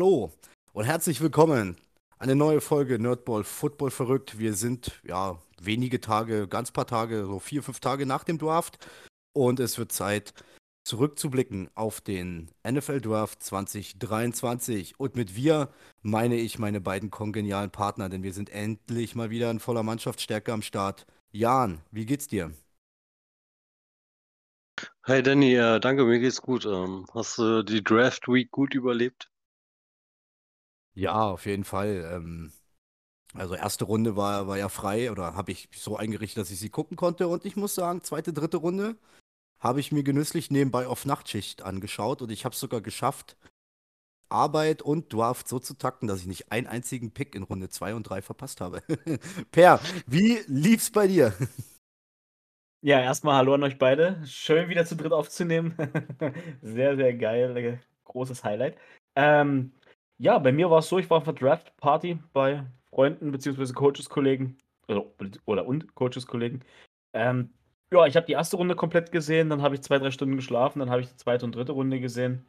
Hallo und herzlich willkommen. Eine neue Folge Nerdball Football verrückt. Wir sind ja wenige Tage, ganz paar Tage, so vier, fünf Tage nach dem Draft. Und es wird Zeit, zurückzublicken auf den NFL Draft 2023. Und mit wir meine ich meine beiden kongenialen Partner, denn wir sind endlich mal wieder in voller Mannschaftsstärke am Start. Jan, wie geht's dir? Hi Danny, danke, mir geht's gut. Ähm, hast du die Draft Week gut überlebt? Ja, auf jeden Fall. Ähm, also erste Runde war, war ja frei oder habe ich so eingerichtet, dass ich sie gucken konnte. Und ich muss sagen, zweite, dritte Runde habe ich mir genüsslich nebenbei auf Nachtschicht angeschaut und ich habe es sogar geschafft, Arbeit und Draft so zu takten, dass ich nicht einen einzigen Pick in Runde 2 und 3 verpasst habe. per, wie lief's bei dir? Ja, erstmal hallo an euch beide. Schön wieder zu dritt aufzunehmen. sehr, sehr geil. Äh, großes Highlight. Ähm, ja, bei mir war es so, ich war auf einer Draft-Party bei Freunden bzw. Coaches-Kollegen also, oder und Coaches-Kollegen. Ähm, ja, ich habe die erste Runde komplett gesehen, dann habe ich zwei, drei Stunden geschlafen, dann habe ich die zweite und dritte Runde gesehen.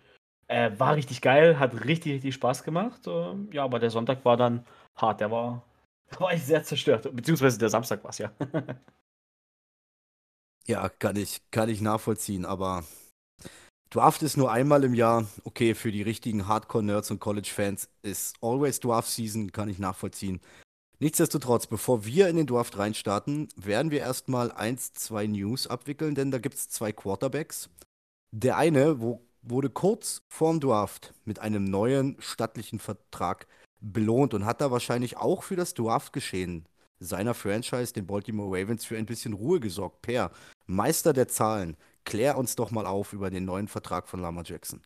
Äh, war richtig geil, hat richtig, richtig Spaß gemacht. Äh, ja, aber der Sonntag war dann hart, der war, war ich sehr zerstört. Beziehungsweise der Samstag war es ja. ja, kann ich, kann ich nachvollziehen, aber Draft ist nur einmal im Jahr. Okay, für die richtigen Hardcore-Nerds und College-Fans ist Always Draft Season, kann ich nachvollziehen. Nichtsdestotrotz, bevor wir in den Draft reinstarten, werden wir erstmal eins, zwei News abwickeln, denn da gibt es zwei Quarterbacks. Der eine wo, wurde kurz vorm Draft mit einem neuen stattlichen Vertrag belohnt und hat da wahrscheinlich auch für das Draft-Geschehen seiner Franchise, den Baltimore Ravens, für ein bisschen Ruhe gesorgt. Per, Meister der Zahlen, klär uns doch mal auf über den neuen Vertrag von Lama Jackson.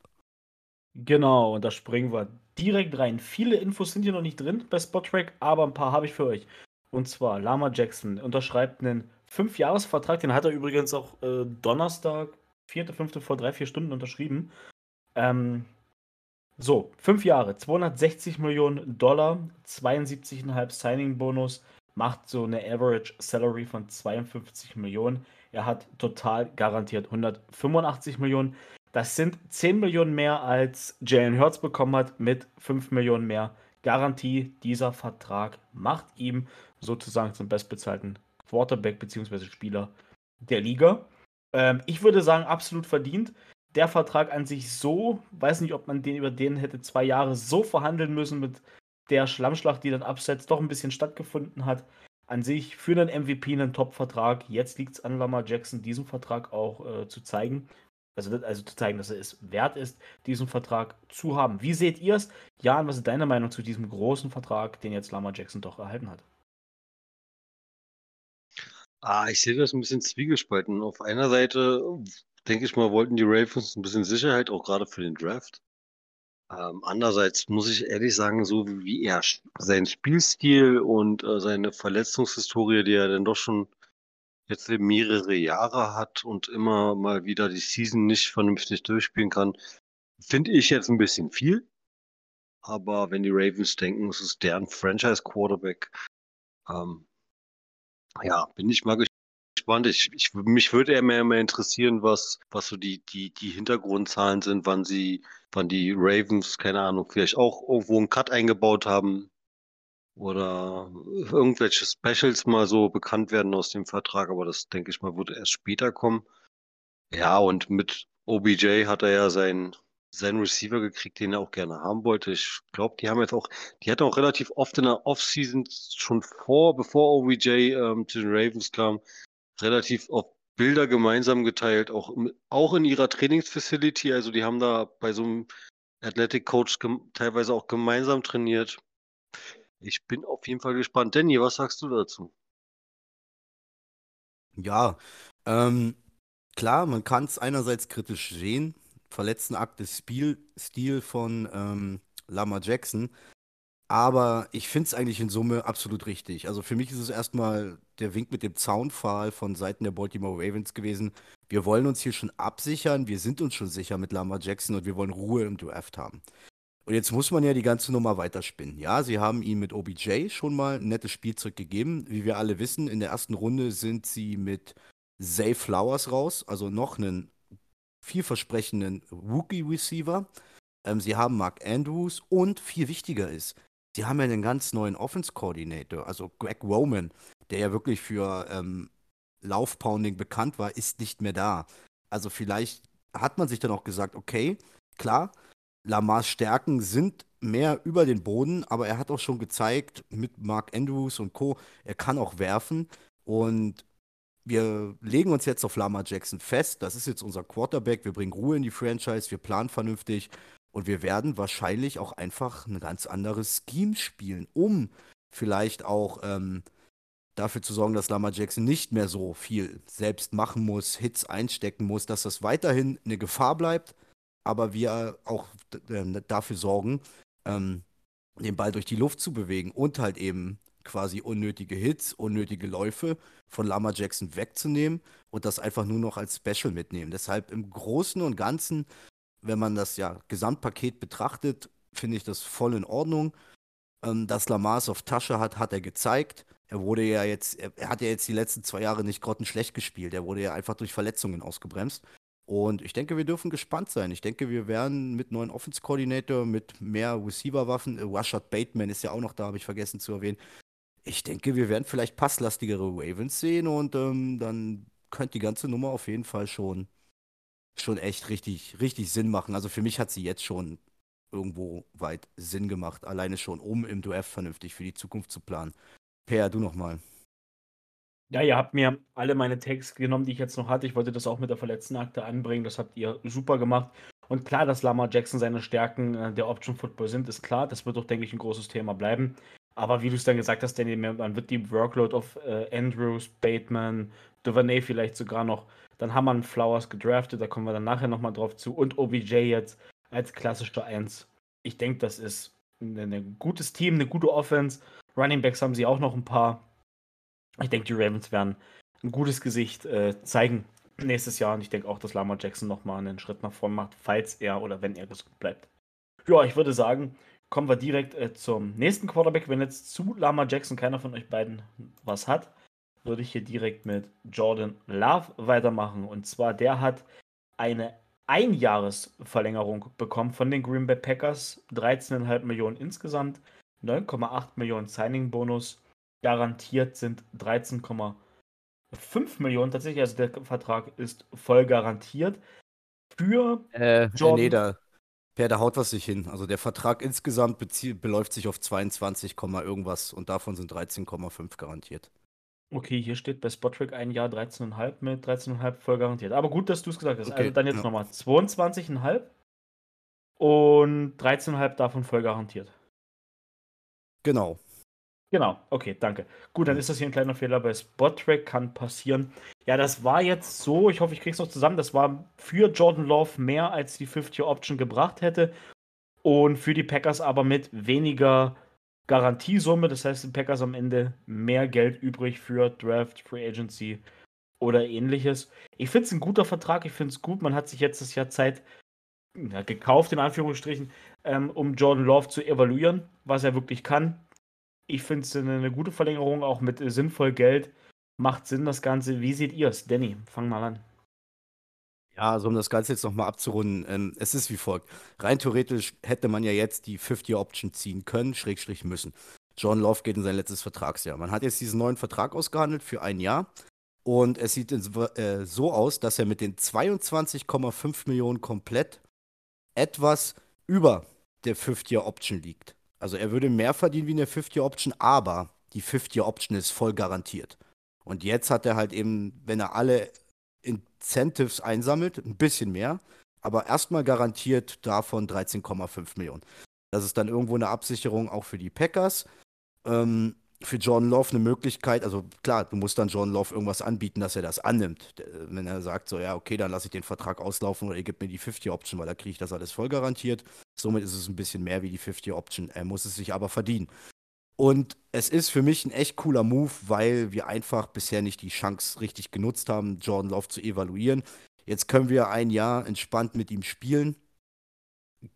Genau, und da springen wir direkt rein. Viele Infos sind hier noch nicht drin bei Spottrack, aber ein paar habe ich für euch. Und zwar Lama Jackson unterschreibt einen 5-Jahres-Vertrag, den hat er übrigens auch äh, Donnerstag, 4., 5. vor 3, 4 Stunden unterschrieben. Ähm, so, 5 Jahre, 260 Millionen Dollar, 72,5 Signing-Bonus, macht so eine Average Salary von 52 Millionen. Er hat total garantiert 185 Millionen. Das sind 10 Millionen mehr, als Jalen Hurts bekommen hat, mit 5 Millionen mehr Garantie. Dieser Vertrag macht ihm sozusagen zum bestbezahlten Quarterback bzw. Spieler der Liga. Ähm, ich würde sagen, absolut verdient. Der Vertrag an sich so, weiß nicht, ob man den über den hätte zwei Jahre so verhandeln müssen mit der Schlammschlacht, die dann absetzt, doch ein bisschen stattgefunden hat. An sich für einen MVP einen Top-Vertrag. Jetzt liegt es an Lamar Jackson, diesen Vertrag auch äh, zu zeigen. Also, also zu zeigen, dass er es wert ist, diesen Vertrag zu haben. Wie seht ihr es? Jan, was ist deine Meinung zu diesem großen Vertrag, den jetzt Lama Jackson doch erhalten hat? Ah, ich sehe das ein bisschen zwiegespalten. Auf einer Seite, denke ich mal, wollten die Ravens ein bisschen Sicherheit, auch gerade für den Draft. Ähm, andererseits muss ich ehrlich sagen, so wie er sein Spielstil und äh, seine Verletzungshistorie, die er dann doch schon jetzt mehrere Jahre hat und immer mal wieder die Season nicht vernünftig durchspielen kann, finde ich jetzt ein bisschen viel. Aber wenn die Ravens denken, es ist deren Franchise-Quarterback, ähm, ja, bin ich mal gespannt. Ich, ich, mich würde eher mehr, mehr interessieren, was, was so die, die, die Hintergrundzahlen sind, wann sie, wann die Ravens, keine Ahnung, vielleicht auch irgendwo einen Cut eingebaut haben, oder irgendwelche Specials mal so bekannt werden aus dem Vertrag, aber das denke ich mal, würde erst später kommen. Ja, und mit OBJ hat er ja seinen, seinen Receiver gekriegt, den er auch gerne haben wollte. Ich glaube, die haben jetzt auch, die hatten auch relativ oft in der Offseason schon vor, bevor OBJ ähm, zu den Ravens kam, relativ oft Bilder gemeinsam geteilt, auch, auch in ihrer Trainingsfacility. Also die haben da bei so einem Athletic Coach teilweise auch gemeinsam trainiert. Ich bin auf jeden Fall gespannt. Danny, was sagst du dazu? Ja, ähm, klar, man kann es einerseits kritisch sehen. Verletzten Akt des Spiel Stil von ähm, Lama Jackson. Aber ich finde es eigentlich in Summe absolut richtig. Also für mich ist es erstmal der Wink mit dem Zaunpfahl von Seiten der Baltimore Ravens gewesen. Wir wollen uns hier schon absichern, wir sind uns schon sicher mit Lama Jackson und wir wollen Ruhe im Draft haben. Und jetzt muss man ja die ganze Nummer weiterspinnen. Ja, sie haben ihm mit OBJ schon mal ein nettes Spielzeug gegeben. Wie wir alle wissen, in der ersten Runde sind sie mit Zay Flowers raus, also noch einen vielversprechenden Rookie-Receiver. Ähm, sie haben Mark Andrews und viel wichtiger ist, sie haben ja einen ganz neuen Offense-Coordinator, also Greg Roman, der ja wirklich für ähm, Laufpounding bekannt war, ist nicht mehr da. Also vielleicht hat man sich dann auch gesagt, okay, klar, Lamars Stärken sind mehr über den Boden, aber er hat auch schon gezeigt mit Mark Andrews und Co., er kann auch werfen und wir legen uns jetzt auf Lamar Jackson fest. Das ist jetzt unser Quarterback. Wir bringen Ruhe in die Franchise. Wir planen vernünftig. Und wir werden wahrscheinlich auch einfach ein ganz anderes Scheme spielen, um vielleicht auch ähm, dafür zu sorgen, dass Lamar Jackson nicht mehr so viel selbst machen muss, Hits einstecken muss, dass das weiterhin eine Gefahr bleibt, aber wir auch äh, dafür sorgen, ähm, den Ball durch die Luft zu bewegen und halt eben quasi unnötige Hits, unnötige Läufe von Lama Jackson wegzunehmen und das einfach nur noch als Special mitnehmen. Deshalb im Großen und Ganzen, wenn man das ja Gesamtpaket betrachtet, finde ich das voll in Ordnung. Ähm, dass Lamar auf Tasche hat, hat er gezeigt. Er wurde ja jetzt, er, hat ja jetzt die letzten zwei Jahre nicht grottenschlecht gespielt. Er wurde ja einfach durch Verletzungen ausgebremst. Und ich denke, wir dürfen gespannt sein. Ich denke, wir werden mit neuen Offense-Koordinator, mit mehr Receiver-Waffen, äh, Rashad Bateman ist ja auch noch da, habe ich vergessen zu erwähnen, ich denke, wir werden vielleicht passlastigere Ravens sehen und ähm, dann könnte die ganze Nummer auf jeden Fall schon, schon echt richtig, richtig Sinn machen. Also für mich hat sie jetzt schon irgendwo weit Sinn gemacht, alleine schon, um im Draft vernünftig für die Zukunft zu planen. Per, du nochmal. Ja, ihr habt mir alle meine Tags genommen, die ich jetzt noch hatte. Ich wollte das auch mit der verletzten Akte anbringen. Das habt ihr super gemacht. Und klar, dass Lama Jackson seine Stärken äh, der Option Football sind, ist klar. Das wird doch, denke ich, ein großes Thema bleiben. Aber wie du es dann gesagt hast, Danny, man wird die Workload auf äh, Andrews, Bateman, Duvernay vielleicht sogar noch, dann haben wir Flowers gedraftet, da kommen wir dann nachher nochmal drauf zu. Und OBJ jetzt als klassischer Eins. Ich denke, das ist ein, gutes Team, eine gute Offense. Running Backs haben sie auch noch ein paar. Ich denke, die Ravens werden ein gutes Gesicht äh, zeigen nächstes Jahr. Und ich denke auch, dass Lamar Jackson nochmal einen Schritt nach vorne macht, falls er oder wenn er gesund bleibt. Ja, ich würde sagen, kommen wir direkt äh, zum nächsten Quarterback. Wenn jetzt zu Lama Jackson keiner von euch beiden was hat, würde ich hier direkt mit Jordan Love weitermachen. Und zwar, der hat eine Einjahresverlängerung bekommen von den Green Bay Packers. 13,5 Millionen insgesamt, 9,8 Millionen Signing-Bonus. Garantiert sind 13,5 Millionen tatsächlich. Also der Vertrag ist voll garantiert. Für äh, Jordan. Nee, Per, da haut was sich hin. Also der Vertrag insgesamt beläuft sich auf 22, irgendwas und davon sind 13,5 garantiert. Okay, hier steht bei Spottrack ein Jahr 13,5 mit 13,5 voll garantiert. Aber gut, dass du es gesagt hast. Okay, also dann jetzt ja. nochmal 22,5 und 13,5 davon voll garantiert. Genau. Genau, okay, danke. Gut, dann ist das hier ein kleiner Fehler bei Spottrack, kann passieren. Ja, das war jetzt so, ich hoffe, ich krieg's noch zusammen, das war für Jordan Love mehr als die 50-Option gebracht hätte und für die Packers aber mit weniger Garantiesumme, das heißt, die Packers am Ende mehr Geld übrig für Draft, Free Agency oder ähnliches. Ich finde es ein guter Vertrag, ich finde es gut, man hat sich jetzt das Jahr Zeit ja, gekauft, in Anführungsstrichen, ähm, um Jordan Love zu evaluieren, was er wirklich kann ich finde es eine, gute Verlängerung, auch mit äh, sinnvoll Geld. Macht Sinn, das Ganze. Wie seht ihr es? Danny, fang mal an. Ja, also um das Ganze jetzt nochmal abzurunden, ähm, es ist wie folgt. Rein theoretisch hätte man ja jetzt die 50-Option ziehen können, Schrägstrich müssen. John Love geht in sein letztes Vertragsjahr. Man hat jetzt diesen neuen Vertrag ausgehandelt für ein Jahr und es sieht äh, so aus, dass er mit den 22,5 Millionen komplett etwas über der 50-Option liegt. Also er würde mehr verdienen wie eine 50-Option, aber die 50-Option ist voll garantiert. Und jetzt hat er halt eben, wenn er alle Incentives einsammelt, ein bisschen mehr, aber erstmal garantiert davon 13,5 Millionen. Das ist dann irgendwo eine Absicherung auch für die Packers. Ähm, für John Love eine Möglichkeit, also klar, du musst dann John Love irgendwas anbieten, dass er das annimmt. Wenn er sagt, so, ja, okay, dann lasse ich den Vertrag auslaufen oder ihr gebt mir die 50-Option, weil da kriege ich das alles voll garantiert. Somit ist es ein bisschen mehr wie die 50-Option. Er muss es sich aber verdienen. Und es ist für mich ein echt cooler Move, weil wir einfach bisher nicht die Chance richtig genutzt haben, Jordan Love zu evaluieren. Jetzt können wir ein Jahr entspannt mit ihm spielen.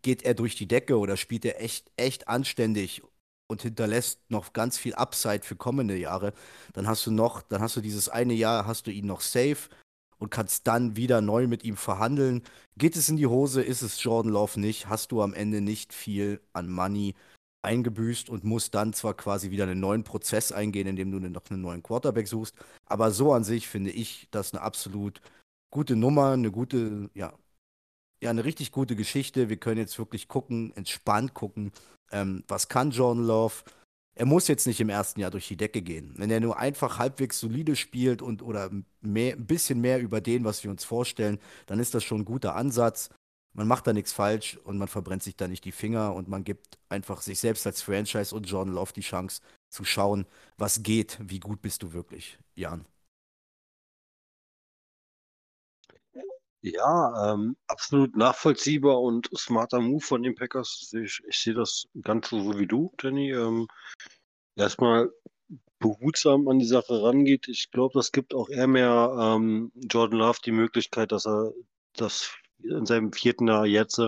Geht er durch die Decke oder spielt er echt, echt anständig und hinterlässt noch ganz viel Upside für kommende Jahre, dann hast du noch, dann hast du dieses eine Jahr, hast du ihn noch safe und kannst dann wieder neu mit ihm verhandeln. Geht es in die Hose, ist es Jordan Love nicht, hast du am Ende nicht viel an Money eingebüßt und musst dann zwar quasi wieder einen neuen Prozess eingehen, indem du noch einen neuen Quarterback suchst, aber so an sich finde ich das eine absolut gute Nummer, eine gute, ja, ja, eine richtig gute Geschichte. Wir können jetzt wirklich gucken, entspannt gucken, ähm, was kann Jordan Love. Er muss jetzt nicht im ersten Jahr durch die Decke gehen. Wenn er nur einfach halbwegs solide spielt und oder mehr, ein bisschen mehr über den, was wir uns vorstellen, dann ist das schon ein guter Ansatz. Man macht da nichts falsch und man verbrennt sich da nicht die Finger und man gibt einfach sich selbst als Franchise und Jordan Love die Chance zu schauen, was geht, wie gut bist du wirklich, Jan. Ja, ähm, absolut nachvollziehbar und smarter Move von den Packers. Ich, ich sehe das ganz so wie du, Jenny. Ähm, erstmal behutsam an die Sache rangeht. Ich glaube, das gibt auch eher mehr ähm, Jordan Love die Möglichkeit, dass er das in seinem vierten Jahr jetzt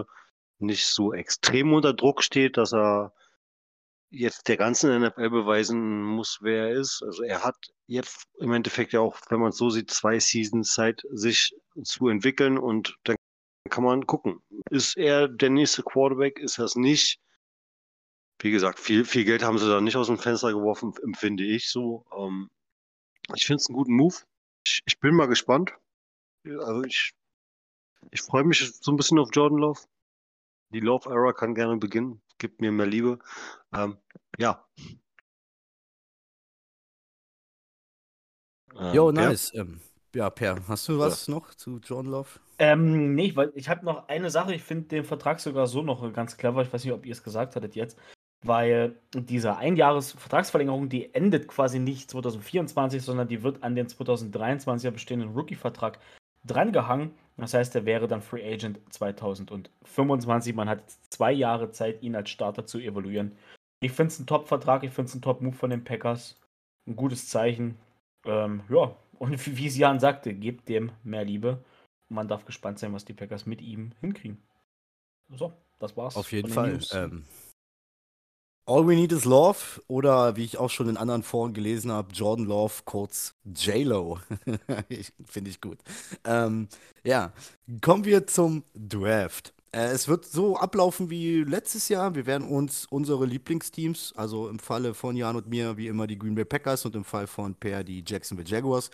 nicht so extrem unter Druck steht, dass er jetzt der ganzen NFL beweisen muss, wer er ist. Also er hat jetzt im Endeffekt ja auch, wenn man es so sieht, zwei Seasons Zeit, sich zu entwickeln und dann kann man gucken. Ist er der nächste Quarterback? Ist er es nicht? Wie gesagt, viel, viel Geld haben sie da nicht aus dem Fenster geworfen, empfinde ich so. Ähm, ich finde es einen guten Move. Ich, ich, bin mal gespannt. Also ich, ich freue mich so ein bisschen auf Jordan Love. Die Love Era kann gerne beginnen. Gibt mir mehr Liebe. Ähm, ja. Ähm, jo, nice. Ähm, ja, Per, hast du was ja. noch zu John Love? Ähm, nee, weil ich habe noch eine Sache, ich finde den Vertrag sogar so noch ganz clever, ich weiß nicht, ob ihr es gesagt hattet jetzt, weil diese Einjahres-Vertragsverlängerung, die endet quasi nicht 2024, sondern die wird an den 2023er bestehenden Rookie-Vertrag drangehangen. Das heißt, er wäre dann Free Agent 2025. Man hat zwei Jahre Zeit, ihn als Starter zu evaluieren. Ich finde es ein Top-Vertrag, ich finde es ein Top-Move von den Packers. Ein gutes Zeichen. Ähm, ja, und wie, wie Jan sagte, gebt dem mehr Liebe. Und man darf gespannt sein, was die Packers mit ihm hinkriegen. So, das war's. Auf jeden Fall. Ähm, All We Need is Love oder wie ich auch schon in anderen Foren gelesen habe, Jordan Love, kurz J-Lo. Finde ich gut. Ähm, ja, kommen wir zum Draft. Äh, es wird so ablaufen wie letztes Jahr. Wir werden uns unsere Lieblingsteams, also im Falle von Jan und mir, wie immer die Green Bay Packers und im Fall von Per die Jacksonville Jaguars,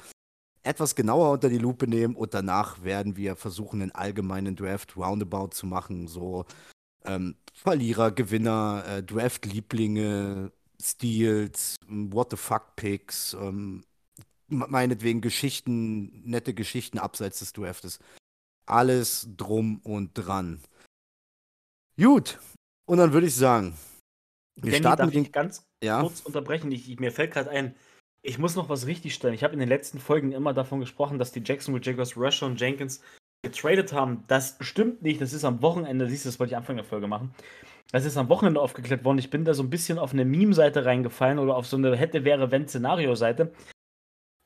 etwas genauer unter die Lupe nehmen und danach werden wir versuchen, einen allgemeinen Draft Roundabout zu machen. So ähm, Verlierer, Gewinner, äh, Draft-Lieblinge, Steals, What the fuck Picks, ähm, meinetwegen Geschichten, nette Geschichten abseits des Draftes. Alles drum und dran. Gut, und dann würde ich sagen, wir Danny, starten darf ich ganz ja? kurz unterbrechen. Ich, ich mir fällt gerade ein, ich muss noch was richtig stellen. Ich habe in den letzten Folgen immer davon gesprochen, dass die Jacksonville Jaguars Rusher und Jenkins getradet haben. Das stimmt nicht. Das ist am Wochenende, siehst du, das wollte ich Anfang der Folge machen. Das ist am Wochenende aufgeklärt worden. Ich bin da so ein bisschen auf eine Meme-Seite reingefallen oder auf so eine hätte, wäre, wenn Szenario-Seite.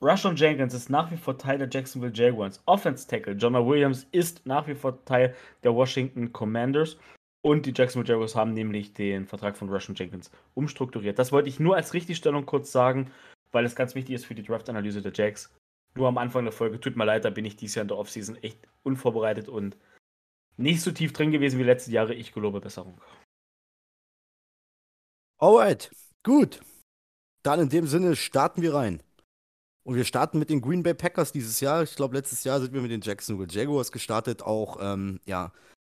Rushon Jenkins ist nach wie vor Teil der Jacksonville Jaguars. Offense Tackle Jonah Williams ist nach wie vor Teil der Washington Commanders. Und die Jacksonville Jaguars haben nämlich den Vertrag von Rushon Jenkins umstrukturiert. Das wollte ich nur als Richtigstellung kurz sagen, weil es ganz wichtig ist für die Draft-Analyse der Jacks. Nur am Anfang der Folge, tut mir leid, da bin ich dieses Jahr in der Offseason echt unvorbereitet und nicht so tief drin gewesen wie letzte Jahre. Ich gelobe Besserung. Alright, gut. Dann in dem Sinne starten wir rein. Und wir starten mit den Green Bay Packers dieses Jahr. Ich glaube, letztes Jahr sind wir mit den Jacksonville Jaguars gestartet. Auch, ähm, ja,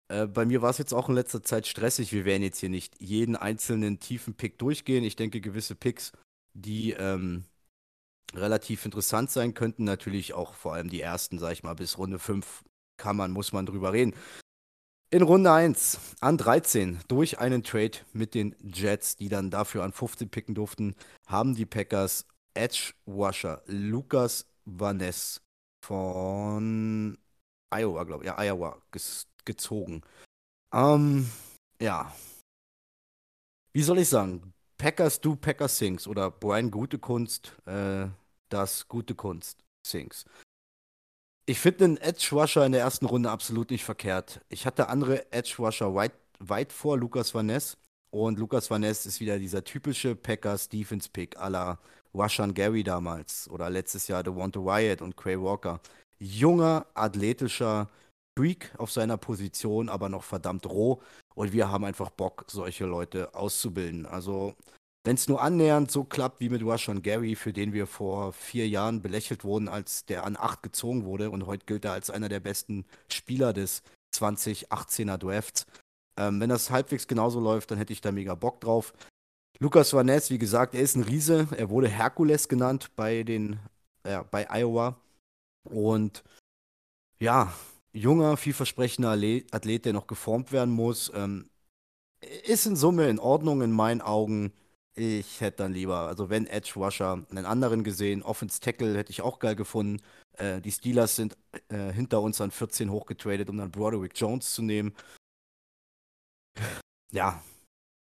äh, bei mir war es jetzt auch in letzter Zeit stressig. Wir werden jetzt hier nicht jeden einzelnen tiefen Pick durchgehen. Ich denke, gewisse Picks, die ähm, relativ interessant sein könnten, natürlich auch vor allem die ersten, sag ich mal, bis Runde 5 kann man, muss man drüber reden. In Runde 1 an 13 durch einen Trade mit den Jets, die dann dafür an 15 picken durften, haben die Packers Edge Washer Lukas Vaness von Iowa, glaube ich, ja, Iowa gezogen. Ähm, ja. Wie soll ich sagen? Packers do Packers Sings oder Brian Gute Kunst, äh, das Gute Kunst Sings. Ich finde den Edge Rusher in der ersten Runde absolut nicht verkehrt. Ich hatte andere Edge Rusher weit, weit vor Lukas Van Ness. Und Lukas Van Ness ist wieder dieser typische Packers Defense Pick à la Rushan Gary damals oder letztes Jahr DeWante Wyatt und Cray Walker. junger, athletischer Freak auf seiner Position, aber noch verdammt roh. Und wir haben einfach Bock, solche Leute auszubilden. Also, wenn es nur annähernd so klappt wie mit Rushon Gary, für den wir vor vier Jahren belächelt wurden, als der an acht gezogen wurde und heute gilt er als einer der besten Spieler des 2018er Drafts. Ähm, wenn das halbwegs genauso läuft, dann hätte ich da mega Bock drauf. Lukas Van Ness, wie gesagt, er ist ein Riese. Er wurde Herkules genannt bei den, ja, bei Iowa. Und ja, junger, vielversprechender Athlet, der noch geformt werden muss. Ähm, ist in Summe in Ordnung in meinen Augen. Ich hätte dann lieber, also wenn Edge Rusher, einen anderen gesehen. Offense Tackle hätte ich auch geil gefunden. Äh, die Steelers sind äh, hinter uns an 14 hochgetradet, um dann Broderick Jones zu nehmen. Ja,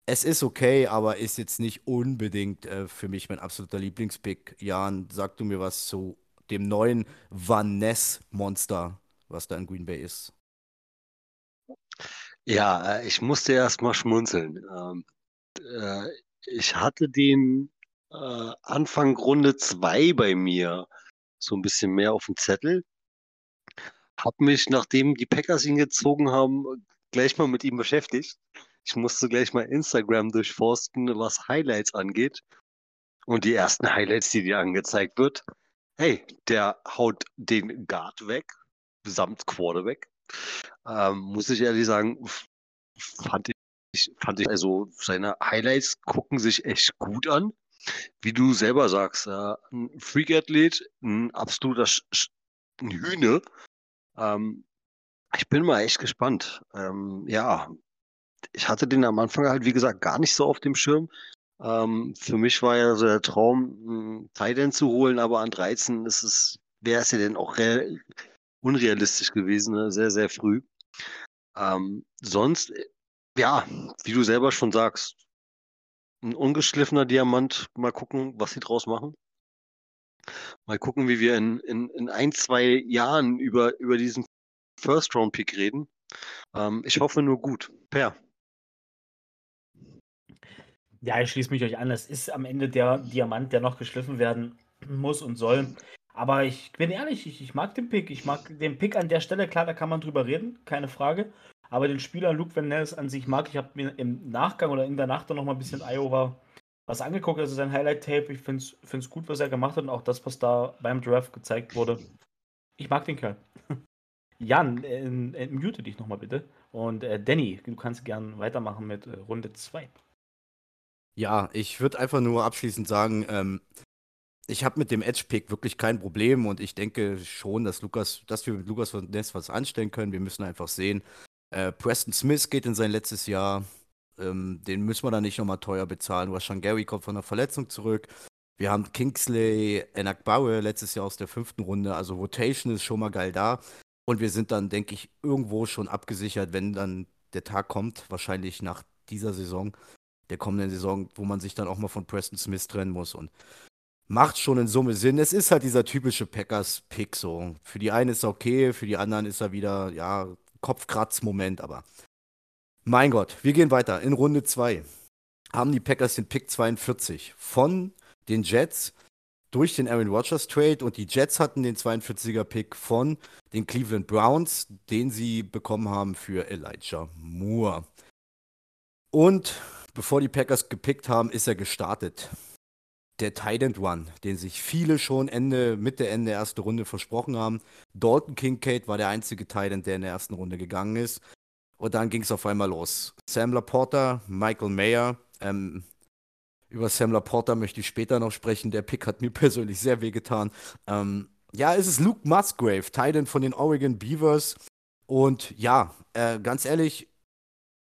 es ist okay, aber ist jetzt nicht unbedingt äh, für mich mein absoluter Lieblingspick. Jan, sag du mir was zu dem neuen Van Ness-Monster, was da in Green Bay ist? Ja, äh, ich musste erst mal schmunzeln. Ähm, äh, ich hatte den äh, Anfang Runde 2 bei mir so ein bisschen mehr auf dem Zettel. Hab mich, nachdem die Packers ihn gezogen haben, gleich mal mit ihm beschäftigt. Ich musste gleich mal Instagram durchforsten, was Highlights angeht. Und die ersten Highlights, die dir angezeigt wird, hey, der haut den Guard weg, samt Quarterback. Ähm, muss ich ehrlich sagen, fand ich, fand ich, also seine Highlights gucken sich echt gut an. Wie du selber sagst, äh, ein Freak-Athlet, ein absoluter Sch ein Hühne. Ähm, ich bin mal echt gespannt. Ähm, ja, ich hatte den am Anfang halt, wie gesagt, gar nicht so auf dem Schirm. Ähm, für mich war ja so der Traum, Titan zu holen, aber an 13 ist es, wäre es ja denn auch unrealistisch gewesen, ne? sehr, sehr früh. Ähm, sonst, ja, wie du selber schon sagst, ein ungeschliffener Diamant. Mal gucken, was sie draus machen. Mal gucken, wie wir in, in, in ein, zwei Jahren über, über diesen First-Round-Pick reden. Ähm, ich hoffe nur gut. Per. Ja, ich schließe mich euch an. Es ist am Ende der Diamant, der noch geschliffen werden muss und soll. Aber ich bin ehrlich, ich, ich mag den Pick. Ich mag den Pick an der Stelle. Klar, da kann man drüber reden, keine Frage. Aber den Spieler Luke Van Ness an sich mag ich. habe mir im Nachgang oder in der Nacht dann noch mal ein bisschen Iowa was angeguckt. Also sein Highlight-Tape. Ich finde es gut, was er gemacht hat und auch das, was da beim Draft gezeigt wurde. Ich mag den Kerl. Jan, äh, äh, mute dich nochmal bitte. Und äh, Danny, du kannst gern weitermachen mit äh, Runde 2. Ja, ich würde einfach nur abschließend sagen, ähm, ich habe mit dem Edge-Pick wirklich kein Problem und ich denke schon, dass Lukas, dass wir mit Lukas von Ness was anstellen können. Wir müssen einfach sehen. Äh, Preston Smith geht in sein letztes Jahr. Ähm, den müssen wir dann nicht nochmal teuer bezahlen. Rashan Gary kommt von einer Verletzung zurück. Wir haben Kingsley Enakbaue letztes Jahr aus der fünften Runde. Also Rotation ist schon mal geil da. Und wir sind dann, denke ich, irgendwo schon abgesichert, wenn dann der Tag kommt, wahrscheinlich nach dieser Saison, der kommenden Saison, wo man sich dann auch mal von Preston Smith trennen muss. Und macht schon in Summe Sinn. Es ist halt dieser typische Packers-Pick so. Für die einen ist er okay, für die anderen ist er wieder, ja, Kopfkratz-Moment, aber mein Gott, wir gehen weiter. In Runde 2 haben die Packers den Pick 42 von den Jets durch den Aaron Rodgers Trade und die Jets hatten den 42er Pick von den Cleveland Browns, den sie bekommen haben für Elijah Moore. Und bevor die Packers gepickt haben, ist er gestartet der Tight One, den sich viele schon Ende, Mitte, Ende erste Runde versprochen haben. Dalton Kincaid war der einzige Tight der in der ersten Runde gegangen ist. Und dann ging es auf einmal los. Sam Laporta, Michael Mayer. Ähm, über Sam Laporta möchte ich später noch sprechen. Der Pick hat mir persönlich sehr wehgetan. Ähm, ja, es ist Luke Musgrave, Titan von den Oregon Beavers. Und ja, äh, ganz ehrlich,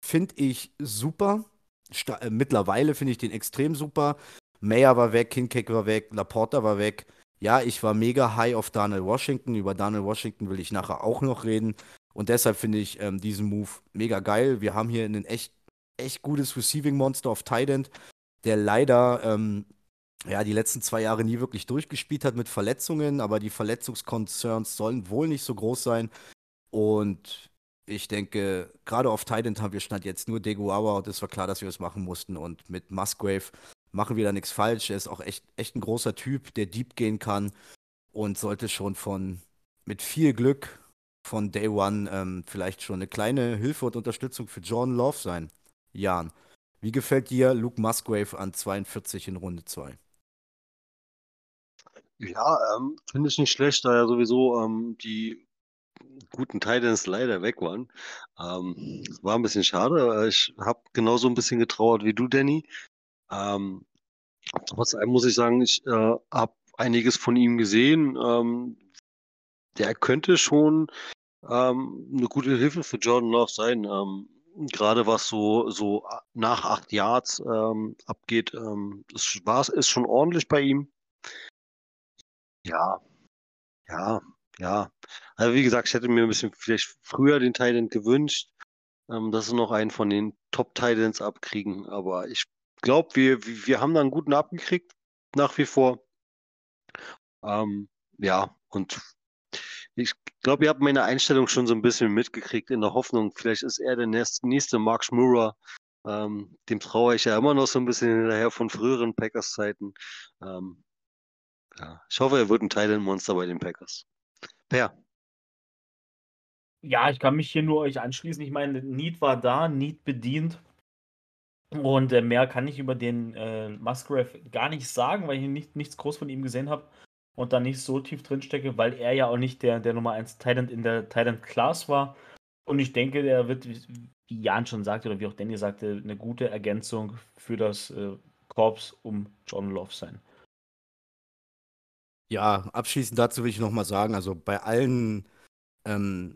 finde ich super. Sta äh, mittlerweile finde ich den extrem super. Mayer war weg, Kincaid war weg, Laporta war weg. Ja, ich war mega high auf Daniel Washington. Über Daniel Washington will ich nachher auch noch reden. Und deshalb finde ich ähm, diesen Move mega geil. Wir haben hier ein echt, echt gutes Receiving Monster auf Tight der leider ähm, ja, die letzten zwei Jahre nie wirklich durchgespielt hat mit Verletzungen, aber die Verletzungskonzerns sollen wohl nicht so groß sein. Und ich denke, gerade auf Titan haben wir stand jetzt nur Deguawa und es war klar, dass wir das machen mussten. Und mit Musgrave machen wir da nichts falsch. Er ist auch echt, echt ein großer Typ, der deep gehen kann und sollte schon von mit viel Glück von Day One ähm, vielleicht schon eine kleine Hilfe und Unterstützung für Jordan Love sein. Jan, wie gefällt dir Luke Musgrave an 42 in Runde 2? Ja, ähm, finde ich nicht schlecht, da ja sowieso ähm, die guten Titans leider weg waren. Ähm, war ein bisschen schade. Ich habe genauso ein bisschen getrauert wie du, Danny. Ähm, trotz allem muss ich sagen, ich äh, habe einiges von ihm gesehen. Ähm, der könnte schon ähm, eine gute Hilfe für Jordan Love sein. Ähm, gerade was so, so nach acht Yards ähm, abgeht, ähm, das war, ist schon ordentlich bei ihm. Ja, ja, ja. Also wie gesagt, ich hätte mir ein bisschen vielleicht früher den Titan gewünscht, ähm, dass sie noch einen von den Top-Titans abkriegen. Aber ich glaube, wir, wir haben da einen guten abgekriegt, nach wie vor. Ähm, ja, und ich glaube, ihr habt meine Einstellung schon so ein bisschen mitgekriegt, in der Hoffnung, vielleicht ist er der nächste, Mark Schmurer. Ähm, dem traue ich ja immer noch so ein bisschen hinterher von früheren Packers-Zeiten. Ähm, ja, ich hoffe, er wird ein Titan-Monster bei den Packers. Per. Ja, ich kann mich hier nur euch anschließen. Ich meine, Need war da, Need bedient. Und äh, mehr kann ich über den äh, Musgrave gar nicht sagen, weil ich nicht, nichts groß von ihm gesehen habe und da nicht so tief drin stecke, weil er ja auch nicht der, der Nummer 1 Titan in der Titan Class war. Und ich denke, der wird, wie Jan schon sagte oder wie auch Danny sagte, eine gute Ergänzung für das äh, Korps um John Love sein. Ja, abschließend dazu will ich nochmal sagen, also bei allen ähm,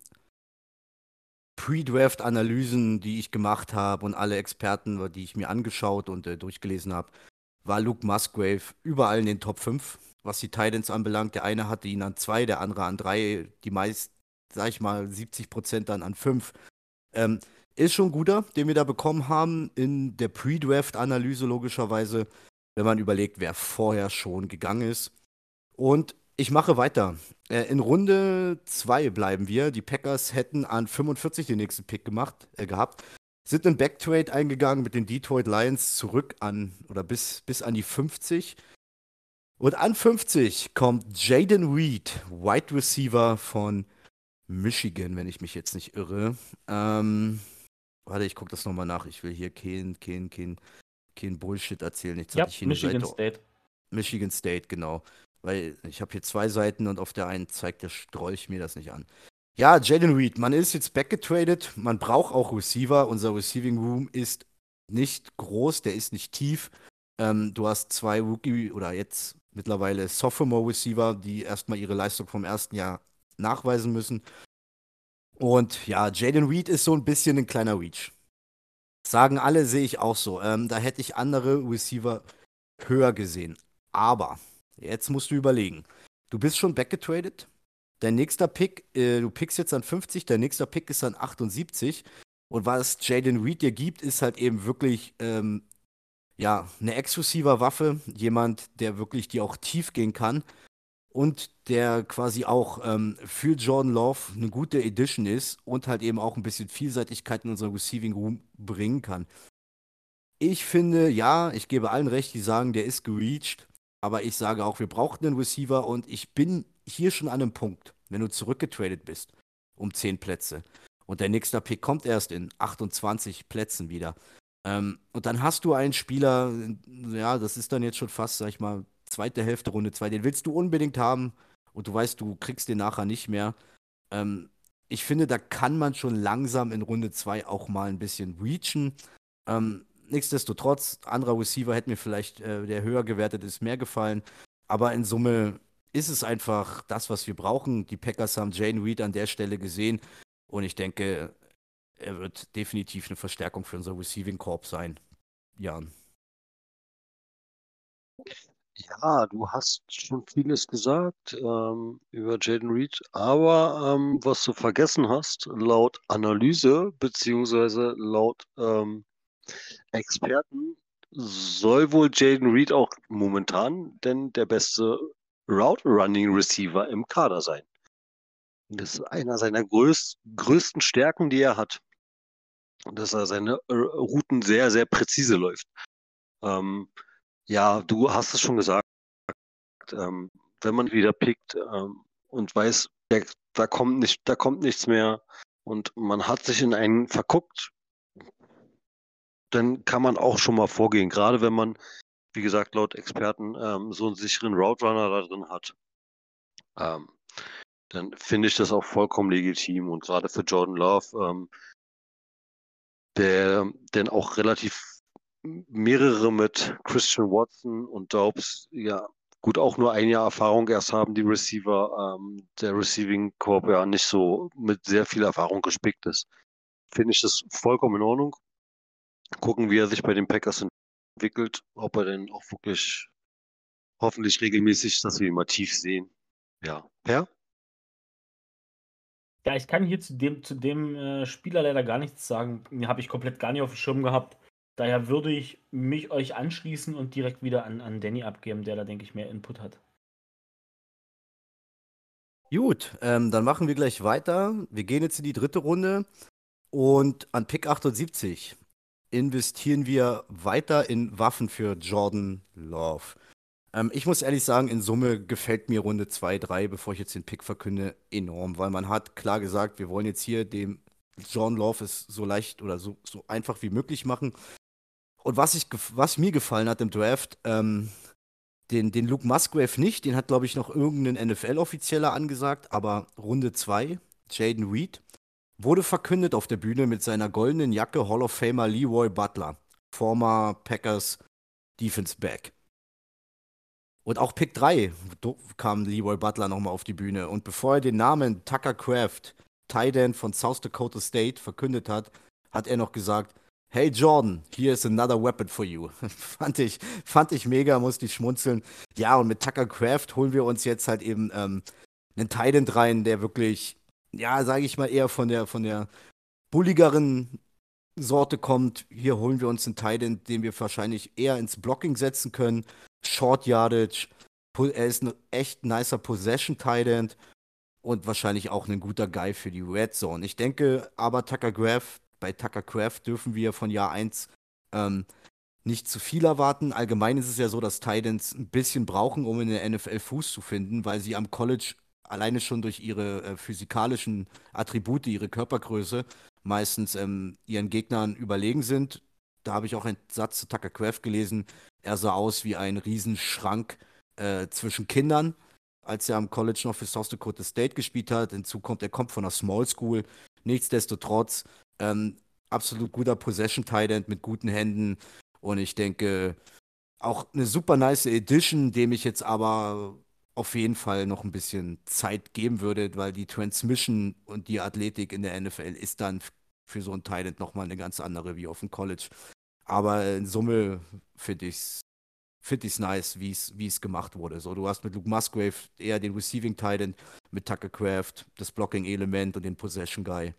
Pre-Draft-Analysen, die ich gemacht habe und alle Experten, die ich mir angeschaut und äh, durchgelesen habe, war Luke Musgrave überall in den Top 5, was die Titans anbelangt. Der eine hatte ihn an 2, der andere an 3, die meist, sag ich mal, 70 Prozent dann an 5. Ähm, ist schon guter, den wir da bekommen haben in der Pre-Draft-Analyse logischerweise, wenn man überlegt, wer vorher schon gegangen ist. Und ich mache weiter. Äh, in Runde 2 bleiben wir. Die Packers hätten an 45 den nächsten Pick gemacht, äh, gehabt. Sind in Backtrade eingegangen mit den Detroit Lions zurück an oder bis, bis an die 50. Und an 50 kommt Jaden Reed, Wide Receiver von Michigan, wenn ich mich jetzt nicht irre. Ähm, warte, ich gucke das nochmal nach. Ich will hier kein, kein, kein, kein Bullshit erzählen. Jetzt ja, Michigan Seite. State. Michigan State, genau. Weil ich habe hier zwei Seiten und auf der einen zeigt der Strolch mir das nicht an. Ja, Jaden Reed, man ist jetzt backgetradet, man braucht auch Receiver. Unser Receiving Room ist nicht groß, der ist nicht tief. Ähm, du hast zwei Rookie oder jetzt mittlerweile Sophomore Receiver, die erstmal ihre Leistung vom ersten Jahr nachweisen müssen. Und ja, Jaden Reed ist so ein bisschen ein kleiner Reach. Sagen alle, sehe ich auch so. Ähm, da hätte ich andere Receiver höher gesehen. Aber Jetzt musst du überlegen. Du bist schon backgetradet. Dein nächster Pick, äh, du pickst jetzt an 50, dein nächster Pick ist an 78. Und was Jaden Reed dir gibt, ist halt eben wirklich, ähm, ja, eine exklusiver Waffe. Jemand, der wirklich dir auch tief gehen kann. Und der quasi auch ähm, für Jordan Love eine gute Edition ist und halt eben auch ein bisschen Vielseitigkeit in unser Receiving Room bringen kann. Ich finde, ja, ich gebe allen recht, die sagen, der ist gereached. Aber ich sage auch, wir brauchten einen Receiver und ich bin hier schon an einem Punkt, wenn du zurückgetradet bist um 10 Plätze und der nächste Pick kommt erst in 28 Plätzen wieder. Ähm, und dann hast du einen Spieler, ja, das ist dann jetzt schon fast, sag ich mal, zweite Hälfte Runde 2, den willst du unbedingt haben und du weißt, du kriegst den nachher nicht mehr. Ähm, ich finde, da kann man schon langsam in Runde 2 auch mal ein bisschen reachen. Ähm, nichtsdestotrotz, anderer Receiver hätte mir vielleicht, äh, der höher gewertet ist, mehr gefallen. Aber in Summe ist es einfach das, was wir brauchen. Die Packers haben Jane Reed an der Stelle gesehen. Und ich denke, er wird definitiv eine Verstärkung für unser Receiving Corp sein. Jan. Ja, du hast schon vieles gesagt ähm, über Jaden Reed, aber ähm, was du vergessen hast, laut Analyse beziehungsweise laut ähm, Experten soll wohl Jaden Reed auch momentan denn der beste Route Running Receiver im Kader sein. Das ist einer seiner größ größten Stärken, die er hat. Dass er seine äh, Routen sehr, sehr präzise läuft. Ähm, ja, du hast es schon gesagt. Ähm, wenn man wieder pickt ähm, und weiß, der, da kommt nicht, da kommt nichts mehr und man hat sich in einen verguckt, dann kann man auch schon mal vorgehen. Gerade wenn man, wie gesagt, laut Experten ähm, so einen sicheren Route Runner da drin hat. Ähm, dann finde ich das auch vollkommen legitim. Und gerade für Jordan Love, ähm, der denn auch relativ mehrere mit Christian Watson und Daubs ja gut auch nur ein Jahr Erfahrung erst haben, die Receiver, ähm, der Receiving Corp ja nicht so mit sehr viel Erfahrung gespickt ist. Finde ich das vollkommen in Ordnung. Gucken, wie er sich bei den Packers entwickelt, ob er denn auch wirklich hoffentlich regelmäßig, dass wir ihn mal tief sehen. Ja. Per? Ja, ich kann hier zu dem, zu dem äh, Spieler leider gar nichts sagen. Den habe ich komplett gar nicht auf dem Schirm gehabt. Daher würde ich mich euch anschließen und direkt wieder an, an Danny abgeben, der da, denke ich, mehr Input hat. Gut, ähm, dann machen wir gleich weiter. Wir gehen jetzt in die dritte Runde und an Pick 78 investieren wir weiter in Waffen für Jordan Love. Ähm, ich muss ehrlich sagen, in Summe gefällt mir Runde 2, 3, bevor ich jetzt den Pick verkünde, enorm, weil man hat klar gesagt, wir wollen jetzt hier dem John Love es so leicht oder so, so einfach wie möglich machen. Und was, ich, was mir gefallen hat im Draft, ähm, den, den Luke Musgrave nicht, den hat, glaube ich, noch irgendein NFL-Offizieller angesagt, aber Runde 2, Jaden Reed, wurde verkündet auf der Bühne mit seiner goldenen Jacke Hall of Famer Leroy Butler, former Packers Defense Back. Und auch Pick 3 kam Leroy Butler nochmal auf die Bühne. Und bevor er den Namen Tucker Craft, Tight End von South Dakota State, verkündet hat, hat er noch gesagt, Hey Jordan, here is another weapon for you. fand, ich, fand ich mega, musste ich schmunzeln. Ja, und mit Tucker Craft holen wir uns jetzt halt eben ähm, einen Titan rein, der wirklich, ja, sage ich mal, eher von der, von der bulligeren Sorte kommt. Hier holen wir uns einen Titan, den wir wahrscheinlich eher ins Blocking setzen können. Short Yardage. Er ist ein echt nicer Possession Titan und wahrscheinlich auch ein guter Guy für die Red Zone. Ich denke aber, Tucker Craft bei Tucker Craft dürfen wir von Jahr 1 ähm, nicht zu viel erwarten. Allgemein ist es ja so, dass Titans ein bisschen brauchen, um in der NFL Fuß zu finden, weil sie am College alleine schon durch ihre äh, physikalischen Attribute, ihre Körpergröße meistens ähm, ihren Gegnern überlegen sind. Da habe ich auch einen Satz zu Tucker Craft gelesen. Er sah aus wie ein Riesenschrank äh, zwischen Kindern, als er am College noch für South Dakota State gespielt hat. Hinzu kommt, er kommt von einer Small School. Nichtsdestotrotz ähm, absolut guter Possession Tight mit guten Händen. Und ich denke, auch eine super nice Edition, dem ich jetzt aber auf jeden Fall noch ein bisschen Zeit geben würde, weil die Transmission und die Athletik in der NFL ist dann für so ein Talent nochmal eine ganz andere wie auf dem College. Aber in Summe finde ich es find ich's nice, wie es gemacht wurde. So, du hast mit Luke Musgrave eher den Receiving Titan, mit Tucker Craft das Blocking-Element und den Possession Guy.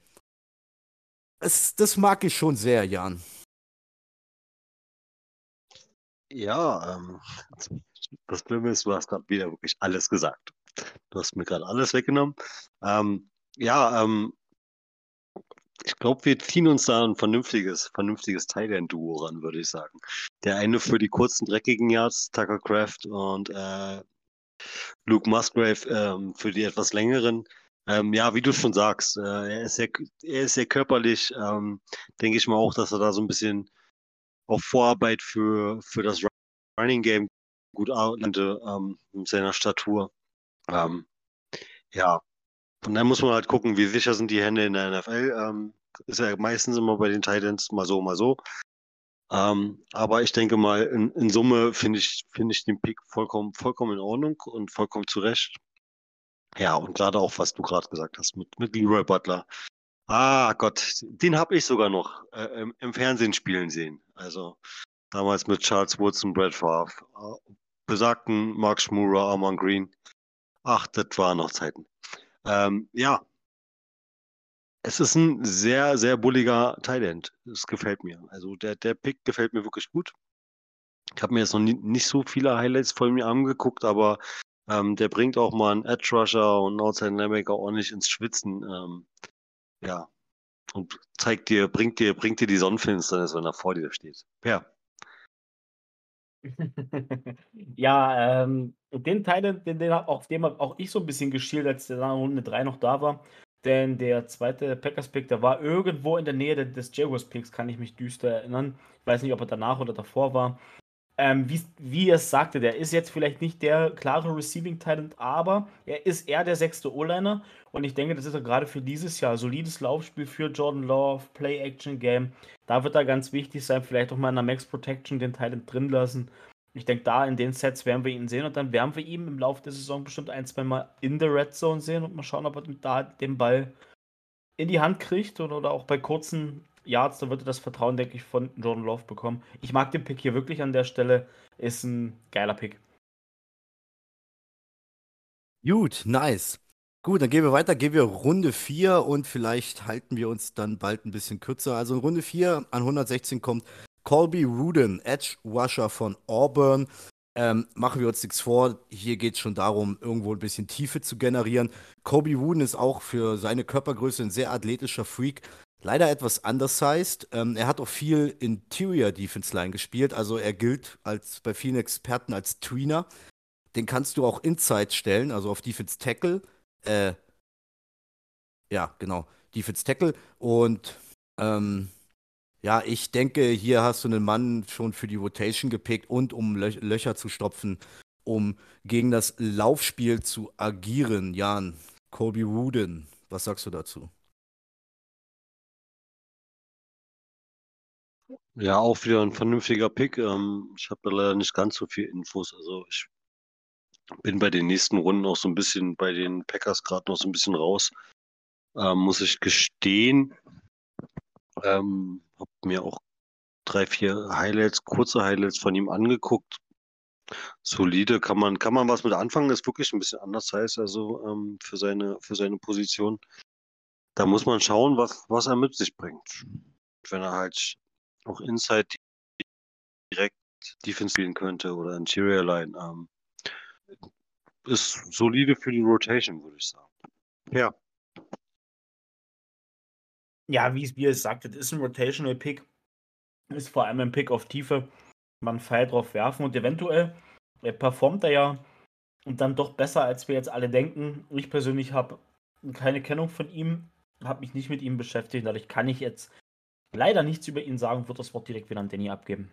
Es, das mag ich schon sehr, Jan. Ja, ähm, das Schlimme ist, du hast gerade wieder wirklich alles gesagt. Du hast mir gerade alles weggenommen. Ähm, ja, ähm, ich glaube, wir ziehen uns da ein vernünftiges, vernünftiges Thailand-Duo ran, würde ich sagen. Der eine für die kurzen, dreckigen Yards, Tucker Craft und äh, Luke Musgrave ähm, für die etwas längeren. Ähm, ja, wie du schon sagst, äh, er, ist sehr, er ist sehr körperlich. Ähm, denke ich mal auch, dass er da so ein bisschen auch Vorarbeit für, für das Running Game gut arbeitete ähm, seiner Statur. Ähm, ja, und dann muss man halt gucken, wie sicher sind die Hände in der NFL. Ähm, ist ja meistens immer bei den Titans mal so, mal so. Ähm, aber ich denke mal, in, in Summe finde ich, finde ich den Pick vollkommen, vollkommen in Ordnung und vollkommen zurecht. Ja, und gerade auch, was du gerade gesagt hast, mit, mit Leroy Butler. Ah Gott, den habe ich sogar noch äh, im, im, Fernsehen spielen sehen. Also damals mit Charles Woods und Brad Favre. Besagten Mark Schmurer, Armand Green. Ach, das waren noch Zeiten. Ähm, ja, es ist ein sehr, sehr bulliger Thailand. Das gefällt mir. Also der, der Pick gefällt mir wirklich gut. Ich habe mir jetzt noch nie, nicht so viele Highlights von mir angeguckt, aber ähm, der bringt auch mal einen Edge Rusher und einen Outside ordentlich ins Schwitzen. Ähm, ja. Und zeigt dir, bringt dir, bringt dir die Sonnenfinsternis, wenn er vor dir steht. Ja. Ja, ähm, den Teil, den den auf dem habe auch ich so 'n bisschen geschielt, als der in Runde 3 noch da war. Denn der zweite Packers-Pick, der war irgendwo in der Nähe de des Jaguars-Picks, kann ich mich düster erinnern. Ich weiß nicht, ob er danach oder davor war. Ähm, wie's wie er's sagte, der ist jetzt vielleicht nicht der klare Receiving Talent, aber er ist eher der sechste O-Liner und ich denke, das ist er grade für dieses Jahr. Solides Laufspiel für Jordan Love, Play-Action-Game. Da wird er ganz wichtig sein, vielleicht auch mal in der Max Protection den Talent drin lassen. Ich denke, da in den Sets werden wir ihn sehen und dann werden wir ihn im Laufe der Saison bestimmt ein, zweimal in der Red Zone sehen und mal schauen, ob er da den Ball in die Hand kriegt oder, oder auch bei kurzen Yards, da wird er das Vertrauen, denke ich, von Jordan Love bekommen. Ich mag den Pick hier wirklich an der Stelle. Ist ein geiler Pick. Gut, nice. Gut, dann gehen wir weiter, gehen wir Runde 4 und vielleicht halten wir uns dann bald ein bisschen kürzer. Also in Runde 4 an 116 kommt Colby Rudin, Edge Rusher von Auburn. Ähm, machen wir uns nichts vor, hier geht es schon darum, irgendwo ein bisschen Tiefe zu generieren. Kobe Wooden ist auch für seine Körpergröße ein sehr athletischer Freak. Leider etwas undersized. Ähm, er hat auch viel Interior Defense Line gespielt, also er gilt als bei vielen Experten als Tweener. Den kannst du auch Inside stellen, also auf Defense Tackle. Äh, ja, genau, Defense Tackle. Und ähm, ja, ich denke, hier hast du einen Mann schon für die Rotation gepickt und um Lö Löcher zu stopfen, um gegen das Laufspiel zu agieren. Jan, Colby Rudin, was sagst du dazu? Ja, auch wieder ein vernünftiger Pick. Ähm, ich habe da leider nicht ganz so viel Infos. Also ich bin bei den nächsten Runden auch so ein bisschen bei den Packers gerade noch so ein bisschen raus. Ähm, muss ich gestehen. Ähm, habe mir auch drei, vier Highlights, kurze Highlights von ihm angeguckt. Solide, kann man, kann man was mit anfangen, ist wirklich ein bisschen anders heißt, also ähm, für, seine, für seine Position. Da muss man schauen, was, was er mit sich bringt. Wenn er halt auch Inside direkt Defense spielen könnte oder Interior Line. Ähm, ist solide für die Rotation, würde ich sagen. Ja. Ja, wie es sagt, das ist ein Rotational Pick. Ist vor allem ein Pick auf Tiefe. Man Pfeil drauf werfen und eventuell äh, performt er ja und dann doch besser, als wir jetzt alle denken. Ich persönlich habe keine Kennung von ihm, habe mich nicht mit ihm beschäftigt, dadurch kann ich jetzt leider nichts über ihn sagen, würde das Wort direkt wieder an Danny abgeben.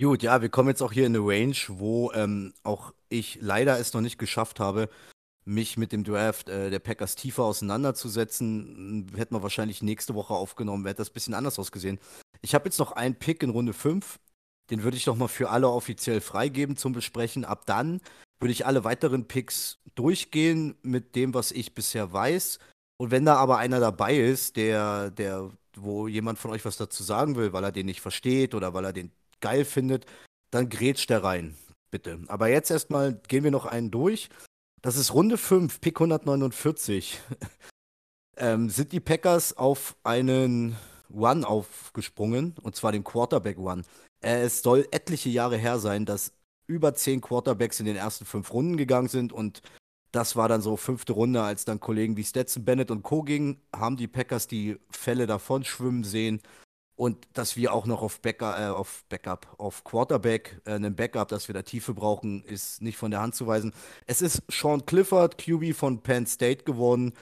Gut, ja, wir kommen jetzt auch hier in eine Range, wo ähm, auch ich leider es noch nicht geschafft habe, mich mit dem Draft äh, der Packers tiefer auseinanderzusetzen. Hätten wir wahrscheinlich nächste Woche aufgenommen, wäre das ein bisschen anders ausgesehen. Ich habe jetzt noch einen Pick in Runde 5. Den würde ich noch mal für alle offiziell freigeben zum Besprechen. Ab dann würde ich alle weiteren Picks durchgehen mit dem, was ich bisher weiß. Und wenn da aber einer dabei ist, der, der, wo jemand von euch was dazu sagen will, weil er den nicht versteht oder weil er den geil findet, dann grätscht der rein, bitte. Aber jetzt erstmal gehen wir noch einen durch. Das ist Runde 5, Pick 149. ähm, sind die Packers auf einen One aufgesprungen, und zwar den Quarterback One. Äh, es soll etliche Jahre her sein, dass über zehn Quarterbacks in den ersten fünf Runden gegangen sind und das war dann so fünfte Runde, als dann Kollegen wie Stetson Bennett und Co. gingen, haben die Packers die Fälle davon schwimmen sehen. Und dass wir auch noch auf, Backup, äh, auf Backup, auf Quarterback, äh, einen Backup, dass wir da Tiefe brauchen, ist nicht von der Hand zu weisen. Es ist Sean Clifford, QB von Penn State geworden.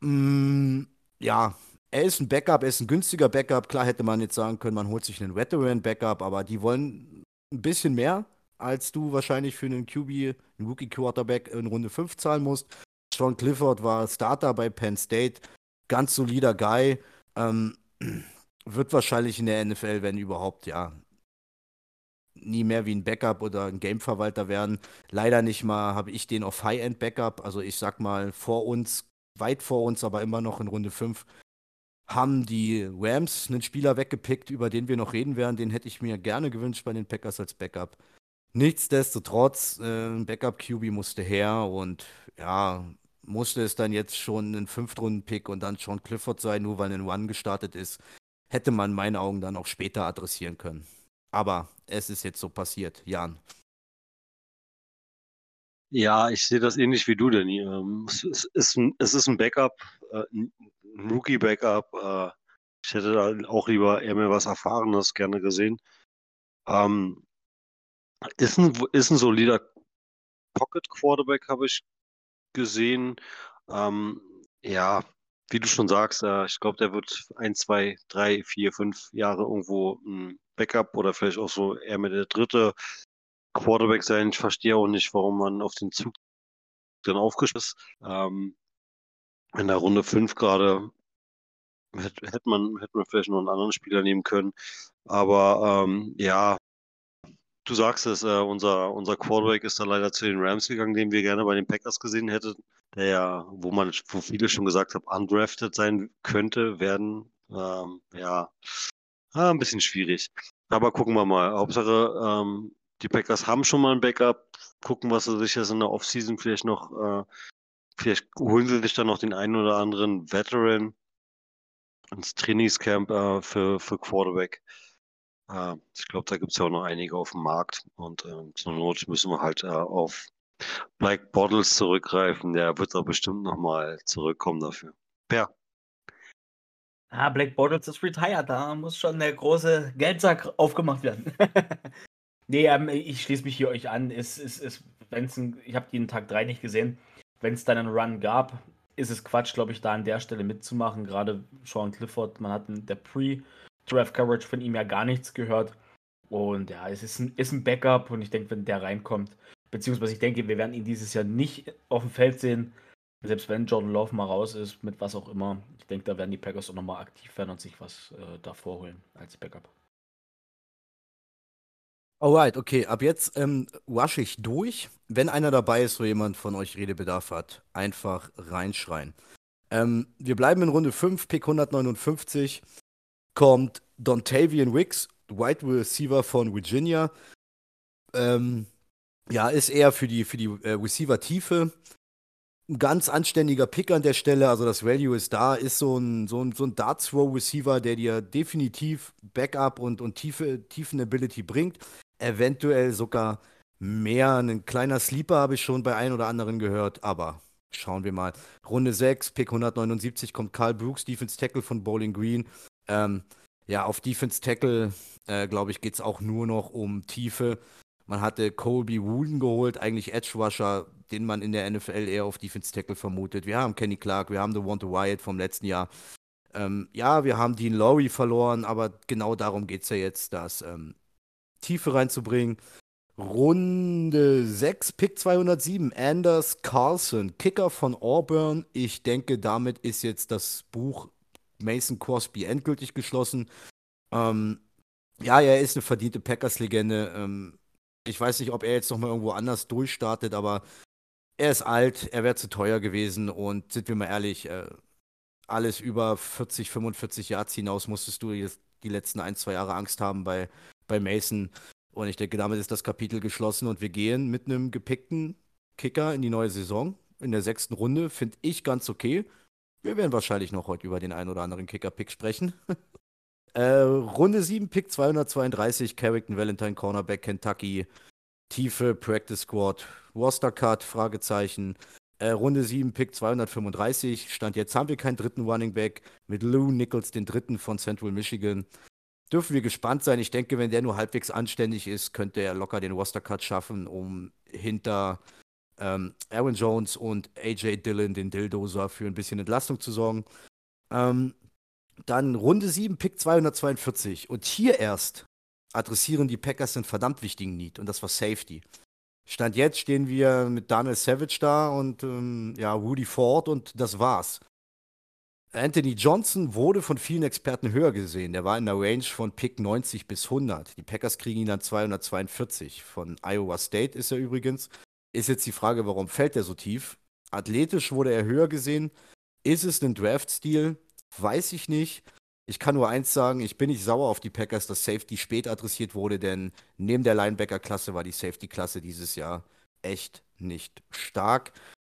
Mm, ja, er ist ein Backup, er ist ein günstiger Backup. Klar hätte man jetzt sagen können, man holt sich einen Veteran-Backup, aber die wollen ein bisschen mehr als du wahrscheinlich für einen QB, einen Rookie Quarterback in Runde 5 zahlen musst. Sean Clifford war Starter bei Penn State, ganz solider Guy. Ähm, wird wahrscheinlich in der NFL, wenn überhaupt, ja, nie mehr wie ein Backup oder ein Gameverwalter werden. Leider nicht mal habe ich den auf High-End Backup. Also ich sag mal vor uns, weit vor uns, aber immer noch in Runde 5 haben die Rams einen Spieler weggepickt, über den wir noch reden werden. Den hätte ich mir gerne gewünscht bei den Packers als Backup. Nichtsdestotrotz, äh, ein Backup-QB musste her und ja, musste es dann jetzt schon ein Fünftrunden-Pick und dann Sean Clifford sein, nur weil ein One gestartet ist, hätte man in meinen Augen dann auch später adressieren können. Aber es ist jetzt so passiert, Jan. Ja, ich sehe das ähnlich wie du, Danny. Ähm, es, ist ein, es ist ein Backup, äh, ein Rookie-Backup. Äh, ich hätte da auch lieber eher mehr was Erfahrenes gerne gesehen. Ähm, Ist ein, ist ein solider Pocket Quarterback, habe ich gesehen. Ähm, ja, wie du schon sagst, äh, ich glaube, der wird ein, zwei, drei, vier, fünf Jahre irgendwo ein Backup oder vielleicht auch so eher mit der dritte Quarterback sein. Ich verstehe auch nicht, warum man auf den Zug dann aufgeschossen ist. Ähm, in der Runde 5 gerade hätte hätt man, hätte man vielleicht noch einen anderen Spieler nehmen können. Aber ähm, ja, du sagst es, äh, unser, unser Quarterback ist da leider zu den Rams gegangen, den wir gerne bei den Packers gesehen hätten, der ja, wo man, wo viele schon gesagt haben, undrafted sein könnte, werden. Ähm, ja, ah, ein bisschen schwierig. Aber gucken wir mal. Hauptsache, ähm, die Packers haben schon mal ein Backup. Gucken, was sie sich jetzt in der Offseason vielleicht noch, äh, vielleicht holen sie sich dann noch den einen oder anderen Veteran ins Trainingscamp äh, für, für Quarterback. Äh, ich glaube, da gibt es ja auch noch einige auf dem Markt. Und äh, zur Not müssen wir halt äh, auf Black Bottles zurückgreifen. Der wird da bestimmt nochmal zurückkommen dafür. Per. Ah, Black Bottles ist retired, da muss schon der große Geldsack aufgemacht werden. nee, ähm, ich schließe mich hier euch an. Es, es, es, wenn's ein, ich habe den Tag 3 nicht gesehen. Wenn es dann einen Run gab, ist es Quatsch, glaube ich, da an der Stelle mitzumachen. Gerade Sean Clifford, man hat in der Pre-Draft-Coverage von ihm ja gar nichts gehört. Und ja, es ist ein, ist ein Backup und ich denke, wenn der reinkommt, beziehungsweise ich denke, wir werden ihn dieses Jahr nicht auf dem Feld sehen, selbst wenn Jordan Love mal raus ist, mit was auch immer. Ich denke, da werden die Packers auch nochmal aktiv werden und sich was äh, davor holen als Backup. Alright, okay, ab jetzt ähm, wasch ich durch. Wenn einer dabei ist, wo jemand von euch Redebedarf hat, einfach reinschreien. Ähm, wir bleiben in Runde 5, Pick 159. Kommt Dontavian Wicks, Wide Receiver von Virginia. Ähm, ja, ist eher für die, für die äh, Receiver-Tiefe. Ein ganz anständiger Pick an der Stelle, also das Value ist da, ist so ein, so ein, so ein Darts-Throw-Receiver, der dir definitiv Backup und, und tiefe, Tiefen-Ability bringt eventuell sogar mehr. Ein kleiner Sleeper habe ich schon bei ein oder anderen gehört, aber schauen wir mal. Runde 6, Pick 179 kommt Carl Brooks, Defense Tackle von Bowling Green. Ähm, ja, auf Defense Tackle, äh, glaube ich, geht es auch nur noch um Tiefe. Man hatte Colby Wooden geholt, eigentlich Edge Rusher, den man in der NFL eher auf Defense Tackle vermutet. Wir haben Kenny Clark, wir haben The Devonta Wyatt vom letzten Jahr. Ähm, ja, wir haben Dean Laurie verloren, aber genau darum geht es ja jetzt, dass ähm, Tiefe reinzubringen. Runde 6, Pick 207, Anders Carlson, Kicker von Auburn. Ich denke, damit ist jetzt das Buch Mason Crosby endgültig geschlossen. Ähm, ja, er ist eine verdiente Packers-Legende. Ähm, ich weiß nicht, ob er jetzt nochmal irgendwo anders durchstartet, aber er ist alt, er wäre zu teuer gewesen und sind wir mal ehrlich, äh, alles über 40, 45 Yards hinaus musstest du die letzten ein, zwei Jahre Angst haben bei bei Mason. Und ich denke, damit ist das Kapitel geschlossen und wir gehen mit einem gepickten Kicker in die neue Saison. In der sechsten Runde finde ich ganz okay. Wir werden wahrscheinlich noch heute über den einen oder anderen Kicker-Pick sprechen. äh, Runde 7, Pick 232, Carrington Valentine, Cornerback, Kentucky. Tiefe, Practice Squad, Roster Cut, Fragezeichen. Äh, Runde 7, Pick 235. Stand jetzt haben wir keinen dritten Running Back mit Lou Nichols, den dritten von Central Michigan dürfen wir gespannt sein. Ich denke, wenn der nur halbwegs anständig ist, könnte er locker den Roster-Cut schaffen, um hinter ähm, Aaron Jones und AJ Dillon, den Dildoser, für ein bisschen Entlastung zu sorgen. Ähm, dann Runde 7, Pick 242. Und hier erst adressieren die Packers einen verdammt wichtigen Need und das war Safety. Stand jetzt stehen wir mit Daniel Savage da und ähm, ja, Rudy Ford und das war's. Anthony Johnson wurde von vielen Experten höher gesehen. Der war in der Range von Pick 90 bis 100. Die Packers kriegen ihn dann 242. Von Iowa State ist er übrigens. Ist jetzt die Frage, warum fällt er so tief? Athletisch wurde er höher gesehen. Ist es ein Draft-Stil? Weiß ich nicht. Ich kann nur eins sagen, ich bin nicht sauer auf die Packers, dass Safety spät adressiert wurde, denn neben der Linebacker-Klasse war die Safety-Klasse dieses Jahr echt nicht stark.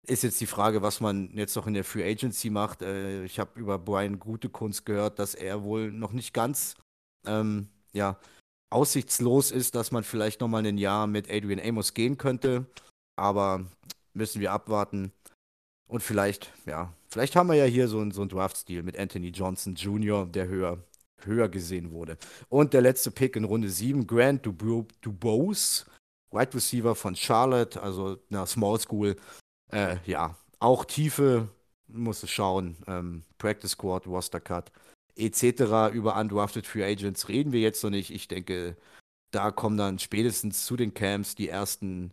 Ist jetzt die Frage, was man jetzt noch in der Free Agency macht. Äh, ich habe über Brian Gute Kunst gehört, dass er wohl noch nicht ganz ähm, ja, aussichtslos ist, dass man vielleicht noch mal ein Jahr mit Adrian Amos gehen könnte. Aber müssen wir abwarten. Und vielleicht, ja, vielleicht haben wir ja hier so, ein, so einen Draft-Stil mit Anthony Johnson Jr., der höher, höher gesehen wurde. Und der letzte Pick in Runde 7, Grant Dubose Wide Receiver von Charlotte, also einer Small School. Äh, ja, auch Tiefe, muss es schauen. Ähm, Practice Squad, Roster Cut, etc. Über Undrafted Free Agents reden wir jetzt noch nicht. Ich denke, da kommen dann spätestens zu den Camps die ersten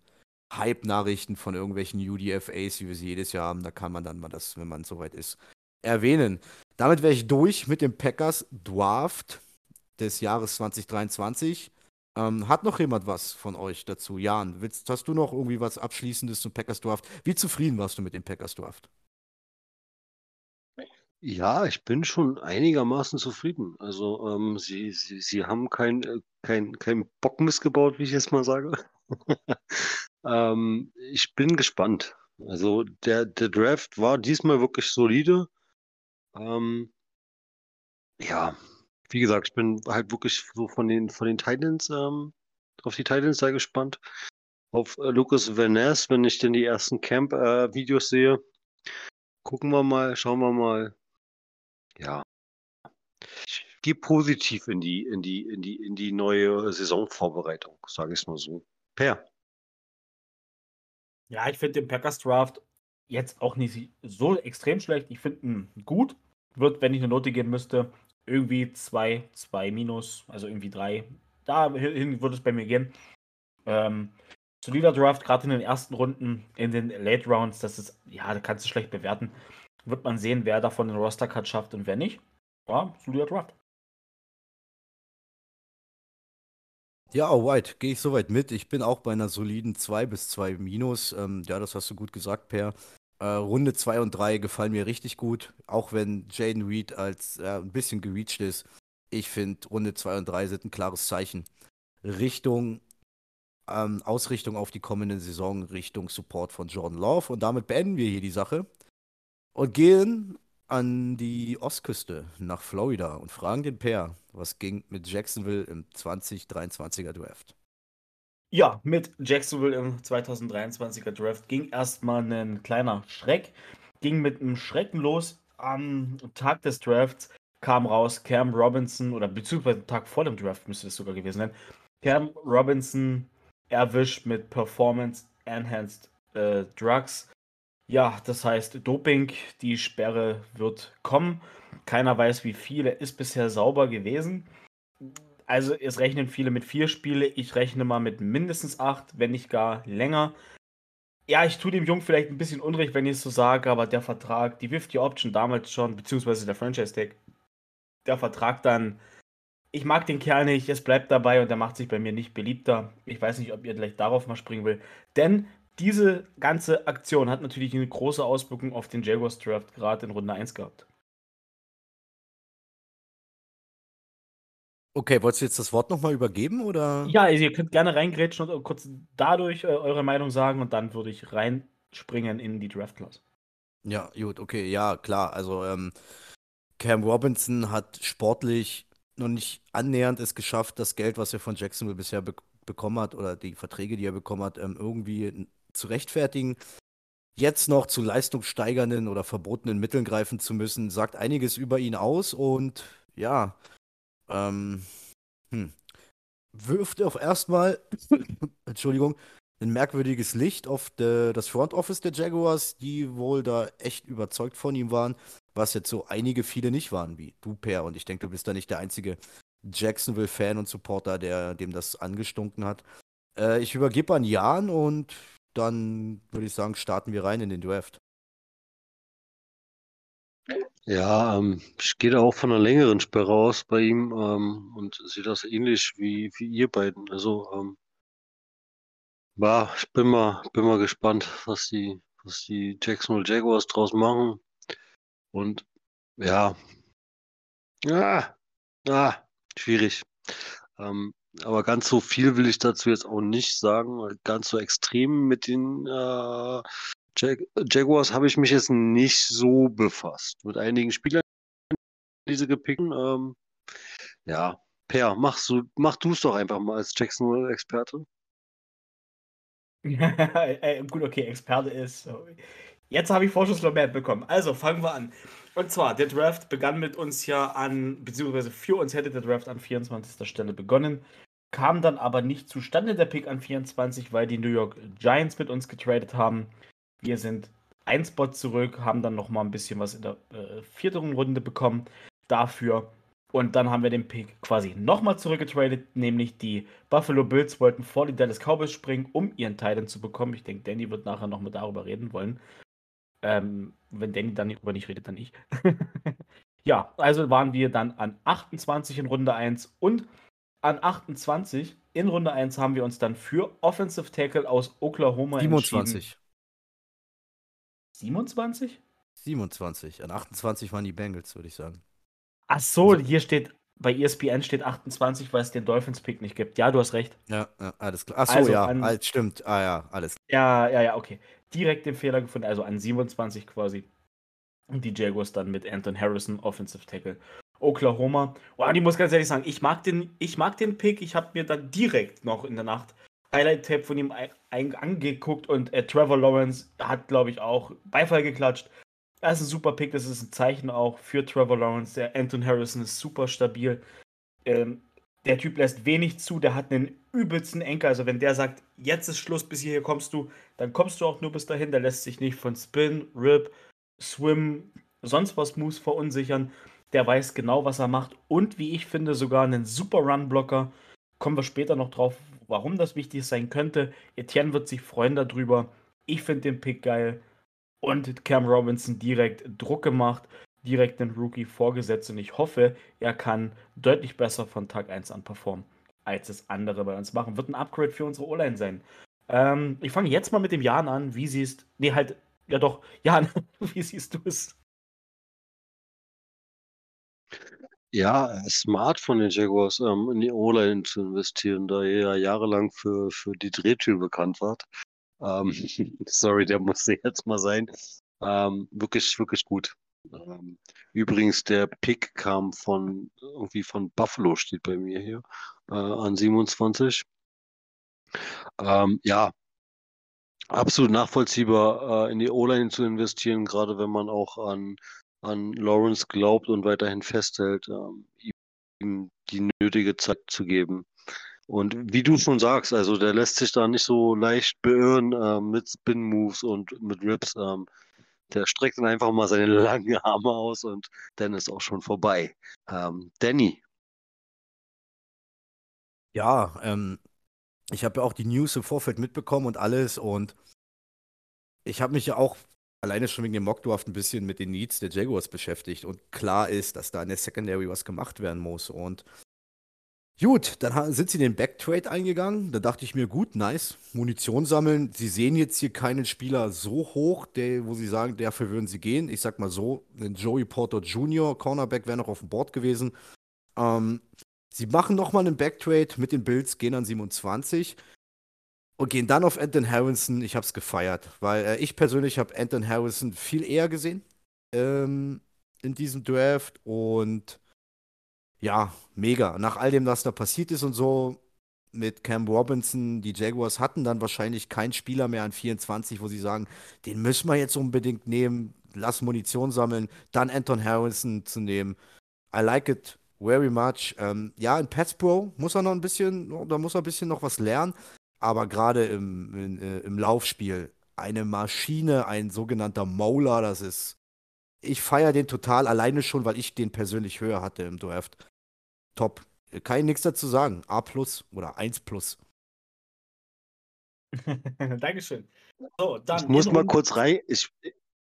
Hype-Nachrichten von irgendwelchen UDFAs, wie wir sie jedes Jahr haben. Da kann man dann mal das, wenn man soweit ist, erwähnen. Damit wäre ich durch mit dem Packers Draft des Jahres 2023. Ähm, hat noch jemand was von euch dazu? Jan, willst, hast du noch irgendwie was Abschließendes zum Packers Draft? Wie zufrieden warst du mit dem Packers Draft? Ja, ich bin schon einigermaßen zufrieden. Also, ähm, sie, sie, sie haben kein, äh, kein, kein Bock missgebaut, wie ich jetzt mal sage. ähm, ich bin gespannt. Also, der, der Draft war diesmal wirklich solide. Ähm, ja, wie gesagt, ich bin halt wirklich so von den, von den Titans, ähm, auf die Titans sehr gespannt. Auf äh, Lucas Van wenn ich denn die ersten Camp-Videos äh, sehe. Gucken wir mal, schauen wir mal. Ja. Ich gehe positiv in die, in die, in die, in die neue Saisonvorbereitung, sage ich es mal so. Per. Ja, ich finde den Packers Draft jetzt auch nicht so extrem schlecht. Ich finde ihn gut. Wird, wenn ich eine Note geben müsste, irgendwie 2, 2 minus, also irgendwie 3. Dahin würde es bei mir gehen. Ähm, solider Draft, gerade in den ersten Runden, in den Late Rounds, das ist, ja, da kannst du schlecht bewerten. Wird man sehen, wer davon den Roster-Cut schafft und wer nicht. Ja, solider Draft. Ja, White, gehe ich soweit mit. Ich bin auch bei einer soliden 2 bis 2 minus. Ähm, ja, das hast du gut gesagt, Per. Äh, Runde 2 und 3 gefallen mir richtig gut, auch wenn Jaden Reed als äh, ein bisschen gereached ist. Ich finde, Runde 2 und 3 sind ein klares Zeichen. Richtung, ähm, Ausrichtung auf die kommende Saison, Richtung Support von Jordan Love. Und damit beenden wir hier die Sache und gehen an die Ostküste nach Florida und fragen den Pair, was ging mit Jacksonville im 2023er Draft. Ja, mit Jacksonville im 2023er Draft ging erstmal ein kleiner Schreck. Ging mit einem Schrecken los. Am Tag des Drafts kam raus Cam Robinson, oder beziehungsweise Tag vor dem Draft müsste es sogar gewesen sein. Cam Robinson erwischt mit Performance Enhanced äh, Drugs. Ja, das heißt Doping. Die Sperre wird kommen. Keiner weiß, wie viele. Ist bisher sauber gewesen also es rechnen viele mit vier Spiele, ich rechne mal mit mindestens acht, wenn nicht gar länger. Ja, ich tue dem Jungen vielleicht ein bisschen Unrecht, wenn ich es so sage, aber der Vertrag, die 50 Option damals schon, beziehungsweise der Franchise-Tag, der Vertrag dann, ich mag den Kerl nicht, es bleibt dabei und der macht sich bei mir nicht beliebter. Ich weiß nicht, ob ihr gleich darauf mal springen will. Denn diese ganze Aktion hat natürlich eine große Auswirkung auf den Jaguars Draft gerade in Runde 1 gehabt. Okay, wolltest du jetzt das Wort nochmal übergeben oder? Ja, also ihr könnt gerne reingrätschen und kurz dadurch äh, eure Meinung sagen und dann würde ich reinspringen in die Draft Class. Ja, gut, okay, ja, klar. Also ähm, Cam Robinson hat sportlich noch nicht annähernd es geschafft, das Geld, was er von Jacksonville bisher be bekommen hat oder die Verträge, die er bekommen hat, ähm, irgendwie zu rechtfertigen. Jetzt noch zu leistungssteigernden oder verbotenen Mitteln greifen zu müssen, sagt einiges über ihn aus und ja, ähm, hm. wirft auf erstmal, Entschuldigung, ein merkwürdiges Licht auf de, das Front Office der Jaguars, die wohl da echt überzeugt von ihm waren, was jetzt so einige, viele nicht waren, wie du, Per. Und ich denke, du bist da nicht der einzige Jacksonville-Fan und Supporter, der dem das angestunken hat. Äh, ich übergebe an Jan und dann würde ich sagen, starten wir rein in den Draft. Ja, ähm, ich gehe da auch von einer längeren Sperre aus bei ihm ähm, und sehe das ähnlich wie, wie ihr beiden. Also, ähm, ja, ich bin mal, bin mal gespannt, was die, was die Jacksonville Jaguars draus machen. Und ja, ja, ah, schwierig. Ähm, aber ganz so viel will ich dazu jetzt auch nicht sagen. Ganz so extrem mit den äh, Jag Jaguars habe ich mich jetzt nicht so befasst. Mit einigen Spielern, die sie gepickt ähm, Ja, Per, machst du, mach du es doch einfach mal als Jackson-Experte. Gut, okay, Experte ist. Jetzt habe ich Vorschusslorbeeren bekommen. Also fangen wir an. Und zwar, der Draft begann mit uns ja an, beziehungsweise für uns hätte der Draft an 24. Stelle begonnen. kam dann aber nicht zustande, der Pick an 24, weil die New York Giants mit uns getradet haben. Wir sind ein Spot zurück, haben dann nochmal ein bisschen was in der äh, vierten Runde bekommen dafür. Und dann haben wir den Pick quasi nochmal zurückgetradet, nämlich die Buffalo Bills wollten vor die Dallas Cowboys springen, um ihren Titan zu bekommen. Ich denke, Danny wird nachher noch mal darüber reden wollen. Ähm, wenn Danny dann darüber nicht redet, dann ich. ja, also waren wir dann an 28 in Runde 1 und an 28 in Runde 1 haben wir uns dann für Offensive Tackle aus Oklahoma 27. entschieden. 27? 27. An 28 waren die Bengals, würde ich sagen. Ach so, hier steht, bei ESPN steht 28, weil es den Dolphins-Pick nicht gibt. Ja, du hast recht. Ja, ja alles klar. Ach so, Also ja, an- stimmt. Ah ja, alles Ja, ja, ja, okay. Direkt den Fehler gefunden, also an 27 quasi. Und die Jaguars dann mit Anton Harrison, Offensive Tackle. Oklahoma. Oh, und ich muss ganz ehrlich sagen, ich mag den, ich mag den Pick. Ich habe mir dann direkt noch in der Nacht Highlight-Tape von ihm angeguckt und äh, Trevor Lawrence hat, glaube ich, auch Beifall geklatscht. Das ist ein super Pick, das ist ein Zeichen auch für Trevor Lawrence. Der Anton Harrison ist super stabil. Ähm, der Typ lässt wenig zu, der hat einen übelsten Enker. Also wenn der sagt, jetzt ist Schluss, bis hierher kommst du, dann kommst du auch nur bis dahin. Der lässt sich nicht von Spin, Rip, Swim, sonst was Moves verunsichern. Der weiß genau, was er macht. Und wie ich finde, sogar einen super Run-Blocker. Kommen wir später noch drauf, warum das wichtig sein könnte. Etienne wird sich freuen darüber. Ich finde den Pick geil. Und Cam Robinson direkt Druck gemacht, direkt den Rookie vorgesetzt. Und ich hoffe, er kann deutlich besser von Tag 1 an performen, als es andere bei uns machen. Wird ein Upgrade für unsere O-Line sein. Ähm, ich fange jetzt mal mit dem Jan an. Wie siehst Nee, halt. Ja, doch. Jan, wie siehst du es? Ja, smart von den Jaguars, ähm, in die O-Line zu investieren, da er ja jahrelang für, für die Drehtür bekannt war. Ähm, sorry, der musste jetzt mal sein. Ähm, wirklich, wirklich gut. Ähm, übrigens, der Pick kam von irgendwie von Buffalo, steht bei mir hier, äh, an 27. Ähm, ja, absolut nachvollziehbar, äh, in die O-Line zu investieren, gerade wenn man auch an an Lawrence glaubt und weiterhin festhält, ähm, ihm die nötige Zeit zu geben. Und wie du schon sagst, also der lässt sich da nicht so leicht beirren ähm, mit Spin-Moves und mit Rips. Der streckt dann einfach mal seine langen Arme aus und dann ist auch schon vorbei. Ähm, Danny, Ja, ähm, ich habe ja auch die News im Vorfeld mitbekommen und alles und ich habe mich ja auch alleine schon wegen dem Mockdraft ein bisschen mit den Needs der Jaguars beschäftigt und klar ist, dass da in der Secondary was gemacht werden muss und gut, dann sind sie den Backtrade eingegangen, da dachte ich mir, gut, nice, Munition sammeln, sie sehen jetzt hier keinen Spieler so hoch, der, wo sie sagen, dafür würden sie gehen, ich sag mal so, Joey Porter Jr., Cornerback wäre noch auf dem Board gewesen, ähm, Sie machen nochmal einen Backtrade mit den Bills, gehen an 27 und gehen dann auf Anton Harrison. Ich habe es gefeiert, weil äh, ich persönlich habe Anton Harrison viel eher gesehen ähm, in diesem Draft und ja, mega. Nach all dem, was da passiert ist und so mit Cam Robinson, die Jaguars hatten dann wahrscheinlich keinen Spieler mehr an 24, wo sie sagen, den müssen wir jetzt unbedingt nehmen, lass Munition sammeln, dann Anton Harrison zu nehmen. I like it very much. Ähm, ja, in Pets Pro muss er noch ein bisschen, da muss er ein bisschen noch was lernen, aber gerade im, in, äh, im Laufspiel eine Maschine, ein sogenannter Mauler, das ist. Ich feiere den total, alleine schon, weil ich den persönlich höher hatte im Draft. Top. Kann ich nichts dazu sagen. A plus oder 1 plus. Dankeschön. So, dann ich muss mal kurz rein, ich,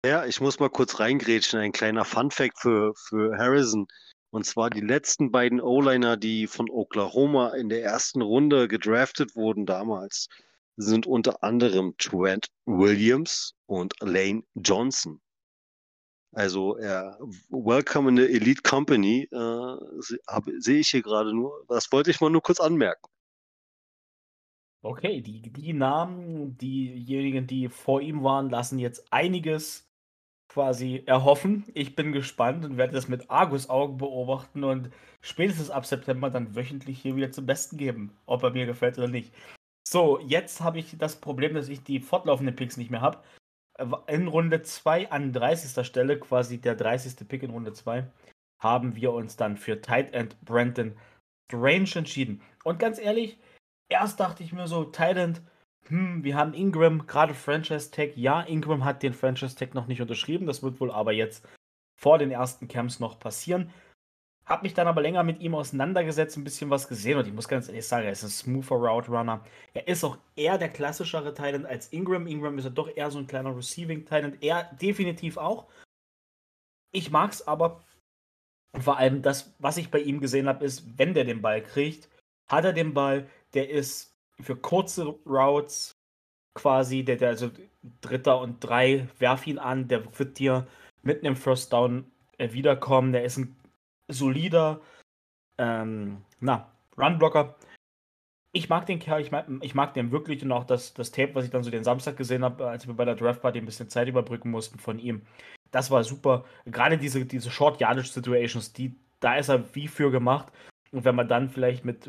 ja, ich muss mal kurz reingrätschen. Ein kleiner Fun-Fact für, für Harrison. Und zwar die letzten beiden O-Liner, die von Oklahoma in der ersten Runde gedraftet wurden damals, sind unter anderem Trent Williams und Lane Johnson. Also er welcome in the Elite Company, äh, sehe ich hier gerade nur. Das wollte ich mal nur kurz anmerken. Okay, die, die Namen, diejenigen, die vor ihm waren, lassen jetzt einiges quasi erhoffen. Ich bin gespannt und werde das mit Argusaugen beobachten und spätestens ab September dann wöchentlich hier wieder zum Besten geben, ob er mir gefällt oder nicht. So, jetzt habe ich das Problem, dass ich die fortlaufenden Picks nicht mehr habe. In Runde 2 an 30. Stelle, quasi der 30. Pick in Runde 2, haben wir uns dann für Tight End Brandon strange entschieden. Und ganz ehrlich, erst dachte ich mir so, Thailand, hm, wir haben Ingram, gerade Franchise Tag. Ja, Ingram hat den Franchise Tag noch nicht unterschrieben. Das wird wohl aber jetzt vor den ersten Camps noch passieren. Hab mich dann aber länger mit ihm auseinandergesetzt, ein bisschen was gesehen und ich muss ganz ehrlich sagen, er ist ein smoother Route Runner. Er ist auch eher der klassischere Talent als Ingram. Ingram ist ja doch eher so ein kleiner Receiving Talent. Er definitiv auch. Ich mag's aber vor allem das, was ich bei ihm gesehen habe, ist, wenn der den Ball kriegt, hat er den Ball, der ist für kurze Routes quasi, der, der also Dritter und Drei, werf ihn an, der wird dir mit einem First Down äh, wiederkommen. Der ist ein solider, ähm, na, Runblocker. Ich mag den Kerl, ich mag, ich mag den wirklich und auch das, das Tape, was ich dann so den Samstag gesehen habe, als wir bei der Draft Party ein bisschen Zeit überbrücken mussten von ihm. Das war super. Gerade diese, diese Short Yardage Situations, die, da ist er wie für gemacht. Und wenn man dann vielleicht mit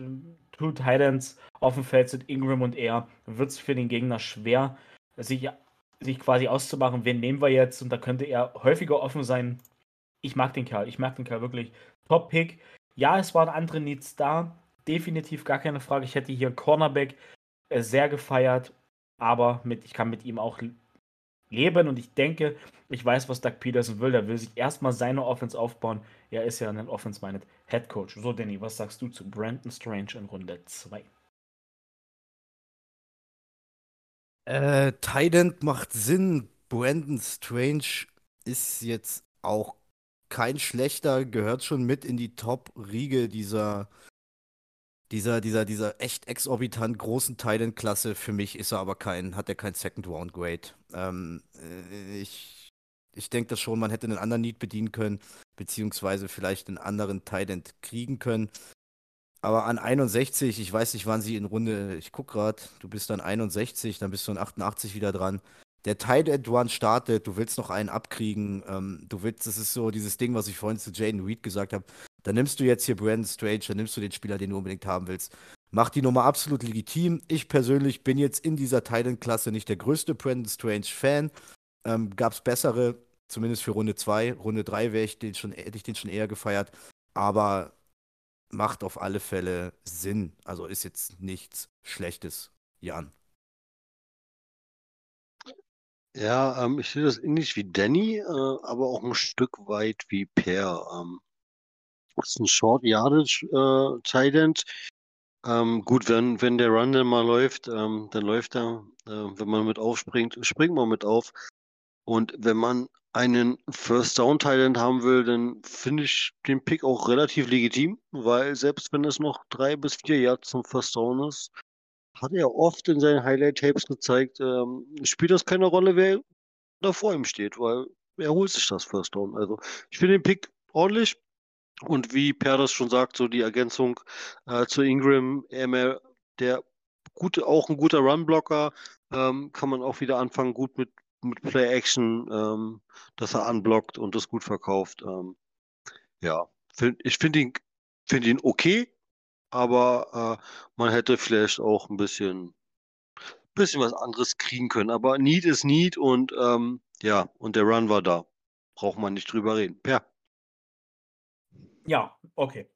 Two Titans auf dem Feld sind, Ingram und er, wird es für den Gegner schwer, sich, sich quasi auszumachen, wen nehmen wir jetzt. Und da könnte er häufiger offen sein, ich mag den Kerl. Ich mag den Kerl wirklich. Top-Pick. Ja, es waren andere Needs da. Definitiv gar keine Frage. Ich hätte hier Cornerback äh, sehr gefeiert. Aber mit, ich kann mit ihm auch leben und ich denke, ich weiß, was Doug Peterson will. Er will sich erstmal seine Offense aufbauen. Er ist ja ein Offense-minded Head Coach. So, Danny, was sagst du zu Brandon Strange in Runde 2? Äh, Tident macht Sinn. Brandon Strange ist jetzt auch kein schlechter, gehört schon mit in die Top-Riege dieser, dieser, dieser, dieser echt exorbitant großen Titan-Klasse. Für mich ist er aber kein, hat er kein Second-Round-Grade. Ähm, äh, ich ich denke das schon, man hätte einen anderen Need bedienen können, beziehungsweise vielleicht einen anderen Titan kriegen können. Aber an 61, ich weiß nicht, wann sie in Runde, ich guck gerade, du bist dann 61, dann bist du an 88 wieder dran der Tight End One startet, du willst noch einen abkriegen, ähm, du willst, das ist so dieses Ding, was ich vorhin zu Jaden Reed gesagt habe, dann nimmst du jetzt hier Brandon Strange, dann nimmst du den Spieler, den du unbedingt haben willst. Mach die Nummer absolut legitim. Ich persönlich bin jetzt in dieser Titan-Klasse nicht der größte Brandon Strange-Fan. Ähm, Gab es bessere, zumindest für Runde 2. Runde 3 ich den schon, hätte ich den schon eher gefeiert. Aber macht auf alle Fälle Sinn. Also ist jetzt nichts Schlechtes, Jan. Ja, ähm, ich sehe das ähnlich wie Danny, äh, aber auch ein Stück weit wie Per. Ähm, das ist ein Short Yardage äh, Tight. Ähm, gut, wenn, wenn der Run dann mal läuft, ähm, dann läuft er. Äh, wenn man mit aufspringt, springt man mit auf. Und wenn man einen First Down Tight haben will, dann finde ich den Pick auch relativ legitim, weil selbst wenn es noch drei bis vier Yards zum First Down ist, hat er oft in seinen Highlight-Tapes gezeigt, ähm, spielt das keine Rolle, wer da vor ihm steht, weil er holt sich das First Down. Also ich finde den Pick ordentlich. Und wie Per das schon sagt, so die Ergänzung äh, zu Ingram, mehr der gute, auch ein guter Run-Blocker, ähm, kann man auch wieder anfangen, gut mit, mit Play-Action, ähm, dass er unblockt und das gut verkauft. Ähm, ja, find, ich finde ihn, find ihn okay, aber äh, man hätte vielleicht auch ein bisschen, bisschen was anderes kriegen können. Aber Need ist Need und ähm, ja, und der Run war da. Braucht man nicht drüber reden. Ja. Ja, okay.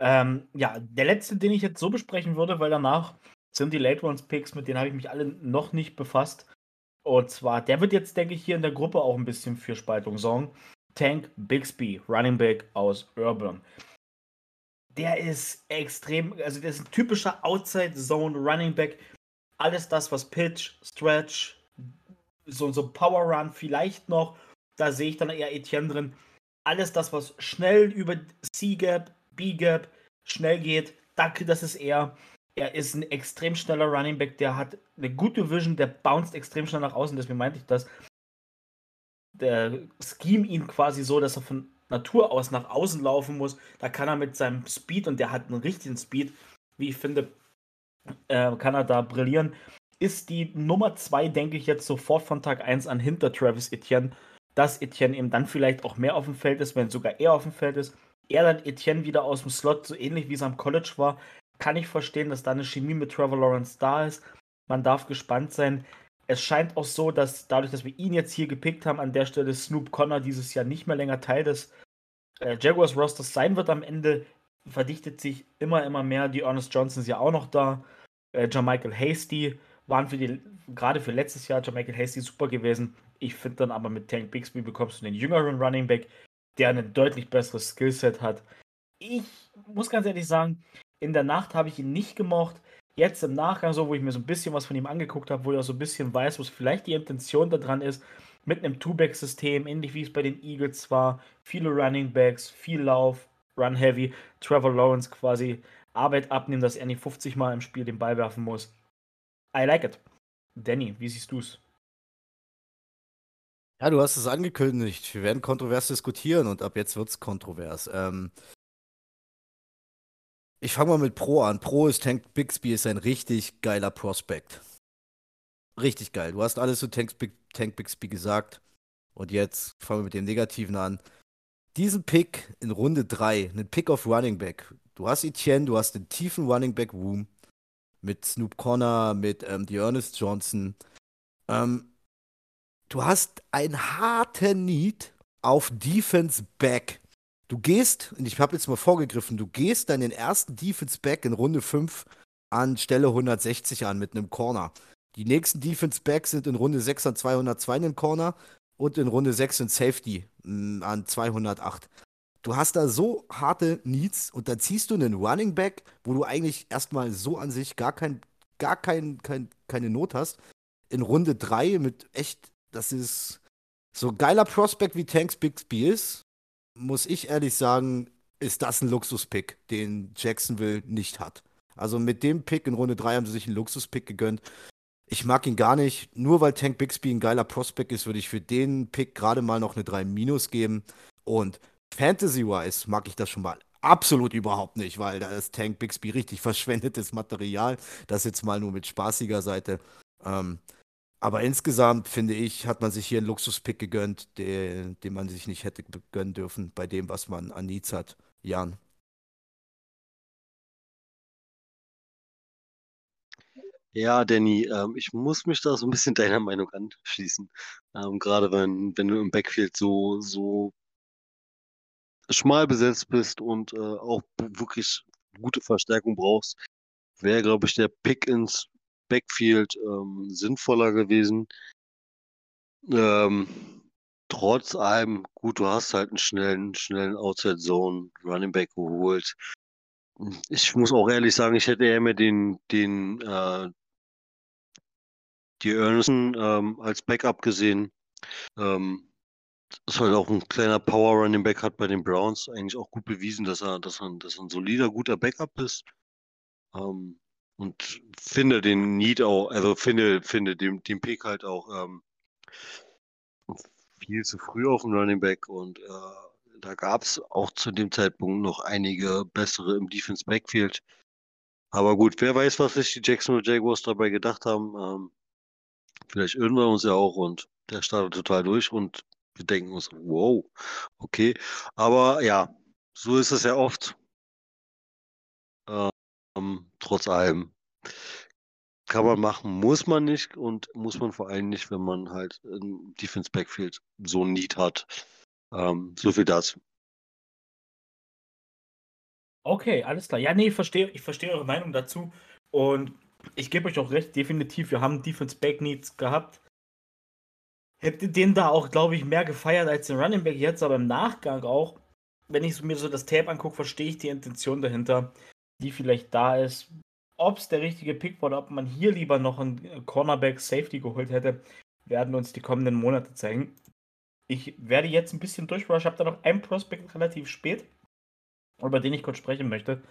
Ähm, ja, der letzte, den ich jetzt so besprechen würde, weil danach sind die Late Ones Picks, mit denen habe ich mich alle noch nicht befasst. Und zwar, der wird jetzt, denke ich, hier in der Gruppe auch ein bisschen für Spaltung sorgen. Tank Bixby, Running Back aus Urban der ist extrem, also der ist ein typischer Outside Zone Running Back. Alles das, was Pitch, Stretch, so, so Power Run vielleicht noch, da sehe ich dann eher Etienne drin. Alles das, was schnell über C-Gap, B-Gap schnell geht, das ist er. Er ist ein extrem schneller Running Back, der hat eine gute Vision, der bounced extrem schnell nach außen, deswegen meinte ich das. Der Scheme ihn quasi so, dass er von Natur aus nach außen laufen muss, da kann er mit seinem Speed, und der hat einen richtigen Speed, wie ich finde, äh, kann er da brillieren. Ist die Nummer 2, denke ich jetzt sofort von Tag 1 an hinter Travis Etienne, dass Etienne eben dann vielleicht auch mehr auf dem Feld ist, wenn sogar er auf dem Feld ist. Er dann Etienne wieder aus dem Slot, so ähnlich wie es am College war, kann ich verstehen, dass da eine Chemie mit Trevor Lawrence da ist. Man darf gespannt sein es scheint auch so, dass dadurch, dass wir ihn jetzt hier gepickt haben, an der Stelle Snoop Connor dieses Jahr nicht mehr länger Teil des äh, Jaguars Rosters sein wird am Ende. verdichtet sich immer, immer mehr. Die Ernest Johnson ist ja auch noch da. Äh, Jermichael Hasty waren für die, gerade für letztes Jahr Jermichael Hasty super gewesen. Ich finde dann aber mit Tank Bixby bekommst du den jüngeren Running Back, der ein deutlich besseres Skillset hat. Ich muss ganz ehrlich sagen, in der Nacht habe ich ihn nicht gemocht. Jetzt im Nachgang, so wo ich mir so ein bisschen was von ihm angeguckt habe, wo ich auch so ein bisschen weiß, was vielleicht die Intention da dran ist, mit einem Two-Back-System, ähnlich wie es bei den Eagles war. Viele Running Backs, viel Lauf, Run Heavy. Trevor Lawrence quasi Arbeit abnehmen, dass er nicht 50 Mal im Spiel den Ball werfen muss. I like it. Danny, wie siehst du es? Ja, du hast es angekündigt. Wir werden kontrovers diskutieren und ab jetzt wird es kontrovers. Ähm, ich fange mal mit Pro an. Pro ist Tank Bixby ist ein richtig geiler Prospect richtig geil. Du hast alles zu Tank, Tank Bixby gesagt. Und jetzt fangen wir mit dem Negativen an. Diesen Pick in Runde 3, einen Pick auf Running Back. Du hast Etienne, du hast den tiefen Running Back Room mit Snoop Connor, mit ähm, Ernest Johnson. Ähm, du hast einen harten Need auf Defense Back. Du gehst, und ich habe jetzt mal vorgegriffen, du gehst dann den ersten Defense Back in Runde 5 an Stelle 160 an mit einem Corner. Die nächsten Defense Backs sind in Runde 6 an 202 in den Corner und in Runde 6 in Safety mm, an 208. Du hast da so harte Needs und dann ziehst du einen Running Back, wo du eigentlich erstmal so an sich gar, kein, gar kein, kein, keine Not hast. In Runde 3 mit echt, das ist so geiler Prospect wie Tanks Bixby ist, muss ich ehrlich sagen, ist das ein Luxuspick, den Jacksonville nicht hat. Also mit dem Pick in Runde 3 haben sie sich einen Luxuspick gegönnt. Ich mag ihn gar nicht. Nur weil Tank Bixby ein geiler Prospect ist, würde ich für den Pick gerade mal noch eine 3 Minus geben. Und Fantasy-wise mag ich das schon mal absolut überhaupt nicht, weil da ist Tank Bixby richtig verschwendetes Material. Das jetzt mal nur mit spaßiger Seite. Ähm, aber insgesamt finde ich, hat man sich hier einen Luxuspick gegönnt, den, den man sich nicht hätte gönnen dürfen bei dem, was man an Needs hat. Jan. Ja, Danny, ähm, ich muss mich da so ein bisschen deiner Meinung anschließen. Ähm, gerade wenn, wenn du im Backfield so, so schmal besetzt bist und äh, auch wirklich gute Verstärkung brauchst, wäre, glaube ich, der Pick ins Backfield ähm, sinnvoller gewesen. Ähm, trotz allem, gut, du hast halt einen schnellen, schnellen Outside Zone Running Back geholt. Ich muss auch ehrlich sagen, ich hätte eher mehr den, den, äh, die Ernsten ähm, als Backup gesehen. Ähm, ist halt auch ein kleiner Power Running Back hat bei den Browns eigentlich auch gut bewiesen, dass er, dass er, dass er ein solider, guter Backup ist. Ähm, und finde den Need auch, also finde, finde den, den Pick halt auch ähm, viel zu früh auf dem Running Back und äh, da gab es auch zu dem Zeitpunkt noch einige bessere im Defense Backfield. Aber gut, wer weiß, was sich die Jacksonville Jaguars dabei gedacht haben. Ähm, vielleicht irren wir uns ja auch und der startet total durch und wir denken uns, wow, okay. Aber ja, so ist es ja oft. Ähm, trotz allem. Kann man machen, muss man nicht und muss man vor allem nicht, wenn man halt im Defense Backfield so ein Need hat. Ähm, so viel dazu. Okay, alles klar. Ja, nee, ich verstehe, ich verstehe eure Meinung dazu. Und ich gebe euch auch recht, definitiv, wir haben Defense Back Needs gehabt. Hätte den da auch, glaube ich, mehr gefeiert als den Running Back jetzt, aber im Nachgang auch, wenn ich mir so das Tape angucke, verstehe ich die Intention dahinter, die vielleicht da ist. Ob es der richtige Pick war oder ob man hier lieber noch einen Cornerback Safety geholt hätte, werden uns die kommenden Monate zeigen. Ich werde jetzt ein bisschen durchrushen. Ich habe da noch einen Prospect relativ spät, über den ich kurz sprechen möchte.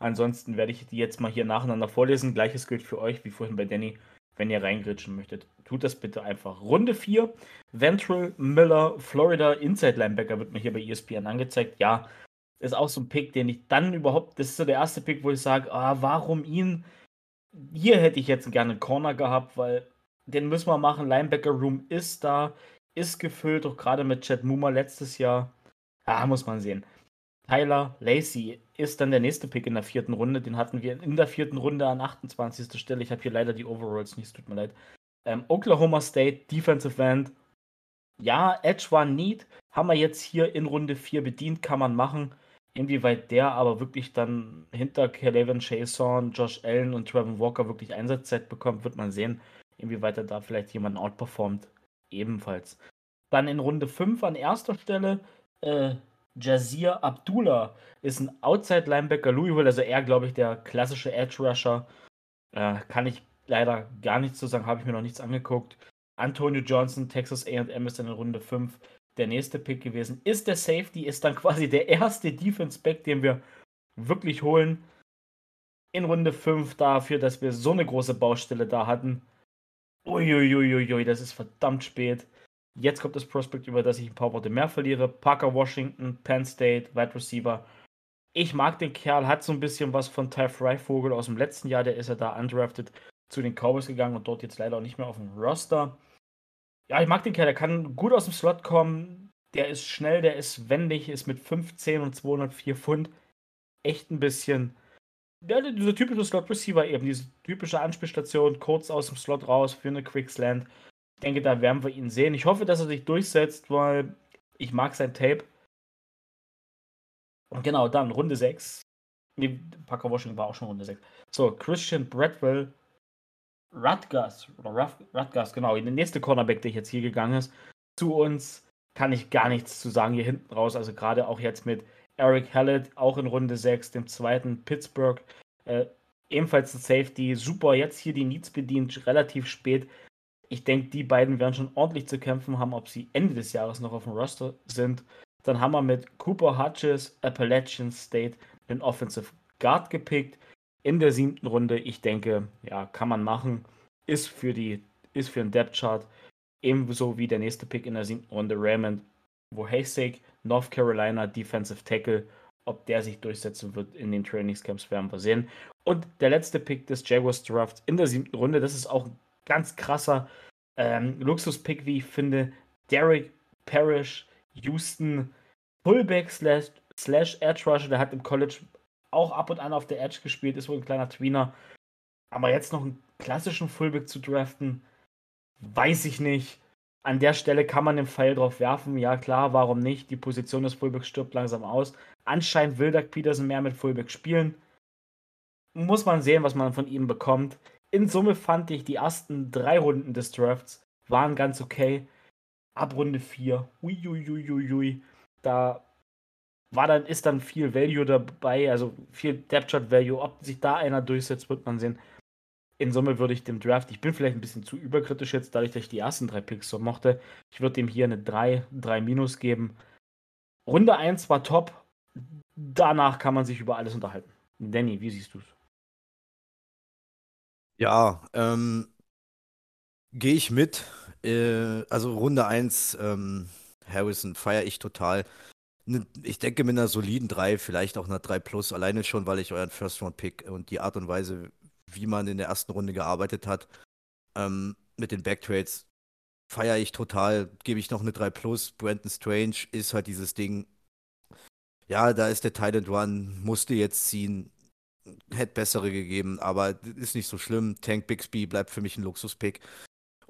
Ansonsten werde ich die jetzt mal hier nacheinander vorlesen. Gleiches gilt für euch wie vorhin bei Danny. Wenn ihr reingritschen möchtet, tut das bitte einfach. Runde 4, Ventral Miller, Florida Inside Linebacker wird mir hier bei ESPN angezeigt. Ja, ist auch so ein Pick, den ich dann überhaupt, das ist so der erste Pick, wo ich sage, ah, warum ihn? Hier hätte ich jetzt gerne einen Corner gehabt, weil den müssen wir machen. Linebacker Room ist da, ist gefüllt, auch gerade mit Chad Muma letztes Jahr. Ja, muss man sehen. Tyler Lacey ist dann der nächste Pick in der vierten Runde. Den hatten wir in der vierten Runde an 28. Stelle. Ich habe hier leider die Overalls nicht, es tut mir leid. Ähm, Oklahoma State, Defensive End. Ja, Edge war neat. Haben wir jetzt hier in Runde 4 bedient, kann man machen. Inwieweit der aber wirklich dann hinter Kevin Chason, Josh Allen und Trevor Walker wirklich Einsatzzeit bekommt, wird man sehen. Inwieweit er da vielleicht jemanden outperformt. Ebenfalls. Dann in Runde 5 an erster Stelle äh, Jazir Abdullah ist ein Outside Linebacker Louisville, also er, glaube ich, der klassische Edge Rusher. Äh, kann ich leider gar nichts zu sagen, habe ich mir noch nichts angeguckt. Antonio Johnson, Texas AM ist in Runde 5 der nächste Pick gewesen. Ist der Safety, ist dann quasi der erste Defense-Back, den wir wirklich holen. In Runde 5 dafür, dass wir so eine große Baustelle da hatten. Uiuiuiui, das ist verdammt spät. Jetzt kommt das Prospect, über das ich ein paar Worte mehr verliere. Parker Washington, Penn State, Wide Receiver. Ich mag den Kerl, hat so ein bisschen was von Ty Freivogel aus dem letzten Jahr. Der ist ja da undrafted zu den Cowboys gegangen und dort jetzt leider auch nicht mehr auf dem Roster. Ja, ich mag den Kerl, der kann gut aus dem Slot kommen. Der ist schnell, der ist wendig, ist mit 15 und 204 Pfund echt ein bisschen. Ja, dieser typische Slot Receiver eben, diese typische Anspielstation, kurz aus dem Slot raus für eine Quickslant denke, da werden wir ihn sehen. Ich hoffe, dass er sich durchsetzt, weil ich mag sein Tape. Und genau, dann Runde 6. Nee, Parker Washington war auch schon Runde 6. So, Christian Bradwell, Rutgers, oder Rutgers, genau, der nächste Cornerback, der jetzt hier gegangen ist, zu uns, kann ich gar nichts zu sagen hier hinten raus. Also gerade auch jetzt mit Eric Hallett, auch in Runde 6, dem zweiten Pittsburgh, äh, ebenfalls ein Safety, super, jetzt hier die Needs bedient, relativ spät ich denke, die beiden werden schon ordentlich zu kämpfen haben, ob sie Ende des Jahres noch auf dem Roster sind. Dann haben wir mit Cooper Hutches, Appalachian State, den Offensive Guard gepickt in der siebten Runde. Ich denke, ja, kann man machen. Ist für die, ist für ein Depth Chart ebenso wie der nächste Pick in der siebten Runde Raymond Wohasek, North Carolina Defensive Tackle. Ob der sich durchsetzen wird in den Trainingscamps, werden wir sehen. Und der letzte Pick des Jaguars Draft in der siebten Runde, das ist auch ein ganz krasser ähm, Luxus-Pick, wie ich finde. Derek Parrish, Houston, Fullback slash, slash Edge Rusher, der hat im College auch ab und an auf der Edge gespielt, ist wohl ein kleiner Tweener. Aber jetzt noch einen klassischen Fullback zu draften, weiß ich nicht. An der Stelle kann man den Pfeil drauf werfen. Ja, klar, warum nicht? Die Position des Fullbacks stirbt langsam aus. Anscheinend will Doug Peterson mehr mit Fullback spielen. Muss man sehen, was man von ihm bekommt in Summe fand ich, die ersten drei Runden des Drafts waren ganz okay. Ab Runde 4, uiuiuiui, da war dann, ist dann viel Value dabei, also viel Depth Chart Value. Ob sich da einer durchsetzt, wird man sehen. In Summe würde ich dem Draft, ich bin vielleicht ein bisschen zu überkritisch jetzt, dadurch, dass ich die ersten drei Picks so mochte. Ich würde dem hier eine 3, 3 Minus geben. Runde 1 war top. Danach kann man sich über alles unterhalten. Danny, wie siehst du es? Ja, ähm, gehe ich mit. Äh, also Runde 1, ähm, Harrison feiere ich total. Ne, ich denke mit einer soliden 3, vielleicht auch einer 3 Plus, alleine schon, weil ich euren First-Round-Pick und die Art und Weise, wie man in der ersten Runde gearbeitet hat, ähm, mit den Backtrades, feiere ich total. Gebe ich noch eine 3 Plus. Brandon Strange ist halt dieses Ding. Ja, da ist der Titan Run, musste jetzt ziehen hätte bessere gegeben, aber ist nicht so schlimm. Tank Bixby bleibt für mich ein Luxuspick.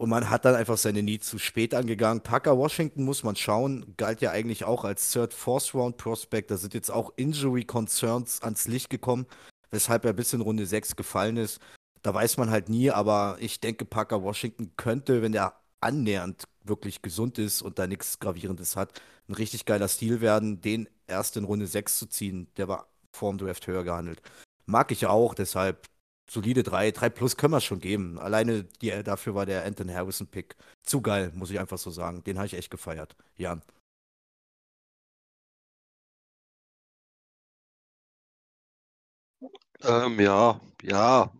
Und man hat dann einfach seine Needs zu spät angegangen. Parker Washington muss man schauen, galt ja eigentlich auch als Third, Fourth Round Prospect. Da sind jetzt auch Injury Concerns ans Licht gekommen, weshalb er bis in Runde 6 gefallen ist. Da weiß man halt nie, aber ich denke, Parker Washington könnte, wenn er annähernd wirklich gesund ist und da nichts Gravierendes hat, ein richtig geiler Stil werden, den erst in Runde 6 zu ziehen. Der war vor dem Draft höher gehandelt. Mag ich auch, deshalb solide 3. 3 plus können wir schon geben. Alleine die, dafür war der Anthony Harrison-Pick zu geil, muss ich einfach so sagen. Den habe ich echt gefeiert. Jan. Ähm, ja, ja.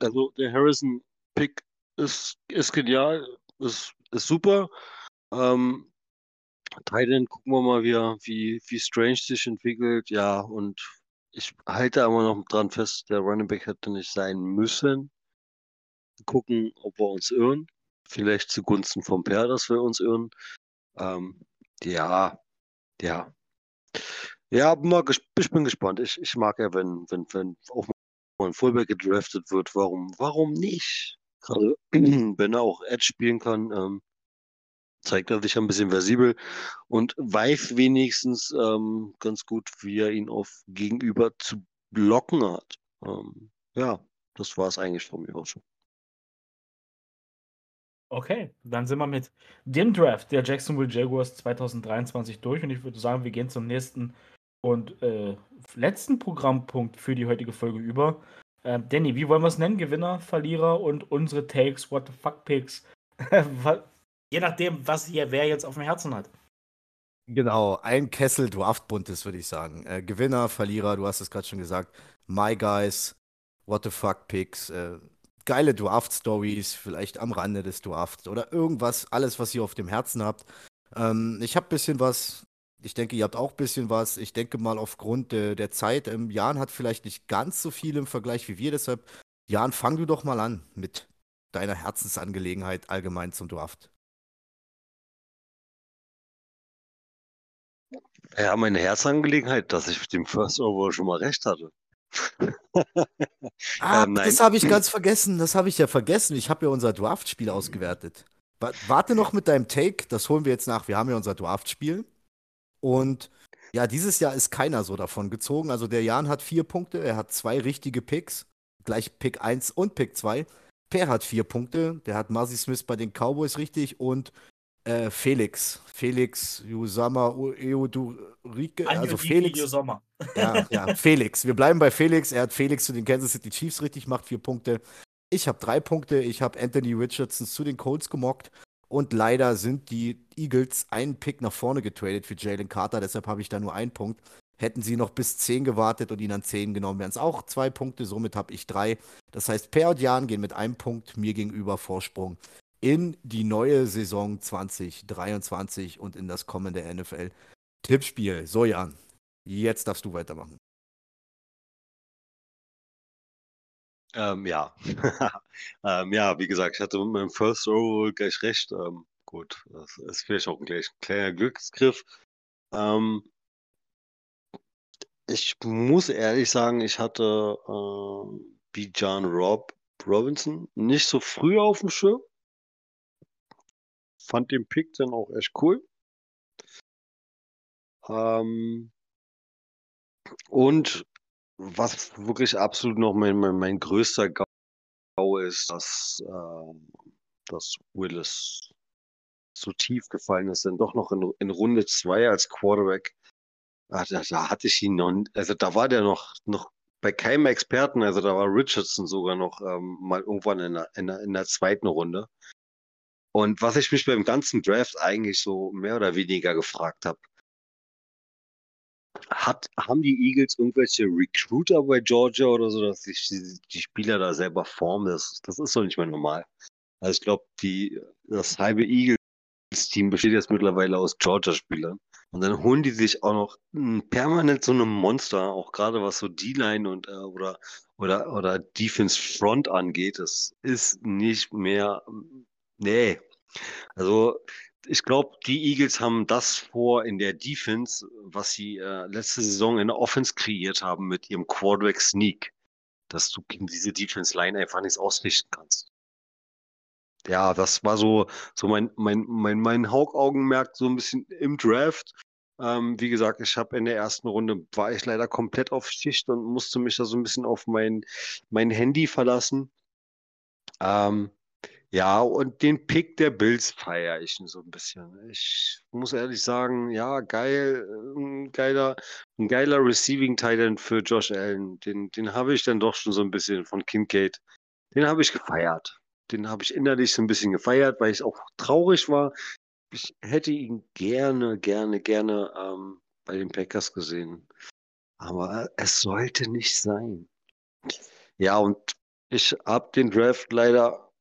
Also der Harrison-Pick ist, ist genial, ist, ist super. Ähm, Titan gucken wir mal, wie, wie, wie Strange sich entwickelt. Ja, und ich halte aber noch dran fest, der Running Back hätte nicht sein müssen. Gucken, ob wir uns irren. Vielleicht zugunsten vom Pair, dass wir uns irren. Ähm, ja, ja. Ja, ich bin gespannt. Ich, ich mag ja, wenn, wenn, wenn auch mal ein Fullback gedraftet wird. Warum, warum nicht? Gerade wenn er auch Edge spielen kann. Ähm, zeigt er sich ein bisschen versibel und weiß wenigstens ähm, ganz gut, wie er ihn auf Gegenüber zu blocken hat. Ähm, ja, das war es eigentlich von mir auch schon. Okay, dann sind wir mit dem Draft der Jacksonville Jaguars 2023 durch und ich würde sagen, wir gehen zum nächsten und äh, letzten Programmpunkt für die heutige Folge über. Äh, Danny, wie wollen wir es nennen? Gewinner, Verlierer und unsere Takes, What the fuck Picks. Je nachdem, was hier wer jetzt auf dem Herzen hat. Genau, ein Kessel Draftbuntes, würde ich sagen. Äh, Gewinner, Verlierer, du hast es gerade schon gesagt. My Guys, What the fuck Picks. Äh, geile Draft-Stories, vielleicht am Rande des Drafts oder irgendwas, alles, was ihr auf dem Herzen habt. Ähm, ich habe ein bisschen was. Ich denke, ihr habt auch ein bisschen was. Ich denke mal, aufgrund de, der Zeit, ähm, Jan hat vielleicht nicht ganz so viel im Vergleich wie wir. Deshalb, Jan, fang du doch mal an mit deiner Herzensangelegenheit allgemein zum Draft. Ja, meine Herzangelegenheit, dass ich mit dem First Over schon mal recht hatte. ah, ähm, das habe ich ganz vergessen. Das habe ich ja vergessen. Ich habe ja unser Draft-Spiel ausgewertet. Warte noch mit deinem Take, das holen wir jetzt nach. Wir haben ja unser Draft-Spiel. Und ja, dieses Jahr ist keiner so davon gezogen. Also der Jan hat vier Punkte, er hat zwei richtige Picks, gleich Pick 1 und Pick 2. Per hat vier Punkte, der hat Marcy Smith bei den Cowboys richtig und äh, Felix. Felix Usama Eudurike. Also Felix. Usama. Ja, ja, Felix. Wir bleiben bei Felix. Er hat Felix zu den Kansas City Chiefs richtig, macht vier Punkte. Ich habe drei Punkte. Ich habe Anthony Richardson zu den Colts gemockt. Und leider sind die Eagles einen Pick nach vorne getradet für Jalen Carter. Deshalb habe ich da nur einen Punkt. Hätten sie noch bis 10 gewartet und ihn an 10 genommen, wären es auch zwei Punkte. Somit habe ich drei. Das heißt, Per und Jan gehen mit einem Punkt mir gegenüber Vorsprung in die neue Saison 2023 und in das kommende NFL. Tippspiel. So, Jan, jetzt darfst du weitermachen. Ähm, ja. ähm, ja, wie gesagt, ich hatte mit meinem First Roll gleich recht. Ähm, gut, das ist vielleicht auch ein, gleich ein kleiner Glücksgriff. Ähm, ich muss ehrlich sagen, ich hatte äh, John Rob Robinson nicht so früh auf dem Schirm fand den Pick dann auch echt cool. Ähm, und was wirklich absolut noch mein, mein, mein größter GAU ist, dass, ähm, dass Willis so tief gefallen ist, dann doch noch in, in Runde 2 als Quarterback. Da, da, hatte ich ihn noch, also da war der noch, noch bei keinem Experten, also da war Richardson sogar noch ähm, mal irgendwann in der, in, der, in der zweiten Runde. Und was ich mich beim ganzen Draft eigentlich so mehr oder weniger gefragt habe, hat, haben die Eagles irgendwelche Recruiter bei Georgia oder so, dass sich die, die Spieler da selber formen? Das, das ist doch nicht mehr normal. Also ich glaube, das halbe Eagles-Team besteht jetzt mittlerweile aus Georgia-Spielern. Und dann holen die sich auch noch permanent so eine Monster, auch gerade was so D-Line und äh, oder oder oder Defense Front angeht. Das ist nicht mehr Nee. Also ich glaube, die Eagles haben das vor in der Defense, was sie äh, letzte Saison in der Offense kreiert haben mit ihrem Quarterback Sneak, dass du gegen diese Defense Line einfach nichts ausrichten kannst. Ja, das war so, so mein, mein, mein, mein Hauptaugenmerk so ein bisschen im Draft. Ähm, wie gesagt, ich habe in der ersten Runde war ich leider komplett auf Schicht und musste mich da so ein bisschen auf mein, mein Handy verlassen. Ähm, ja, und den Pick der Bills feiere ich so ein bisschen. Ich muss ehrlich sagen, ja, geil, ein geiler, ein geiler Receiving Titan für Josh Allen. Den, den habe ich dann doch schon so ein bisschen von Kincaid. Den habe ich gefeiert. Den habe ich innerlich so ein bisschen gefeiert, weil ich auch traurig war. Ich hätte ihn gerne, gerne, gerne ähm, bei den Packers gesehen. Aber es sollte nicht sein. Ja, und ich habe den Draft leider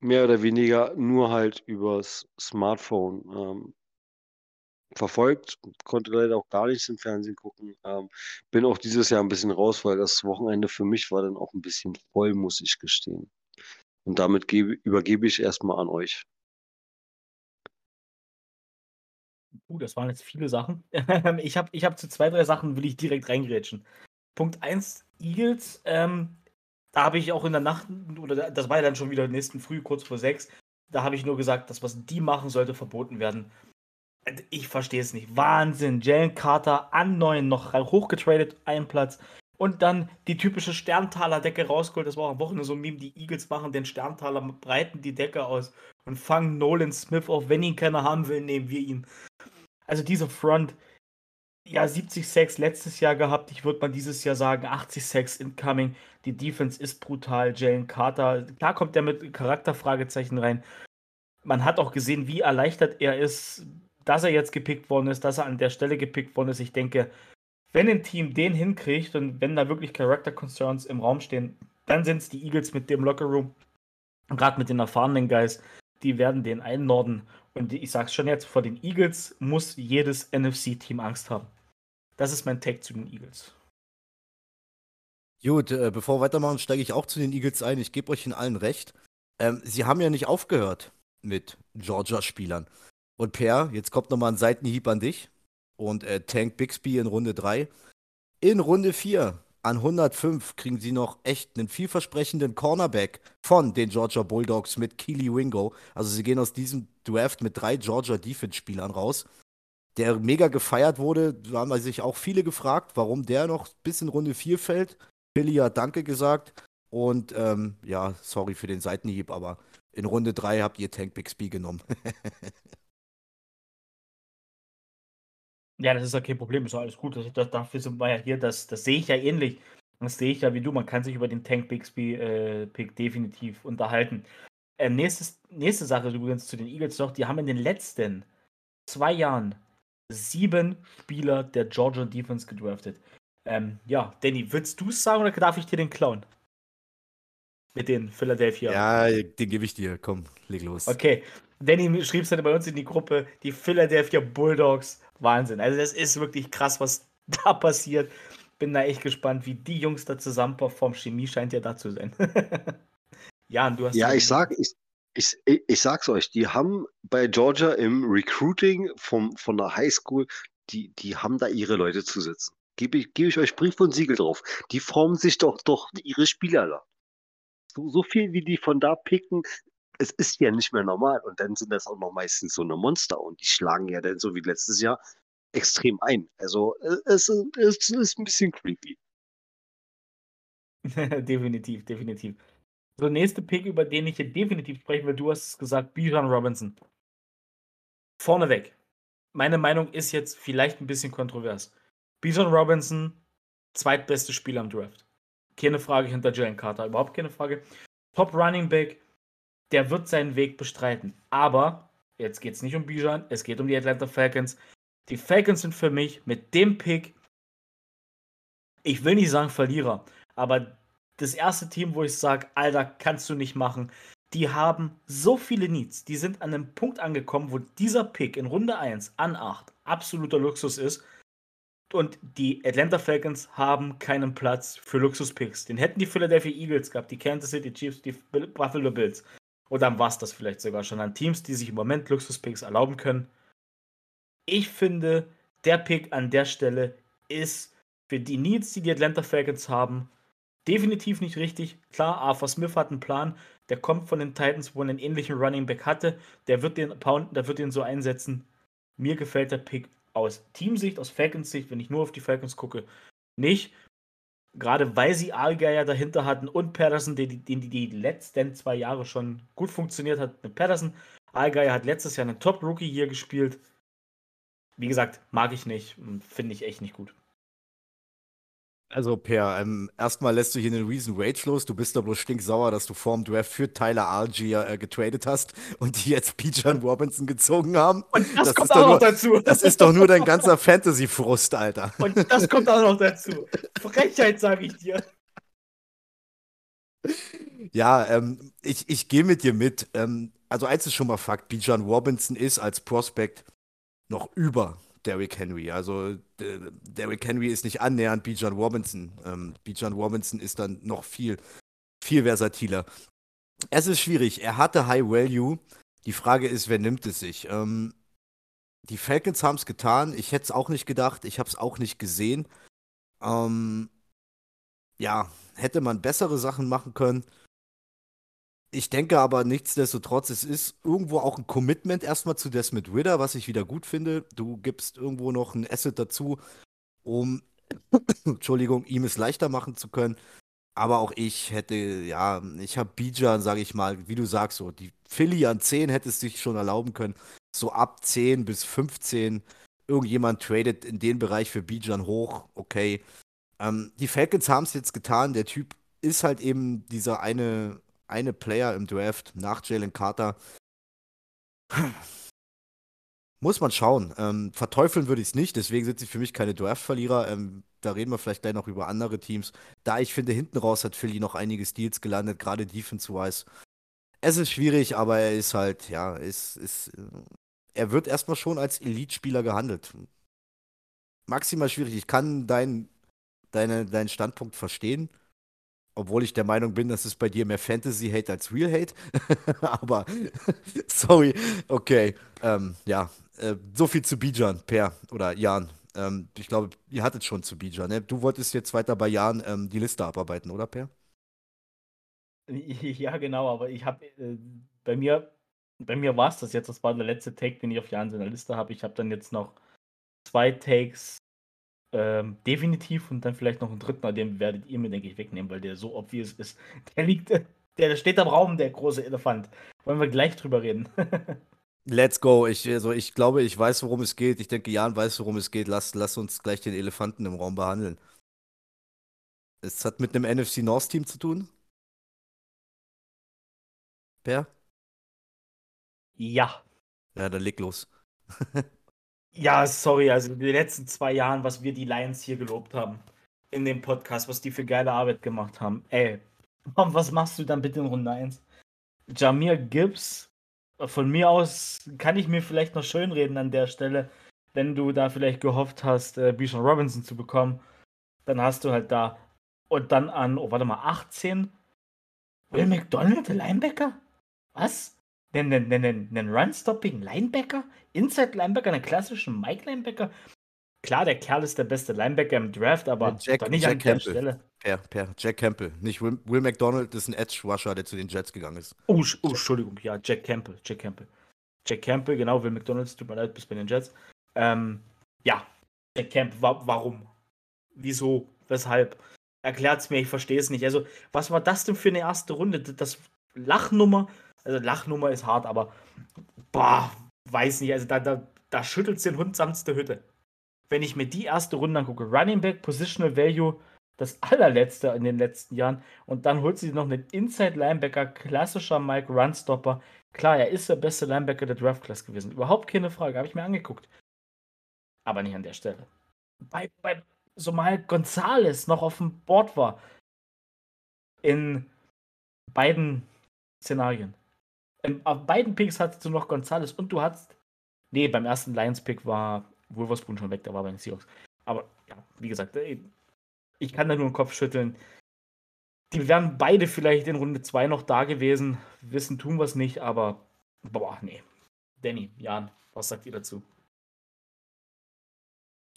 mehr oder weniger nur halt übers Smartphone ähm, verfolgt. Konnte leider auch gar nichts im Fernsehen gucken. Ähm, bin auch dieses Jahr ein bisschen raus, weil das Wochenende für mich war dann auch ein bisschen voll, muss ich gestehen. Und damit gebe, übergebe ich erstmal an euch. Uh, das waren jetzt viele Sachen. ich habe ich hab zu zwei, drei Sachen will ich direkt reingrätschen. Punkt 1, Eagles. Ähm, da habe ich auch in der Nacht, oder das war ja dann schon wieder nächsten Früh, kurz vor sechs, Da habe ich nur gesagt, das, was die machen, sollte verboten werden. Ich verstehe es nicht. Wahnsinn. Jalen Carter an neun noch hochgetradet, einen Platz. Und dann die typische Sterntaler-Decke rausgeholt. Das war auch am Wochenende so ein Meme. Die Eagles machen den Sterntaler, breiten die Decke aus und fangen Nolan Smith auf. Wenn ihn keiner haben will, nehmen wir ihn. Also diese Front, ja, 70 Sacks letztes Jahr gehabt. Ich würde mal dieses Jahr sagen, 80 Sacks incoming. Die Defense ist brutal. Jalen Carter, klar kommt er mit Charakterfragezeichen rein. Man hat auch gesehen, wie erleichtert er ist, dass er jetzt gepickt worden ist, dass er an der Stelle gepickt worden ist. Ich denke, wenn ein Team den hinkriegt und wenn da wirklich Character Concerns im Raum stehen, dann sind es die Eagles mit dem Lockerroom. Gerade mit den erfahrenen Guys, die werden den einnorden. Und ich sag's schon jetzt, vor den Eagles muss jedes NFC-Team Angst haben. Das ist mein Tag zu den Eagles. Gut, äh, bevor wir weitermachen, steige ich auch zu den Eagles ein. Ich gebe euch in allen recht. Ähm, sie haben ja nicht aufgehört mit Georgia-Spielern. Und Per, jetzt kommt nochmal ein Seitenhieb an dich und äh, Tank Bixby in Runde 3. In Runde 4 an 105 kriegen sie noch echt einen vielversprechenden Cornerback von den Georgia Bulldogs mit Keely Wingo. Also sie gehen aus diesem Draft mit drei Georgia Defense-Spielern raus. Der mega gefeiert wurde, da haben sich auch viele gefragt, warum der noch bis in Runde 4 fällt. Billy hat Danke gesagt. Und ähm, ja, sorry für den Seitenhieb, aber in Runde 3 habt ihr Tank Bixby genommen. Ja, das ist ja kein Problem, ist alles gut. Das, das, dafür sind wir ja hier, das, das sehe ich ja ähnlich. Das sehe ich ja wie du. Man kann sich über den Tank Bixby-Pick äh, definitiv unterhalten. Äh, nächstes, nächste Sache übrigens zu den Eagles noch: die haben in den letzten zwei Jahren sieben Spieler der Georgia Defense gedraftet. Ähm, ja, Danny, würdest du es sagen oder darf ich dir den klauen? Mit den Philadelphia. Ja, den gebe ich dir. Komm, leg los. Okay. Danny schrieb es dann bei uns in die Gruppe, die Philadelphia Bulldogs Wahnsinn. Also das ist wirklich krass, was da passiert. Bin da echt gespannt, wie die Jungs da zusammen performen. Chemie scheint ja da zu sein. Jan, du hast. Ja, ich sag, ich, ich, ich sag's euch, die haben bei Georgia im Recruiting vom, von der Highschool, die, die haben da ihre Leute zu sitzen. Gebe ich, gebe ich euch Brief und Siegel drauf. Die formen sich doch, doch ihre Spieler da. So, so viel wie die von da picken, es ist ja nicht mehr normal. Und dann sind das auch noch meistens so eine Monster und die schlagen ja dann so wie letztes Jahr extrem ein. Also äh, es, es ist ein bisschen creepy. definitiv, definitiv. So, nächste Pick, über den ich hier definitiv sprechen will, du hast es gesagt, Bijan Robinson. Vorneweg. Meine Meinung ist jetzt vielleicht ein bisschen kontrovers. Bijan Robinson, zweitbeste Spieler am Draft. Keine Frage hinter Jalen Carter, überhaupt keine Frage. Top Running Back, der wird seinen Weg bestreiten. Aber jetzt geht es nicht um Bijan, es geht um die Atlanta Falcons. Die Falcons sind für mich mit dem Pick, ich will nicht sagen Verlierer, aber das erste Team, wo ich sage, Alter, kannst du nicht machen. Die haben so viele Needs. Die sind an einem Punkt angekommen, wo dieser Pick in Runde 1 an 8 absoluter Luxus ist. Und die Atlanta Falcons haben keinen Platz für Luxuspicks. Den hätten die Philadelphia Eagles gehabt, die Kansas City Chiefs, die Buffalo Bills. Und dann war es das vielleicht sogar schon an Teams, die sich im Moment Luxuspicks erlauben können. Ich finde, der Pick an der Stelle ist für die Needs, die die Atlanta Falcons haben, definitiv nicht richtig. Klar, Arthur Smith hat einen Plan, der kommt von den Titans, wo er einen ähnlichen Running Back hatte. Der wird den Pound, der wird den so einsetzen. Mir gefällt der Pick aus Teamsicht, aus Falcons Sicht, wenn ich nur auf die Falcons gucke, nicht gerade weil sie Allgeier dahinter hatten und Patterson, den die, die, die letzten zwei Jahre schon gut funktioniert hat mit Patterson. Allgeier hat letztes Jahr einen Top-Rookie hier gespielt. Wie gesagt, mag ich nicht finde ich echt nicht gut. Also, Per, ähm, erstmal lässt du hier einen Reason Rage los. Du bist doch bloß stinksauer, dass du vorm Draft für Tyler Algier äh, getradet hast und die jetzt Bijan Robinson gezogen haben. Und das, das kommt auch noch dazu. Das ist doch nur dein ganzer Fantasy-Frust, Alter. Und das kommt auch noch dazu. Frechheit, sage ich dir. Ja, ähm, ich, ich gehe mit dir mit. Ähm, also, eins ist schon mal Fakt: Bijan Robinson ist als Prospect noch über Derrick Henry. Also Derrick Henry ist nicht annähernd Bijan Robinson. Ähm, Bijan Robinson ist dann noch viel, viel versatiler. Es ist schwierig. Er hatte High Value. Die Frage ist, wer nimmt es sich? Ähm, die Falcons haben es getan. Ich hätte es auch nicht gedacht. Ich habe es auch nicht gesehen. Ähm, ja, hätte man bessere Sachen machen können. Ich denke aber nichtsdestotrotz, es ist irgendwo auch ein Commitment erstmal zu Desmond Ritter, was ich wieder gut finde. Du gibst irgendwo noch ein Asset dazu, um, Entschuldigung, ihm es leichter machen zu können. Aber auch ich hätte, ja, ich habe Bijan, sage ich mal, wie du sagst, so die Philly an 10 hätte es sich schon erlauben können. So ab 10 bis 15, irgendjemand tradet in den Bereich für Bijan hoch, okay. Ähm, die Falcons haben es jetzt getan. Der Typ ist halt eben dieser eine, eine Player im Draft nach Jalen Carter. Muss man schauen. Ähm, verteufeln würde ich es nicht, deswegen sind sie für mich keine Draft-Verlierer. Ähm, da reden wir vielleicht gleich noch über andere Teams. Da ich finde, hinten raus hat Philly noch einige Steals gelandet, gerade defense-wise. Es ist schwierig, aber er ist halt, ja, ist, ist, äh, er wird erstmal schon als Elite-Spieler gehandelt. Maximal schwierig. Ich kann deinen deine, deinen Standpunkt verstehen. Obwohl ich der Meinung bin, dass es bei dir mehr Fantasy-Hate als Real-Hate. Aber, sorry, okay. Ähm, ja, äh, so viel zu Bijan, Per oder Jan. Ähm, ich glaube, ihr hattet schon zu Bijan. Ne? Du wolltest jetzt weiter bei Jan ähm, die Liste abarbeiten, oder Per? Ja, genau, aber ich habe äh, bei mir, bei mir war es das jetzt. Das war der letzte Take, den ich auf Jan seiner Liste habe. Ich habe dann jetzt noch zwei Takes ähm, definitiv und dann vielleicht noch einen dritten, aber den werdet ihr mir, denke ich, wegnehmen, weil der so obvious ist. Der liegt, der steht am Raum, der große Elefant. Wollen wir gleich drüber reden. Let's go. Ich, also ich glaube, ich weiß, worum es geht. Ich denke, Jan weiß, worum es geht. Lass, lass uns gleich den Elefanten im Raum behandeln. Es hat mit einem NFC North Team zu tun. Per? Ja. Ja, dann leg los. Ja, sorry, also in den letzten zwei Jahren, was wir die Lions hier gelobt haben in dem Podcast, was die für geile Arbeit gemacht haben. Ey, was machst du dann bitte in Runde 1? Jamir Gibbs, von mir aus kann ich mir vielleicht noch schönreden an der Stelle, wenn du da vielleicht gehofft hast, äh, Bijan Robinson zu bekommen, dann hast du halt da und dann an, oh warte mal, 18 Will McDonald, der Linebacker? Was? Einen, einen, einen Run-Stopping Linebacker, Inside Linebacker, einen klassischen Mike Linebacker. Klar, der Kerl ist der beste Linebacker im Draft, aber Jack, nicht Jack an der Campbell. Stelle. Per, per Jack Campbell. Nicht Will, Will McDonald ist ein Edge-Rusher, der zu den Jets gegangen ist. Oh, oh, Entschuldigung, ja, Jack Campbell. Jack Campbell. Jack Campbell, genau, Will McDonald, tut mir leid, bis bei den Jets. Ähm, ja, Jack Campbell, wa warum? Wieso? Weshalb? Erklärt's mir, ich verstehe es nicht. Also, was war das denn für eine erste Runde? Das Lachnummer also Lachnummer ist hart, aber boah, weiß nicht. Also da, da, da schüttelt den Hund samt der Hütte. Wenn ich mir die erste Runde angucke, Running Back, Positional Value, das allerletzte in den letzten Jahren. Und dann holt sie noch einen Inside Linebacker, klassischer Mike Runstopper. Klar, er ist der beste Linebacker der Draft Class gewesen. Überhaupt keine Frage, habe ich mir angeguckt. Aber nicht an der Stelle. Bei, bei Somal Gonzales noch auf dem Board war. In beiden Szenarien. Ähm, auf beiden Picks hattest du noch Gonzales und du hattest. Nee, beim ersten Lions-Pick war Wolverspoon schon weg, da war bei den Seahawks. Aber ja, wie gesagt, äh, ich kann da nur den Kopf schütteln. Die wären beide vielleicht in Runde 2 noch da gewesen. Wissen tun wir es nicht, aber boah, nee. Danny, Jan, was sagt ihr dazu?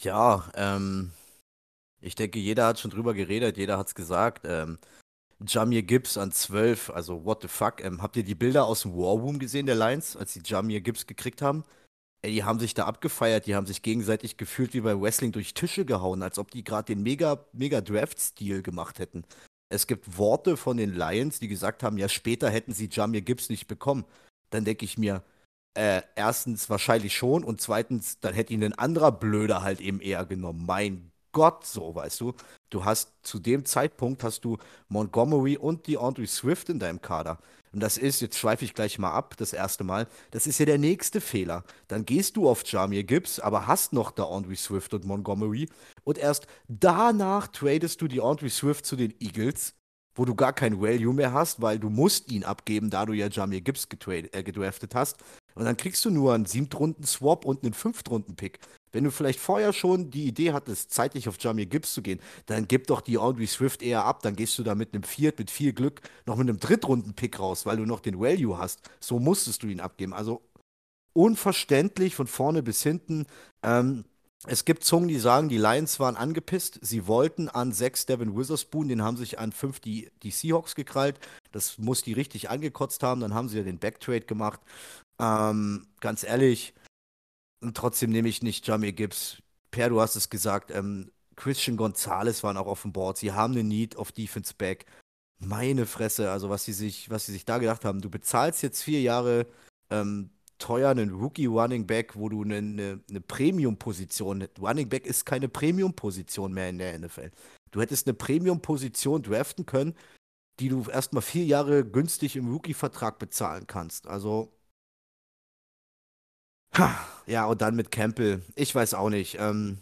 Ja, ähm, ich denke, jeder hat schon drüber geredet, jeder hat es gesagt. Ähm, Jamir Gibbs an 12, also what the fuck. Ähm, habt ihr die Bilder aus dem War Room gesehen, der Lions, als sie Jamir Gibbs gekriegt haben? Ey, die haben sich da abgefeiert, die haben sich gegenseitig gefühlt wie bei Wrestling durch Tische gehauen, als ob die gerade den mega, mega Draft-Stil gemacht hätten. Es gibt Worte von den Lions, die gesagt haben, ja, später hätten sie Jamir Gibbs nicht bekommen. Dann denke ich mir, äh, erstens wahrscheinlich schon und zweitens, dann hätte ihn ein anderer Blöder halt eben eher genommen. Mein Gott, so, weißt du. Du hast zu dem Zeitpunkt hast du Montgomery und die Andre Swift in deinem Kader. Und das ist, jetzt schweife ich gleich mal ab, das erste Mal, das ist ja der nächste Fehler. Dann gehst du auf Jamir Gibbs, aber hast noch da Andre Swift und Montgomery. Und erst danach tradest du die Andre Swift zu den Eagles, wo du gar kein Value mehr hast, weil du musst ihn abgeben, da du ja Jamir Gibbs äh, gedraftet hast. Und dann kriegst du nur einen Siebtrunden-Swap und einen Fünftrunden-Pick. Wenn du vielleicht vorher schon die Idee hattest, zeitlich auf Jamir Gibbs zu gehen, dann gib doch die Audrey Swift eher ab. Dann gehst du da mit einem Viert, mit viel Glück, noch mit einem Drittrunden-Pick raus, weil du noch den Value hast. So musstest du ihn abgeben. Also unverständlich von vorne bis hinten. Ähm, es gibt Zungen, die sagen, die Lions waren angepisst. Sie wollten an sechs Devin Witherspoon, den haben sich an fünf die, die Seahawks gekrallt. Das muss die richtig angekotzt haben. Dann haben sie ja den Backtrade gemacht. Ähm, ganz ehrlich, und trotzdem nehme ich nicht Jamie Gibbs. Per, du hast es gesagt, ähm, Christian Gonzalez waren auch auf dem Board. Sie haben eine Need auf Defense Back. Meine Fresse, also was sie sich, was sie sich da gedacht haben. Du bezahlst jetzt vier Jahre ähm, teuer einen Rookie Running Back, wo du eine, eine, eine Premium-Position, Running Back ist keine Premium-Position mehr in der NFL. Du hättest eine Premium-Position draften können, die du erstmal vier Jahre günstig im Rookie-Vertrag bezahlen kannst. Also ja, und dann mit Campbell. Ich weiß auch nicht. Ähm,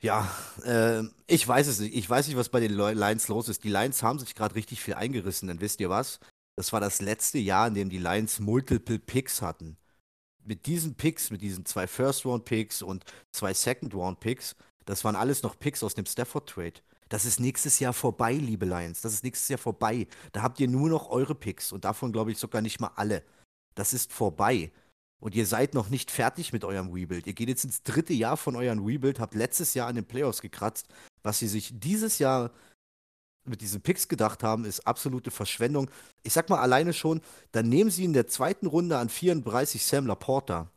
ja, äh, ich weiß es nicht. Ich weiß nicht, was bei den Lions los ist. Die Lions haben sich gerade richtig viel eingerissen. Dann wisst ihr was? Das war das letzte Jahr, in dem die Lions Multiple Picks hatten. Mit diesen Picks, mit diesen zwei First-Round-Picks und zwei Second-Round-Picks, das waren alles noch Picks aus dem Stafford-Trade. Das ist nächstes Jahr vorbei, liebe Lions. Das ist nächstes Jahr vorbei. Da habt ihr nur noch eure Picks und davon glaube ich sogar nicht mal alle. Das ist vorbei. Und ihr seid noch nicht fertig mit eurem Rebuild. Ihr geht jetzt ins dritte Jahr von eurem Rebuild, habt letztes Jahr an den Playoffs gekratzt. Was sie sich dieses Jahr mit diesen Picks gedacht haben, ist absolute Verschwendung. Ich sag mal alleine schon, dann nehmen sie in der zweiten Runde an 34 Sam Laporta.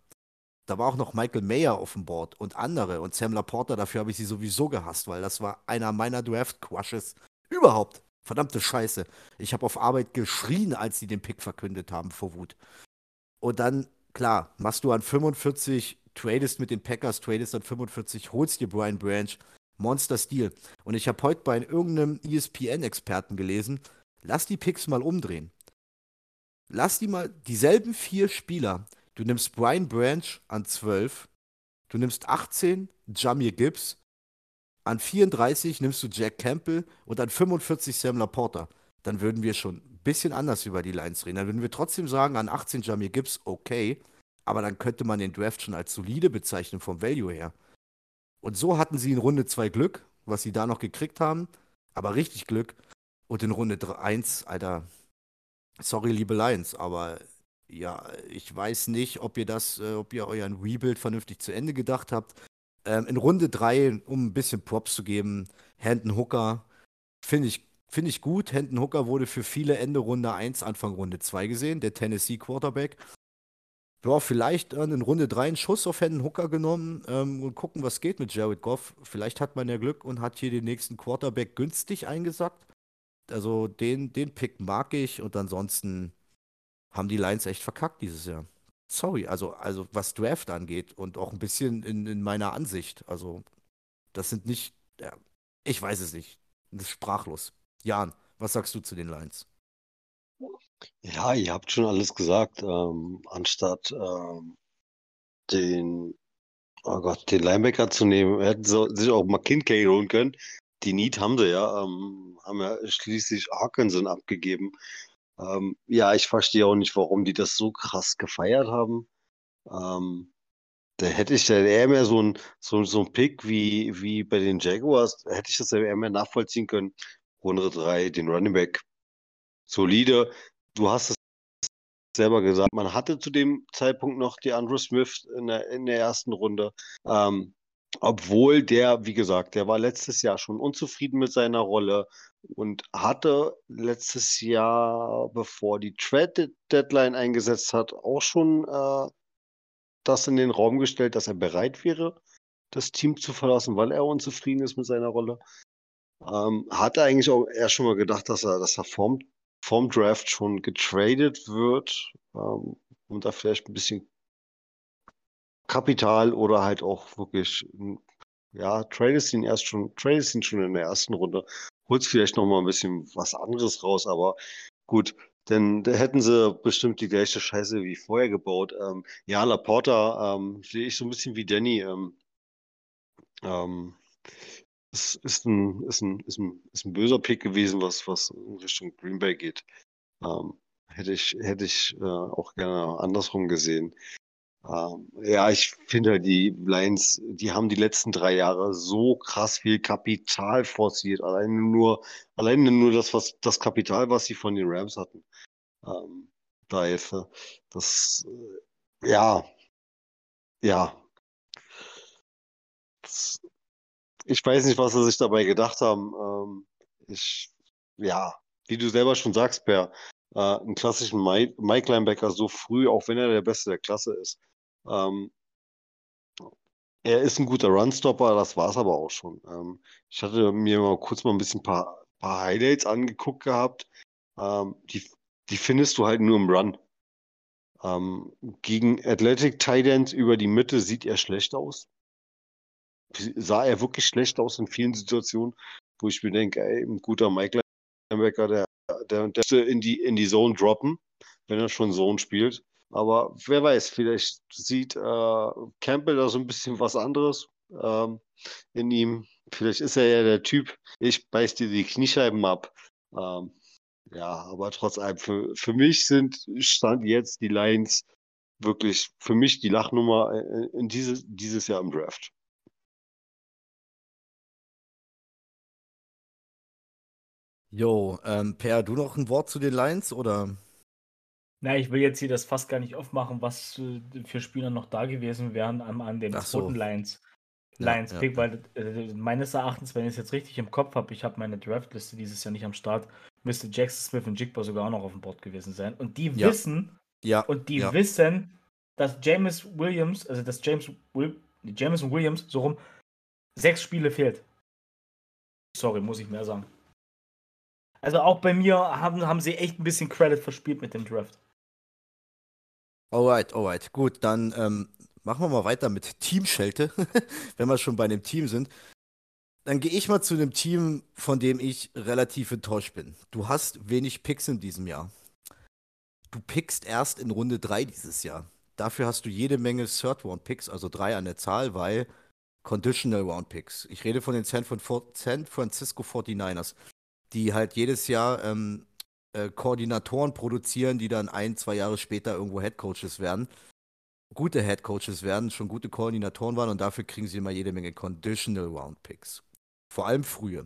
Da war auch noch Michael Mayer auf dem Board und andere. Und Sam Laporta, dafür habe ich sie sowieso gehasst, weil das war einer meiner Draft-Crushes überhaupt. Verdammte Scheiße. Ich habe auf Arbeit geschrien, als sie den Pick verkündet haben vor Wut. Und dann, klar, machst du an 45, tradest mit den Packers, tradest an 45, holst dir Brian Branch, Monster Stil. Und ich habe heute bei irgendeinem ESPN-Experten gelesen, lass die Picks mal umdrehen. Lass die mal, dieselben vier Spieler. Du nimmst Brian Branch an 12, du nimmst 18 Jamir Gibbs, an 34 nimmst du Jack Campbell und an 45 Sam Laporta. Dann würden wir schon bisschen anders über die Lines reden. Dann würden wir trotzdem sagen, an 18 Jamir Gibbs, okay, aber dann könnte man den Draft schon als solide bezeichnen vom Value her. Und so hatten sie in Runde 2 Glück, was sie da noch gekriegt haben, aber richtig Glück. Und in Runde 1, Alter, sorry, liebe Lions, aber ja, ich weiß nicht, ob ihr das, äh, ob ihr euren Rebuild vernünftig zu Ende gedacht habt. Ähm, in Runde 3, um ein bisschen Props zu geben, Hendon Hooker, finde ich Finde ich gut. Hendon Hooker wurde für viele Ende Runde 1, Anfang Runde 2 gesehen, der Tennessee Quarterback. Ja, vielleicht äh, in Runde 3 einen Schuss auf Hendon Hooker genommen ähm, und gucken, was geht mit Jared Goff. Vielleicht hat man ja Glück und hat hier den nächsten Quarterback günstig eingesackt. Also den, den Pick mag ich und ansonsten haben die Lions echt verkackt dieses Jahr. Sorry, also, also was Draft angeht und auch ein bisschen in, in meiner Ansicht. Also, das sind nicht, ja, ich weiß es nicht. Das ist sprachlos. Jan, was sagst du zu den Lines? Ja, ihr habt schon alles gesagt. Ähm, anstatt ähm, den, oh Gott, den Linebacker zu nehmen, hätten sie sich auch McKinney holen können. Die Need haben sie ja, ähm, haben ja schließlich Hawkinson abgegeben. Ähm, ja, ich verstehe auch nicht, warum die das so krass gefeiert haben. Ähm, da hätte ich ja eher mehr so ein, so, so ein Pick wie, wie bei den Jaguars, hätte ich das eher mehr nachvollziehen können, Runde 3 den Running Back solide. Du hast es selber gesagt, man hatte zu dem Zeitpunkt noch die Andrew Smith in der, in der ersten Runde. Ähm, obwohl der, wie gesagt, der war letztes Jahr schon unzufrieden mit seiner Rolle und hatte letztes Jahr, bevor die Trade Deadline eingesetzt hat, auch schon äh, das in den Raum gestellt, dass er bereit wäre, das Team zu verlassen, weil er unzufrieden ist mit seiner Rolle. Ähm, hat er eigentlich auch erst schon mal gedacht, dass er, dass er vorm, vorm Draft schon getradet wird, ähm, um da vielleicht ein bisschen Kapital oder halt auch wirklich, ja, tradest ihn erst schon, tradest ihn schon in der ersten Runde, holst vielleicht noch mal ein bisschen was anderes raus, aber gut, denn da hätten sie bestimmt die gleiche Scheiße wie vorher gebaut. Ähm, ja, Laporta ähm, sehe ich so ein bisschen wie Danny. Ähm, ähm, es ist ein, ist ein, ist ein, ist ein böser Pick gewesen, was, was in Richtung Green Bay geht. Ähm, hätte ich, hätte ich äh, auch gerne andersrum gesehen. Ähm, ja, ich finde halt, die Lions, die haben die letzten drei Jahre so krass viel Kapital forciert. Alleine nur, alleine nur das, was, das Kapital, was sie von den Rams hatten. Ähm, da Hilfe. Das, äh, ja, ja. Ich weiß nicht, was sie sich dabei gedacht haben. Ähm, ich, ja, wie du selber schon sagst, Per, äh, einen klassischen Mike, Mike Linebacker so früh, auch wenn er der Beste der Klasse ist. Ähm, er ist ein guter Runstopper, das war es aber auch schon. Ähm, ich hatte mir mal kurz mal ein bisschen paar, paar Highlights angeguckt gehabt. Ähm, die, die findest du halt nur im Run. Ähm, gegen Athletic Titans über die Mitte sieht er schlecht aus. Sah er wirklich schlecht aus in vielen Situationen, wo ich mir denke, ey, ein guter Mike Linebacker, der, der, der in die, in die Zone droppen, wenn er schon Zone spielt. Aber wer weiß, vielleicht sieht äh, Campbell da so ein bisschen was anderes ähm, in ihm. Vielleicht ist er ja der Typ, ich beiß dir die Kniescheiben ab. Ähm, ja, aber trotz allem, für, für mich sind Stand jetzt die Lions wirklich für mich die Lachnummer in, in dieses, dieses Jahr im Draft. Jo, ähm, Per, du noch ein Wort zu den Lions oder? Na, ich will jetzt hier das fast gar nicht aufmachen, was äh, für Spieler noch da gewesen wären an, an dem Ach so. zweiten Lions. Ja, Lions ja, Pick, weil äh, meines Erachtens, wenn ich es jetzt richtig im Kopf habe, ich habe meine Draftliste dieses Jahr nicht am Start, müsste Jackson Smith und Jigba sogar auch noch auf dem Board gewesen sein. Und die Ja. wissen, Ja, und die ja. wissen, dass James Williams, also dass James Will, Jameson Williams so rum sechs Spiele fehlt. Sorry, muss ich mehr sagen. Also auch bei mir haben, haben sie echt ein bisschen Credit verspielt mit dem Draft. Alright, alright. Gut, dann ähm, machen wir mal weiter mit Teamschelte, wenn wir schon bei einem Team sind. Dann gehe ich mal zu einem Team, von dem ich relativ enttäuscht bin. Du hast wenig Picks in diesem Jahr. Du pickst erst in Runde 3 dieses Jahr. Dafür hast du jede Menge Third-Round-Picks, also drei an der Zahl, weil Conditional Round-Picks. Ich rede von den San Francisco 49ers, die halt jedes Jahr ähm, äh, Koordinatoren produzieren, die dann ein, zwei Jahre später irgendwo Headcoaches werden. Gute Headcoaches werden, schon gute Koordinatoren waren und dafür kriegen sie immer jede Menge Conditional Round Picks. Vor allem frühe.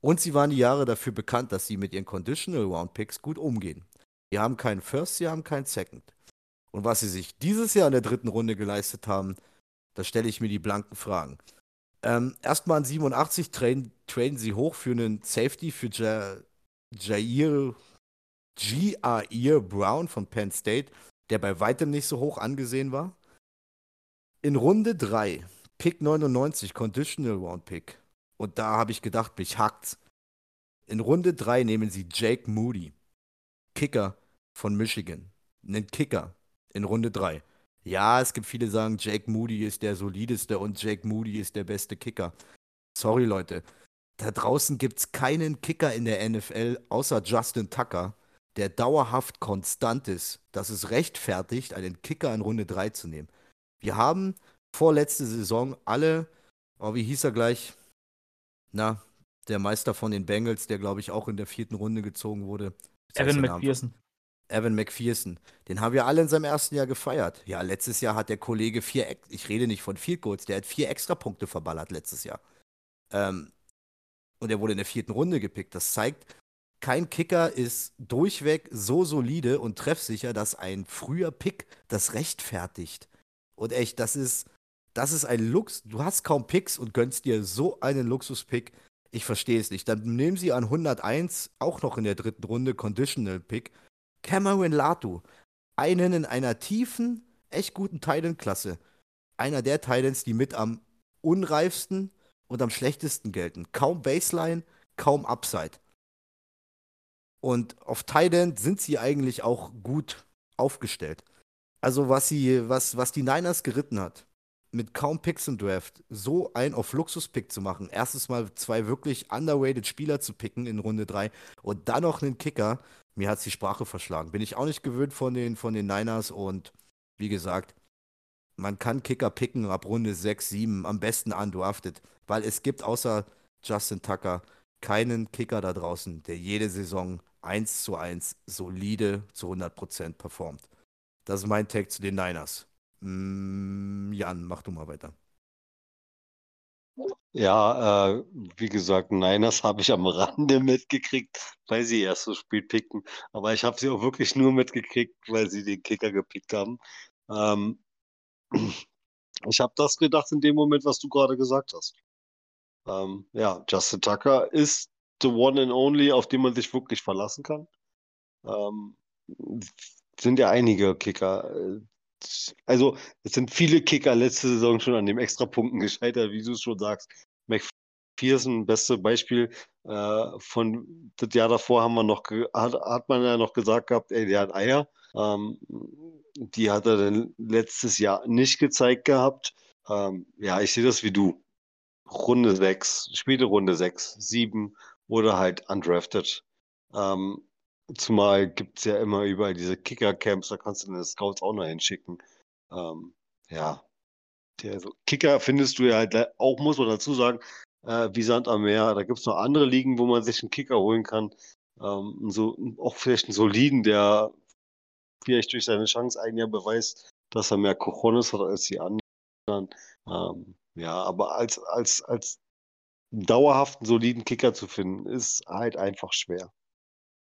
Und sie waren die Jahre dafür bekannt, dass sie mit ihren Conditional Round Picks gut umgehen. Die haben keinen First, sie haben keinen Second. Und was sie sich dieses Jahr in der dritten Runde geleistet haben, da stelle ich mir die blanken Fragen. Ähm, Erstmal an 87 traden, traden sie hoch für einen Safety für ja Jair Jair Brown von Penn State, der bei weitem nicht so hoch angesehen war. In Runde 3, Pick 99, Conditional Round Pick. Und da habe ich gedacht, mich hackt's. In Runde 3 nehmen sie Jake Moody, Kicker von Michigan. Einen Kicker in Runde 3. Ja, es gibt viele, die sagen, Jake Moody ist der solideste und Jake Moody ist der beste Kicker. Sorry, Leute. Da draußen gibt es keinen Kicker in der NFL außer Justin Tucker, der dauerhaft konstant ist, dass es rechtfertigt, einen Kicker in Runde 3 zu nehmen. Wir haben vorletzte Saison alle, oh, wie hieß er gleich? Na, der Meister von den Bengals, der glaube ich auch in der vierten Runde gezogen wurde. Evan McPherson. Evan McPherson. Den haben wir alle in seinem ersten Jahr gefeiert. Ja, letztes Jahr hat der Kollege vier, ich rede nicht von Field Goals, der hat vier Extrapunkte verballert letztes Jahr. Ähm, und er wurde in der vierten Runde gepickt. Das zeigt, kein Kicker ist durchweg so solide und treffsicher, dass ein früher Pick das rechtfertigt. Und echt, das ist, das ist ein Lux. Du hast kaum Picks und gönnst dir so einen Luxuspick. Ich verstehe es nicht. Dann nehmen sie an 101, auch noch in der dritten Runde, Conditional Pick, Cameron Latu. Einen in einer tiefen, echt guten Titan-Klasse. Einer der Titans, die mit am unreifsten und am schlechtesten gelten. Kaum Baseline, kaum Upside. Und auf Titan sind sie eigentlich auch gut aufgestellt. Also was sie, was, was die Niners geritten hat, mit kaum Picks im Draft, so ein auf Luxus-Pick zu machen, erstes Mal zwei wirklich underrated Spieler zu picken in Runde 3 und dann noch einen Kicker, mir hat die Sprache verschlagen. Bin ich auch nicht gewöhnt von den, von den Niners und wie gesagt, man kann Kicker picken ab Runde 6, 7, am besten undrafted, weil es gibt außer Justin Tucker keinen Kicker da draußen, der jede Saison 1 zu 1 solide zu 100% performt. Das ist mein Take zu den Niners. Mm, Jan, mach du mal weiter. Ja, äh, wie gesagt, Niners habe ich am Rande mitgekriegt, weil sie erst so spät pickten. Aber ich habe sie auch wirklich nur mitgekriegt, weil sie den Kicker gepickt haben. Ähm, ich habe das gedacht in dem Moment, was du gerade gesagt hast. Ähm, ja, Justin Tucker ist the one and only, auf den man sich wirklich verlassen kann. Ähm, sind ja einige Kicker. Also, es sind viele Kicker letzte Saison schon an dem Extrapunkten gescheitert, wie du es schon sagst. McPherson, beste Beispiel. Äh, von das Jahr davor haben wir noch hat, hat man ja noch gesagt gehabt, ey, der hat Eier. Ähm, die hat er dann letztes Jahr nicht gezeigt gehabt. Ähm, ja, ich sehe das wie du. Runde 6, späte Runde 6, 7 oder halt undrafted. Ähm, zumal gibt es ja immer überall diese Kicker-Camps, da kannst du deine Scouts auch noch hinschicken. Ähm, ja, der, so Kicker findest du ja halt auch, muss man dazu sagen, äh, wie Sand am Meer. Da gibt es noch andere Ligen, wo man sich einen Kicker holen kann. Ähm, so, auch vielleicht einen soliden, der vielleicht durch seine Chance ein Jahr beweist, dass er mehr Cojones hat als die anderen. Ähm, ja, aber als, als, als dauerhaften, soliden Kicker zu finden, ist halt einfach schwer.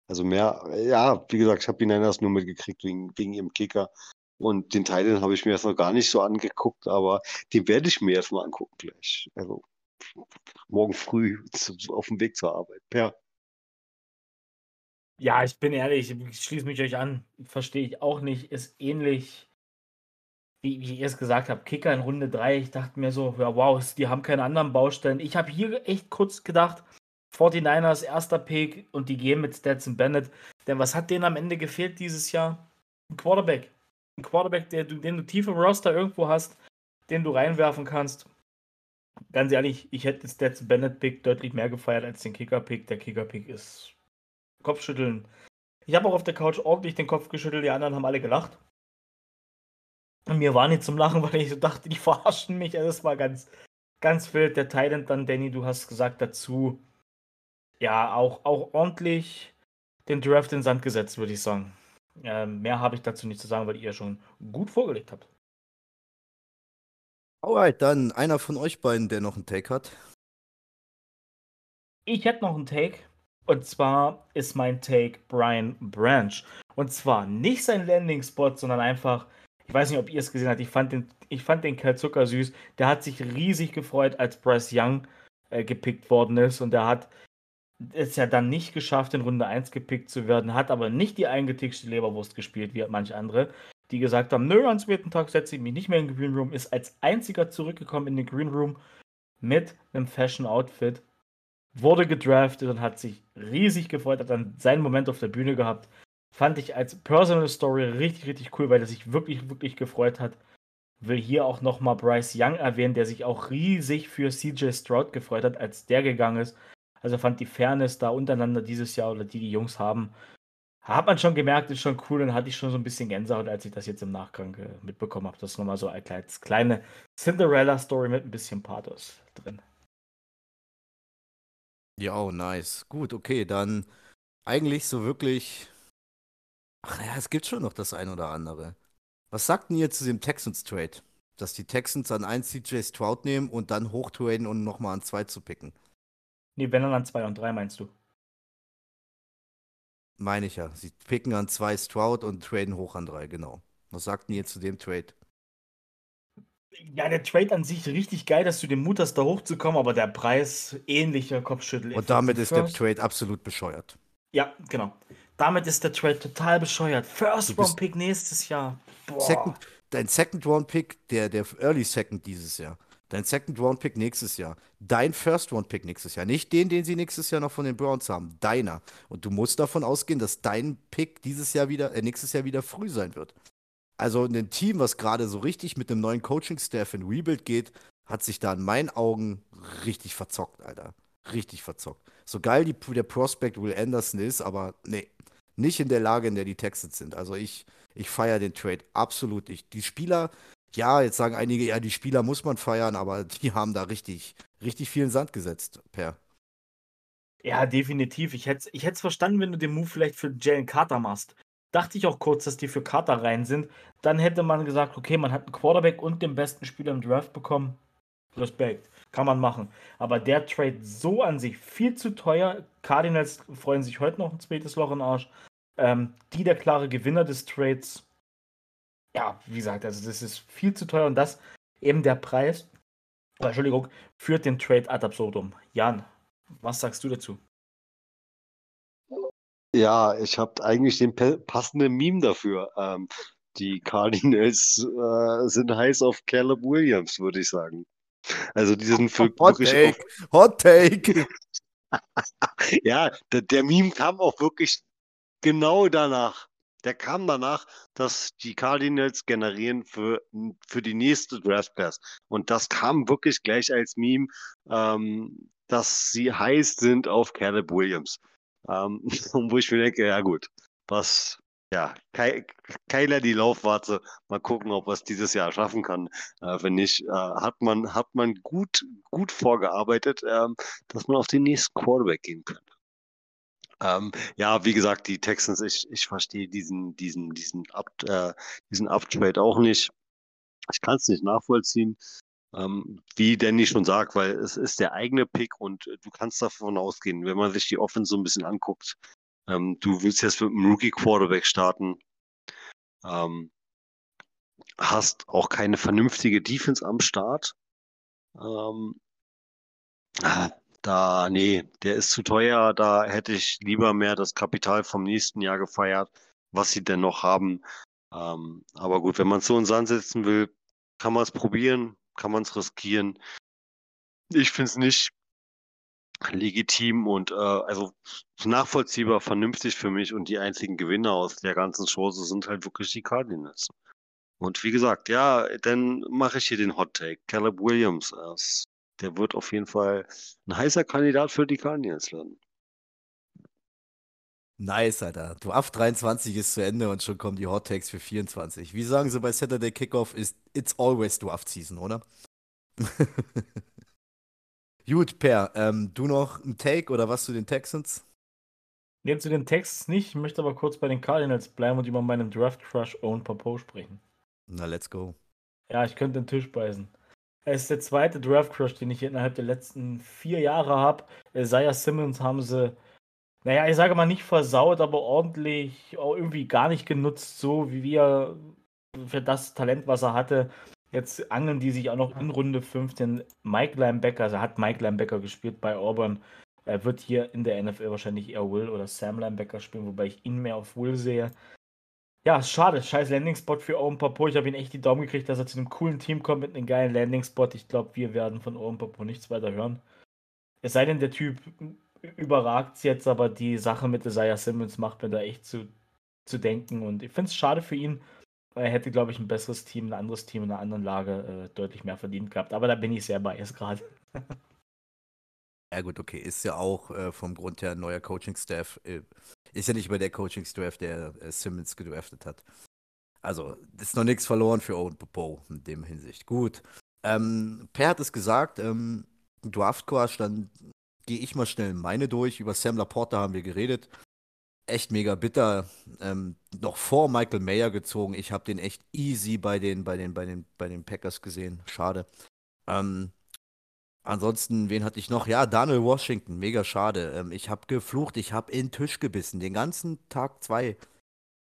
Also mehr, ja, wie gesagt, ich habe ihn erst nur mitgekriegt wegen, wegen ihrem Kicker. Und den Teil, habe ich mir erst noch gar nicht so angeguckt, aber den werde ich mir erstmal angucken gleich. Also morgen früh auf dem Weg zur Arbeit. Per. Ja, ich bin ehrlich, ich schließe mich euch an. Verstehe ich auch nicht. Ist ähnlich, wie, wie ihr es gesagt habt. Kicker in Runde 3. Ich dachte mir so, ja, wow, die haben keine anderen Baustellen. Ich habe hier echt kurz gedacht, 49ers erster Pick und die gehen mit Stetson Bennett. Denn was hat denen am Ende gefehlt dieses Jahr? Ein Quarterback. Ein Quarterback, der, den du tief im Roster irgendwo hast, den du reinwerfen kannst. Ganz ehrlich, ich hätte den Stetson Bennett Pick deutlich mehr gefeiert als den Kicker Pick. Der Kicker Pick ist Kopfschütteln. Ich habe auch auf der Couch ordentlich den Kopf geschüttelt, die anderen haben alle gelacht. Und mir war nicht zum Lachen, weil ich so dachte, die verarschen mich. Also das war ganz, ganz wild. Der Thailand dann, Danny, du hast gesagt dazu, ja, auch, auch ordentlich den Draft in den Sand gesetzt, würde ich sagen. Ähm, mehr habe ich dazu nicht zu sagen, weil ihr schon gut vorgelegt habt. Alright, dann einer von euch beiden, der noch einen Take hat. Ich hätte noch einen Take. Und zwar ist mein Take Brian Branch. Und zwar nicht sein Landing-Spot, sondern einfach, ich weiß nicht, ob ihr es gesehen habt, ich fand den, ich fand den Kerl zuckersüß. Der hat sich riesig gefreut, als Bryce Young äh, gepickt worden ist. Und der hat es ja dann nicht geschafft, in Runde 1 gepickt zu werden, hat aber nicht die eingetickste Leberwurst gespielt, wie manche andere, die gesagt haben, nö, am zweiten Tag setze ich mich nicht mehr in den Green Room, ist als einziger zurückgekommen in den Green Room mit einem Fashion-Outfit, wurde gedraftet und hat sich riesig gefreut, hat dann seinen Moment auf der Bühne gehabt. Fand ich als Personal Story richtig, richtig cool, weil er sich wirklich, wirklich gefreut hat. Will hier auch nochmal Bryce Young erwähnen, der sich auch riesig für CJ Stroud gefreut hat, als der gegangen ist. Also fand die Fairness da untereinander dieses Jahr oder die die Jungs haben, hat man schon gemerkt, ist schon cool und hatte ich schon so ein bisschen Gänsehaut, als ich das jetzt im Nachgang äh, mitbekommen habe. Das ist nochmal so eine kleine Cinderella-Story mit ein bisschen Pathos drin. Ja, oh, nice. Gut, okay, dann eigentlich so wirklich. Ach ja, es gibt schon noch das ein oder andere. Was sagt denn ihr zu dem Texans-Trade? Dass die Texans an 1 CJ Stroud nehmen und dann hochtraden und nochmal an 2 zu picken. Nee, wenn dann an 2 und 3 meinst du? Meine ich ja. Sie picken an 2 Stroud und traden hoch an 3, genau. Was sagten ihr zu dem Trade? Ja, der Trade an sich richtig geil, dass du den Mut hast, da hochzukommen, aber der Preis ähnlicher Kopfschüttel. Und damit ist der Trade absolut bescheuert. Ja, genau. Damit ist der Trade total bescheuert. First Round Pick nächstes Jahr. Second, dein Second Round Pick, der, der Early Second dieses Jahr. Dein Second Round Pick nächstes Jahr. Dein First Round Pick nächstes Jahr. Nicht den, den sie nächstes Jahr noch von den Browns haben. Deiner. Und du musst davon ausgehen, dass dein Pick dieses Jahr wieder, äh, nächstes Jahr wieder früh sein wird. Also ein Team, was gerade so richtig mit einem neuen Coaching-Staff in Rebuild geht, hat sich da in meinen Augen richtig verzockt, Alter. Richtig verzockt. So geil die, der Prospect Will Anderson ist, aber nee, nicht in der Lage, in der die Texans sind. Also ich, ich feiere den Trade absolut nicht. Die Spieler, ja, jetzt sagen einige, ja, die Spieler muss man feiern, aber die haben da richtig, richtig viel in Sand gesetzt, Per. Ja, definitiv. Ich hätte es ich verstanden, wenn du den Move vielleicht für Jalen Carter machst. Dachte ich auch kurz, dass die für Carter rein sind. Dann hätte man gesagt, okay, man hat einen Quarterback und den besten Spieler im Draft bekommen. Respekt. Kann man machen. Aber der Trade so an sich viel zu teuer. Cardinals freuen sich heute noch ein zweites Loch im Arsch. Ähm, die der klare Gewinner des Trades ja, wie gesagt, also das ist viel zu teuer und das eben der Preis, oh, Entschuldigung, führt den Trade ad absurdum. Jan, was sagst du dazu? Ja, ich habe eigentlich den passenden Meme dafür. Ähm, die Cardinals äh, sind heiß auf Caleb Williams, würde ich sagen. Also die sind für Hot Take. Hot Take. ja, der, der Meme kam auch wirklich genau danach. Der kam danach, dass die Cardinals generieren für, für die nächste Draft Class. Und das kam wirklich gleich als Meme, ähm, dass sie heiß sind auf Caleb Williams. Ähm, wo ich mir denke, ja gut, was, ja, Keiler die Laufwarte, mal gucken, ob er es dieses Jahr schaffen kann. Äh, wenn nicht, äh, hat man, hat man gut, gut vorgearbeitet, äh, dass man auf den nächsten Quarterback gehen könnte. Ähm, ja, wie gesagt, die Texans, ich, ich verstehe diesen, diesen, diesen, Up, äh, diesen Uptrade auch nicht. Ich kann es nicht nachvollziehen. Ähm, wie Danny schon sagt, weil es ist der eigene Pick und äh, du kannst davon ausgehen, wenn man sich die Offense so ein bisschen anguckt, ähm, du willst jetzt mit einem Rookie-Quarterback starten, ähm, hast auch keine vernünftige Defense am Start. Ähm, da, nee, der ist zu teuer, da hätte ich lieber mehr das Kapital vom nächsten Jahr gefeiert, was sie denn noch haben. Ähm, aber gut, wenn man es so in den Sand setzen will, kann man es probieren kann man es riskieren. Ich finde es nicht legitim und äh, also nachvollziehbar, vernünftig für mich und die einzigen Gewinner aus der ganzen Chose sind halt wirklich die Cardinals. Und wie gesagt, ja, dann mache ich hier den Hot Take. Caleb Williams, äh, der wird auf jeden Fall ein heißer Kandidat für die Cardinals werden. Nice, Alter. Du Aff 23 ist zu Ende und schon kommen die Hot Takes für 24. Wie sagen sie bei Saturday Kickoff, ist It's always Draft Season, oder? Gut, Per, ähm, du noch ein Take oder was zu den Texans? Nee, zu den Texans nicht. Ich möchte aber kurz bei den Cardinals bleiben und über meinen Draft Crush Owen Popo sprechen. Na, let's go. Ja, ich könnte den Tisch beißen. Er ist der zweite Draft Crush, den ich innerhalb der letzten vier Jahre habe. Isaiah Simmons haben sie naja, ich sage mal nicht versaut, aber ordentlich, auch irgendwie gar nicht genutzt, so wie wir für das Talent, was er hatte. Jetzt angeln die sich auch noch in Runde 15. Mike Linebacker, also hat Mike Linebacker gespielt bei Auburn. Er wird hier in der NFL wahrscheinlich eher Will oder Sam Linebacker spielen, wobei ich ihn mehr auf Will sehe. Ja, schade. Scheiß Landing-Spot für Owen Papo. Ich habe ihn echt die Daumen gekriegt, dass er zu einem coolen Team kommt mit einem geilen Landing-Spot. Ich glaube, wir werden von Owen Papo nichts weiter hören. Es sei denn, der Typ überragt es jetzt, aber die Sache mit Isaiah Simmons macht mir da echt zu, zu denken und ich finde es schade für ihn. Er hätte, glaube ich, ein besseres Team, ein anderes Team in einer anderen Lage äh, deutlich mehr verdient gehabt. Aber da bin ich sehr bei es gerade. ja, gut, okay. Ist ja auch äh, vom Grund her neuer Coaching-Staff. Äh, ist ja nicht über der Coaching-Staff, der äh, Simmons gedraftet hat. Also, ist noch nichts verloren für Owen Popo in dem Hinsicht. Gut. Ähm, per hat es gesagt, ähm, Draft stand gehe ich mal schnell meine durch. Über Sam Laporta haben wir geredet. Echt mega bitter. Ähm, noch vor Michael Mayer gezogen. Ich habe den echt easy bei den, bei den, bei den, bei den Packers gesehen. Schade. Ähm, ansonsten, wen hatte ich noch? Ja, Daniel Washington. Mega schade. Ähm, ich habe geflucht. Ich habe in den Tisch gebissen. Den ganzen Tag zwei.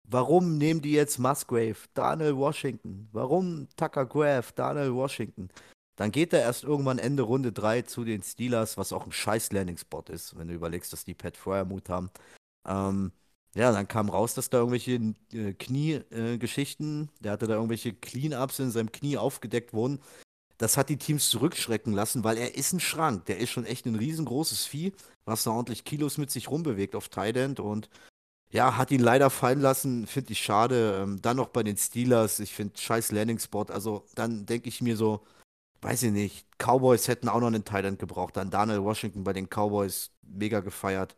Warum nehmen die jetzt Musgrave? Daniel Washington. Warum Tucker Graf? Daniel Washington. Dann geht er erst irgendwann Ende Runde 3 zu den Steelers, was auch ein scheiß Landing-Spot ist, wenn du überlegst, dass die Pat Fryermut haben. Ähm, ja, dann kam raus, dass da irgendwelche äh, Knie-Geschichten, äh, der hatte da irgendwelche Clean-Ups in seinem Knie aufgedeckt wurden. Das hat die Teams zurückschrecken lassen, weil er ist ein Schrank. Der ist schon echt ein riesengroßes Vieh, was da ordentlich Kilos mit sich rumbewegt auf Thailand und ja, hat ihn leider fallen lassen, finde ich schade. Ähm, dann noch bei den Steelers, ich finde scheiß Landing-Spot. Also dann denke ich mir so, weiß ich nicht, Cowboys hätten auch noch einen Thailand gebraucht. Dann Daniel Washington bei den Cowboys mega gefeiert.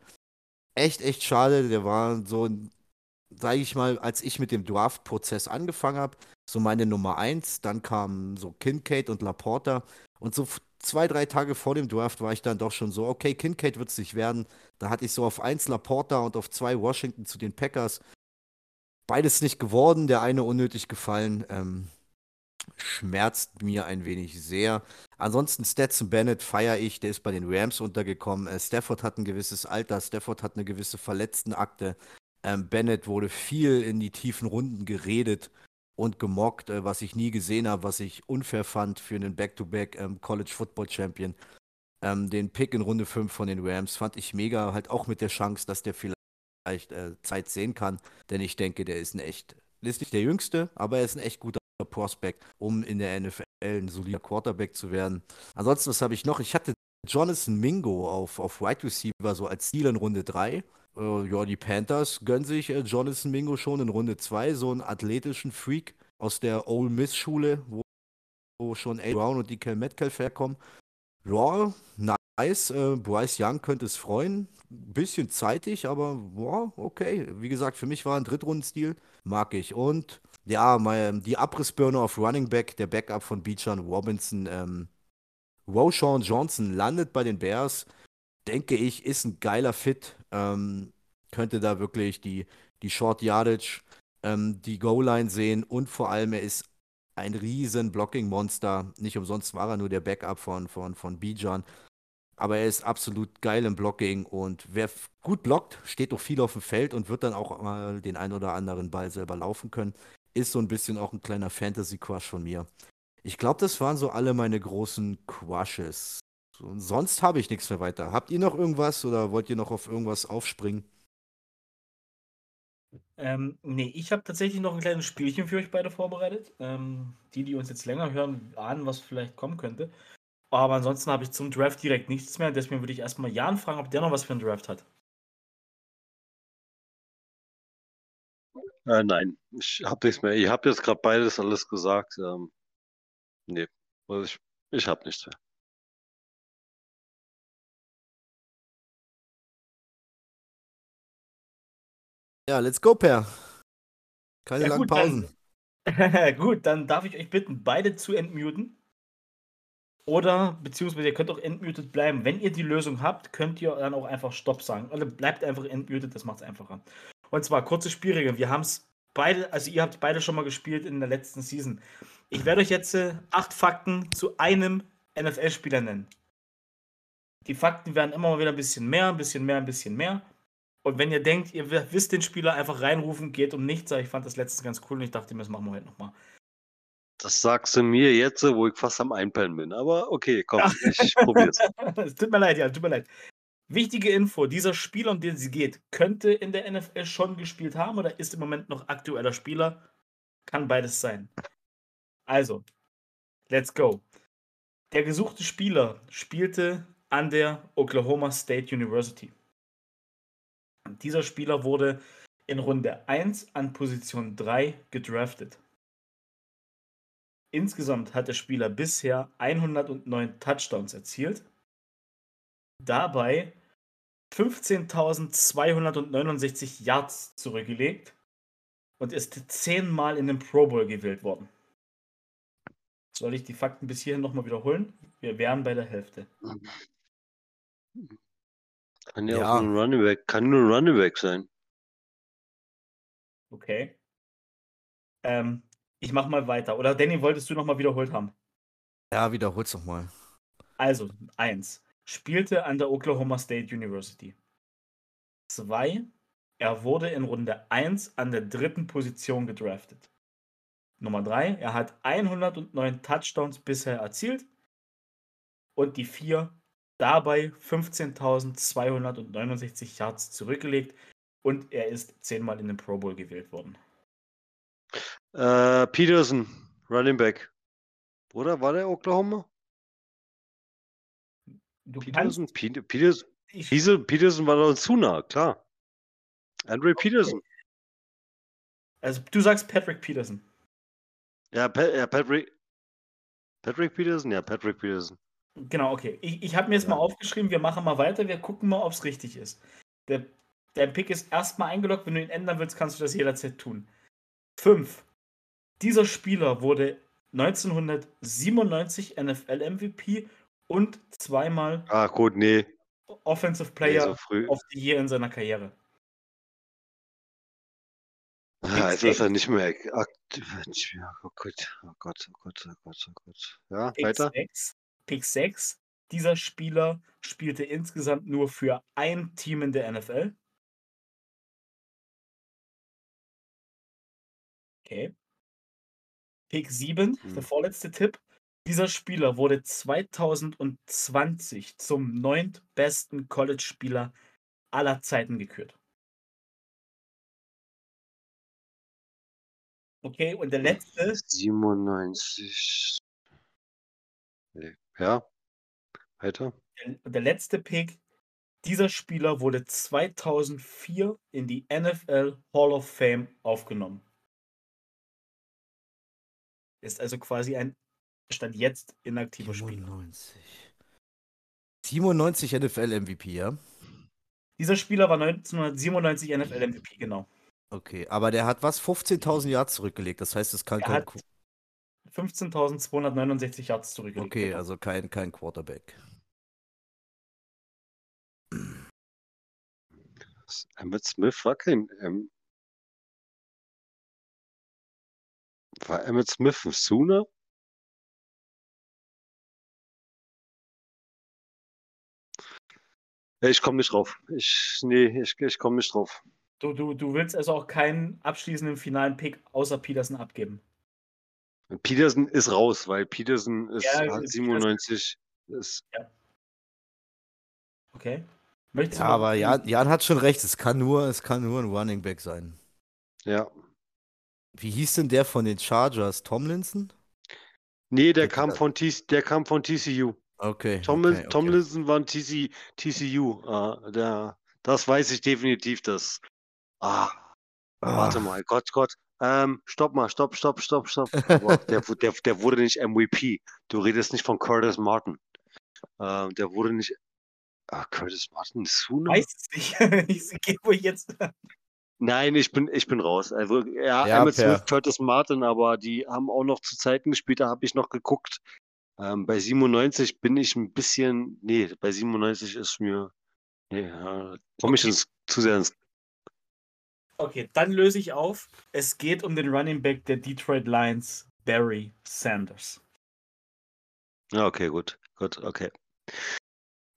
Echt, echt schade. Der war so, sage ich mal, als ich mit dem Draft-Prozess angefangen habe, so meine Nummer eins. Dann kamen so Kincaid und Laporta. Und so zwei, drei Tage vor dem Draft war ich dann doch schon so, okay, Kincaid wird es nicht werden. Da hatte ich so auf eins Laporta und auf zwei Washington zu den Packers. Beides nicht geworden, der eine unnötig gefallen. Ähm, schmerzt mir ein wenig sehr. Ansonsten Stetson Bennett feiere ich, der ist bei den Rams untergekommen. Äh, Stafford hat ein gewisses Alter, Stafford hat eine gewisse Verletztenakte. Ähm, Bennett wurde viel in die tiefen Runden geredet und gemockt, äh, was ich nie gesehen habe, was ich unfair fand für einen Back-to-Back ähm, College Football Champion. Ähm, den Pick in Runde 5 von den Rams fand ich mega, halt auch mit der Chance, dass der vielleicht äh, Zeit sehen kann, denn ich denke, der ist ein echt, ist nicht der Jüngste, aber er ist ein echt guter Prospect, um in der NFL ein solider Quarterback zu werden. Ansonsten, was habe ich noch? Ich hatte Jonathan Mingo auf, auf Wide Receiver so als Ziel in Runde 3. Äh, ja, die Panthers gönnen sich äh, Jonathan Mingo schon in Runde 2, so einen athletischen Freak aus der Ole Miss Schule, wo, wo schon A. Brown und DK Metcalf herkommen. Ja, nice. Äh, Bryce Young könnte es freuen. Bisschen zeitig, aber ja, okay. Wie gesagt, für mich war ein Drittrundenstil. Mag ich. Und ja, mein, die Abrissbirne auf Running Back, der Backup von Beecher Robinson, ähm, Roshan Johnson landet bei den Bears. Denke ich, ist ein geiler Fit. Ähm, könnte da wirklich die, die Short Yardage, ähm, die Goal-Line sehen und vor allem, er ist ein riesen Blocking-Monster. Nicht umsonst war er nur der Backup von, von, von Bijan. Aber er ist absolut geil im Blocking und wer gut blockt, steht doch viel auf dem Feld und wird dann auch mal den ein oder anderen Ball selber laufen können. Ist so ein bisschen auch ein kleiner Fantasy-Crush von mir. Ich glaube, das waren so alle meine großen Crushes. Und sonst habe ich nichts mehr weiter. Habt ihr noch irgendwas oder wollt ihr noch auf irgendwas aufspringen? Ähm, nee, ich habe tatsächlich noch ein kleines Spielchen für euch beide vorbereitet. Ähm, die, die uns jetzt länger hören, ahnen, was vielleicht kommen könnte. Aber ansonsten habe ich zum Draft direkt nichts mehr. Deswegen würde ich erstmal Jan fragen, ob der noch was für einen Draft hat. Äh, nein, ich habe nichts mehr. Ich habe jetzt gerade beides alles gesagt. Ähm, nee, also ich, ich habe nichts mehr. Ja, let's go, Per. Keine Ja, langen gut, dann- Pausen. Gut, dann darf ich euch bitten, beide zu entmuten. Oder, beziehungsweise ihr könnt auch entmutet bleiben. Wenn ihr die Lösung habt, könnt ihr dann auch einfach Stopp sagen. Oder bleibt einfach entmutet, das macht es einfacher. Und zwar kurze Spielregeln. Wir haben es beide, also ihr habt beide schon mal gespielt in der letzten Season. Ich werde euch jetzt äh, acht Fakten zu einem NFL-Spieler nennen. Die Fakten werden immer mal wieder ein bisschen mehr, ein bisschen mehr, ein bisschen mehr. Und wenn ihr denkt, ihr wi- wisst den Spieler, einfach reinrufen, geht um nichts. Aber ich fand das letztens ganz cool und ich dachte mir, das machen wir heute nochmal. Das sagst du mir jetzt, wo ich fast am Einpennen bin. Aber okay, komm, ich probier's. Es tut mir leid, ja, tut mir leid. Wichtige Info: Dieser Spieler, um den sie geht, könnte in der NFL schon gespielt haben oder ist im Moment noch aktueller Spieler. Kann beides sein. Also, let's go. Der gesuchte Spieler spielte an der Oklahoma State University. Dieser Spieler wurde in Runde 1 an Position 3 gedraftet. Insgesamt hat der Spieler bisher 109 Touchdowns erzielt dabei 15.269 Yards zurückgelegt und ist zehnmal in den Pro Bowl gewählt worden. Soll ich die Fakten bis hierhin nochmal wiederholen? Wir wären bei der Hälfte. Kann ja, Ja. auch ein Running Back, kann nur ein Running Back sein. Okay. Ähm, ich mach mal weiter. Oder Danny, wolltest du nochmal wiederholt haben? Ja, wiederhol's doch mal. Also, eins. Spielte an der Oklahoma State University. Zwei. Er wurde in Runde 1 an der dritten Position gedraftet. Nummer drei. Er hat 109 Touchdowns bisher erzielt. Und die vier. Dabei 15.269 Yards zurückgelegt. Und er ist zehnmal in den Pro Bowl gewählt worden. Äh, Peterson, Running Back. Oder war der Oklahoma? Du Peterson, kannst. Pe Peterson, Ich, Peterson, Peterson war doch zu nah, klar. Andre Peterson. also, du sagst Patrick Peterson. Ja, Pa- ja, Patrick. Patrick Peterson? Ja, Patrick Peterson. Genau, okay. Ich, ich habe mir jetzt Ja. mal aufgeschrieben, wir machen mal weiter, wir gucken mal, ob es richtig ist. Der, der Pick ist erstmal eingeloggt, wenn du ihn ändern willst, kannst du das jederzeit tun. 5. Dieser Spieler wurde 1997 NFL MVP und zweimal Ah, gut, nee. Offensive nee Player so früh. of the Year in seiner Karriere. Ah, jetzt ist er nicht mehr aktiv. Oh Gott, oh Gott, oh Gott, oh Gott, oh Gott. Ja, weiter. 6. Pick 6. Dieser Spieler spielte insgesamt nur für ein Team in der NFL. Okay. Pick 7, mhm. der vorletzte Tipp. Dieser Spieler wurde 2020 zum neuntbesten College-Spieler aller Zeiten gekürt. Okay, und der hm. letzte. 97. Nee, ja. Weiter. der, der letzte Pick, dieser Spieler wurde 2004 in die NFL Hall of Fame aufgenommen. Ist also quasi ein Stand jetzt inaktiver Spieler. 97. 97 NFL MVP, ja? Dieser Spieler war 1997 NFL MVP, genau. Okay, aber der hat was? 15.000 Yards zurückgelegt. Das heißt, es kann Er kein. hat 15.269 Yards zurückgelegt. Okay, genau. also kein, kein Quarterback. Emmett Smith war kein. Ähm, war Emmett Smith ein Sooner? Ich komme nicht drauf. Ich, nee, ich, ich komme nicht drauf. Du, du, du willst also auch keinen abschließenden finalen Pick außer Peterson abgeben. Peterson ist raus, weil Peterson ist Ja, hat Peterson- 97. Ist, Okay. Möchtest Ja, aber Jan, Jan hat schon recht. Es kann nur, es kann nur ein Running Back sein. ja. Wie hieß denn der von den Chargers? Tomlinson? Nee, der Der- kam von der kam von TCU. Okay. Tomlin, okay, okay. Tomlinson war ein TC, TCU. Ah, der, das weiß ich definitiv, dass. Ah, Ah, warte mal, Gott, Gott. Ähm, stopp mal, stopp, stopp, stopp, stopp. Der, der, der wurde nicht MVP. Du redest nicht von Curtis Martin. Ähm, der wurde nicht. Ah, Curtis Martin, Sooner? Weiß es nicht. ich gehe wo ich jetzt. Nein, ich bin, ich bin raus. Also, ja, Ja, Emmett Smith, Curtis Martin, aber die haben auch noch zu Zeiten gespielt, da habe ich noch geguckt. Ähm, bei 97 bin ich ein bisschen, nee, bei 97 ist mir, nee, ja, komme ich ins, zu sehr ins, Okay, dann löse ich auf. Es geht um den Running Back der Detroit Lions, Barry Sanders. ja, okay, gut, gut, okay.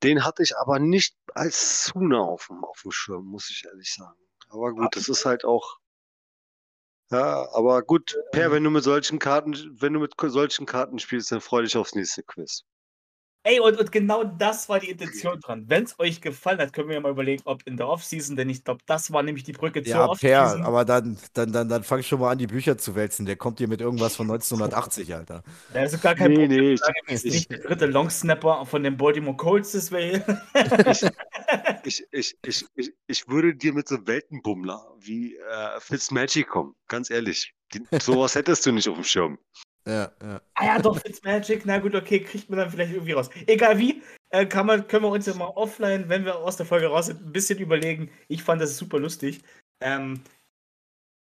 Den hatte ich aber nicht als Sooner auf dem, auf dem Schirm, muss ich ehrlich sagen. Aber gut, das ist halt auch, ja, aber gut, Per, wenn du mit solchen Karten, wenn du mit solchen Karten spielst, dann freu dich aufs nächste Quiz. Ey, und, und genau das war die Intention dran. Wenn es euch gefallen hat, können wir ja mal überlegen, ob in der Offseason, denn ich glaube, das war nämlich die Brücke zur Ja, Offseason. aber dann, dann, dann, dann fang schon mal an, die Bücher zu wälzen. Der kommt hier mit irgendwas von 1980, Alter. Da ist gar kein Nee, Problem. nee, ich, ich, nicht der dritte Longsnapper von den Baltimore Colts ist, weil ich, ich, ich, ich, ich würde dir mit so einem Weltenbummler wie äh, Fitzmagic kommen, ganz ehrlich. Die, sowas hättest du nicht auf dem Schirm. Ja, ja. Ah ja, doch, Fitzmagic, na gut, okay, kriegt man dann vielleicht irgendwie raus. Egal wie, äh, kann man, können wir uns ja mal offline, wenn wir aus der Folge raus sind, ein bisschen überlegen. Ich fand das super lustig. Ähm,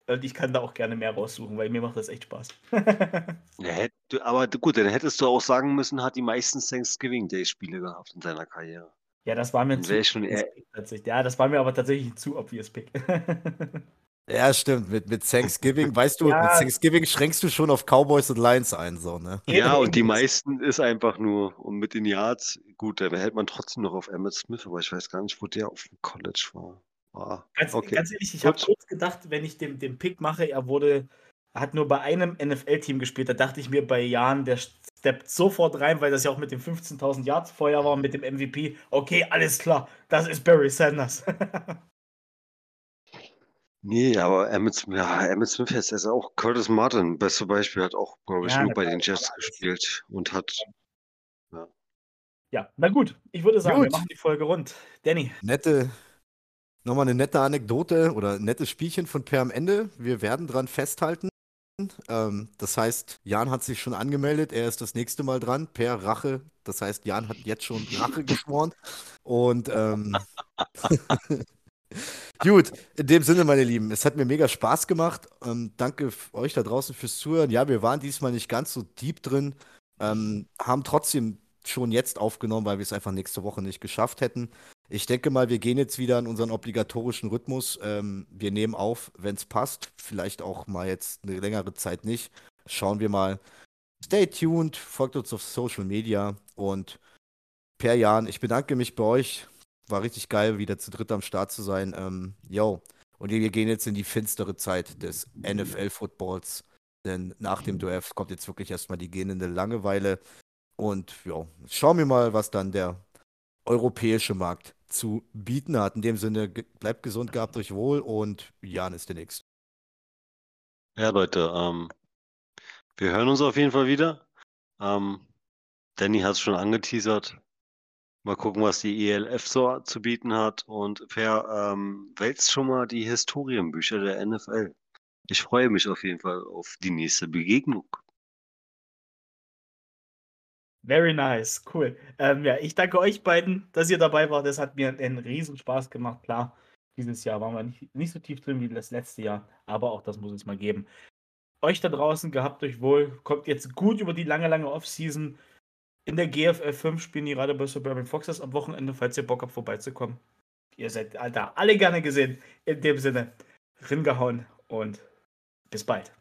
und ich kann da auch gerne mehr raussuchen, weil mir macht das echt Spaß. Ja, aber gut, dann hättest du auch sagen müssen, hat die meisten Thanksgiving Day Spiele gehabt in seiner Karriere. ja, das war mir zu schon obvious eher- Pick tatsächlich. Ja, das war mir aber tatsächlich ein zu obvious Pick. Ja, stimmt. Mit, mit Thanksgiving, weißt du, Ja. mit Thanksgiving schränkst du schon auf Cowboys und Lions ein, so, ne? Ja, und die meisten ist einfach nur, und mit den Yards, gut, dann hält man trotzdem noch auf Emmett Smith, aber ich weiß gar nicht, wo der auf dem College war. Ah, Ganz, okay. ganz ehrlich, ich habe kurz gedacht, wenn ich den, den Pick mache, er wurde, er hat nur bei einem NFL-Team gespielt. Da dachte ich mir bei Jan, der steppt sofort rein, weil das ja auch mit den 15.000 Yards vorher war und mit dem MVP. Okay, alles klar, das ist Barry Sanders. Nee, aber Emmett Smith, ja, Emmett Smith jetzt ist auch Curtis Martin, beste Beispiel, hat auch, glaube ich, Ja, nur bei den Jets alles. gespielt und hat, ja, na gut, ich würde sagen, wir Gut. machen die Folge rund. Danny, Nette, nochmal eine nette Anekdote oder ein nettes Spielchen von Per am Ende. Wir werden dran festhalten. Ähm, das heißt, Jan hat sich schon angemeldet, er ist das nächste Mal dran. Per Rache. Das heißt, Jan hat jetzt schon Rache geschworen. Und ähm, gut, in dem Sinne, meine Lieben, es hat mir mega Spaß gemacht. Ähm, danke euch da draußen fürs Zuhören. Ja, wir waren diesmal nicht ganz so deep drin, ähm, haben trotzdem schon jetzt aufgenommen, weil wir es einfach nächste Woche nicht geschafft hätten. Ich denke mal, wir gehen jetzt wieder in unseren obligatorischen Rhythmus. Ähm, wir nehmen auf, wenn es passt. Vielleicht auch mal jetzt eine längere Zeit nicht. Schauen wir mal. Stay tuned, folgt uns auf Social Media und per Jan, ich bedanke mich bei euch. War richtig geil, wieder zu dritt am Start zu sein. Ähm, yo. Und wir gehen jetzt in die finstere Zeit des NFL-Footballs. Denn nach dem Draft kommt jetzt wirklich erstmal die gähnende Langeweile. Und ja, schauen wir mal, was dann der europäische Markt zu bieten hat. In dem Sinne, bleibt gesund, gehabt euch wohl und Jan ist der Nächste. Ja, Leute, ähm, wir hören uns auf jeden Fall wieder. Ähm, Danny hat es schon angeteasert. Mal gucken, was die ELF so zu bieten hat. Und Per ähm, wälzt schon mal die Historienbücher der NFL. Ich freue mich auf jeden Fall auf die nächste Begegnung. Very nice, cool. Ähm, ja, ich danke euch beiden, dass ihr dabei wart. Das hat mir einen riesen Spaß gemacht. Klar, dieses Jahr waren wir nicht, nicht so tief drin wie das letzte Jahr, aber auch das muss es mal geben. Euch da draußen gehabt euch wohl, kommt jetzt gut über die lange, lange Offseason. In der GFL 5 spielen die gerade bei Suburban Foxes am Wochenende, falls ihr Bock habt, vorbeizukommen. Ihr seid, Alter, alle gerne gesehen. In dem Sinne, ringehauen und bis bald.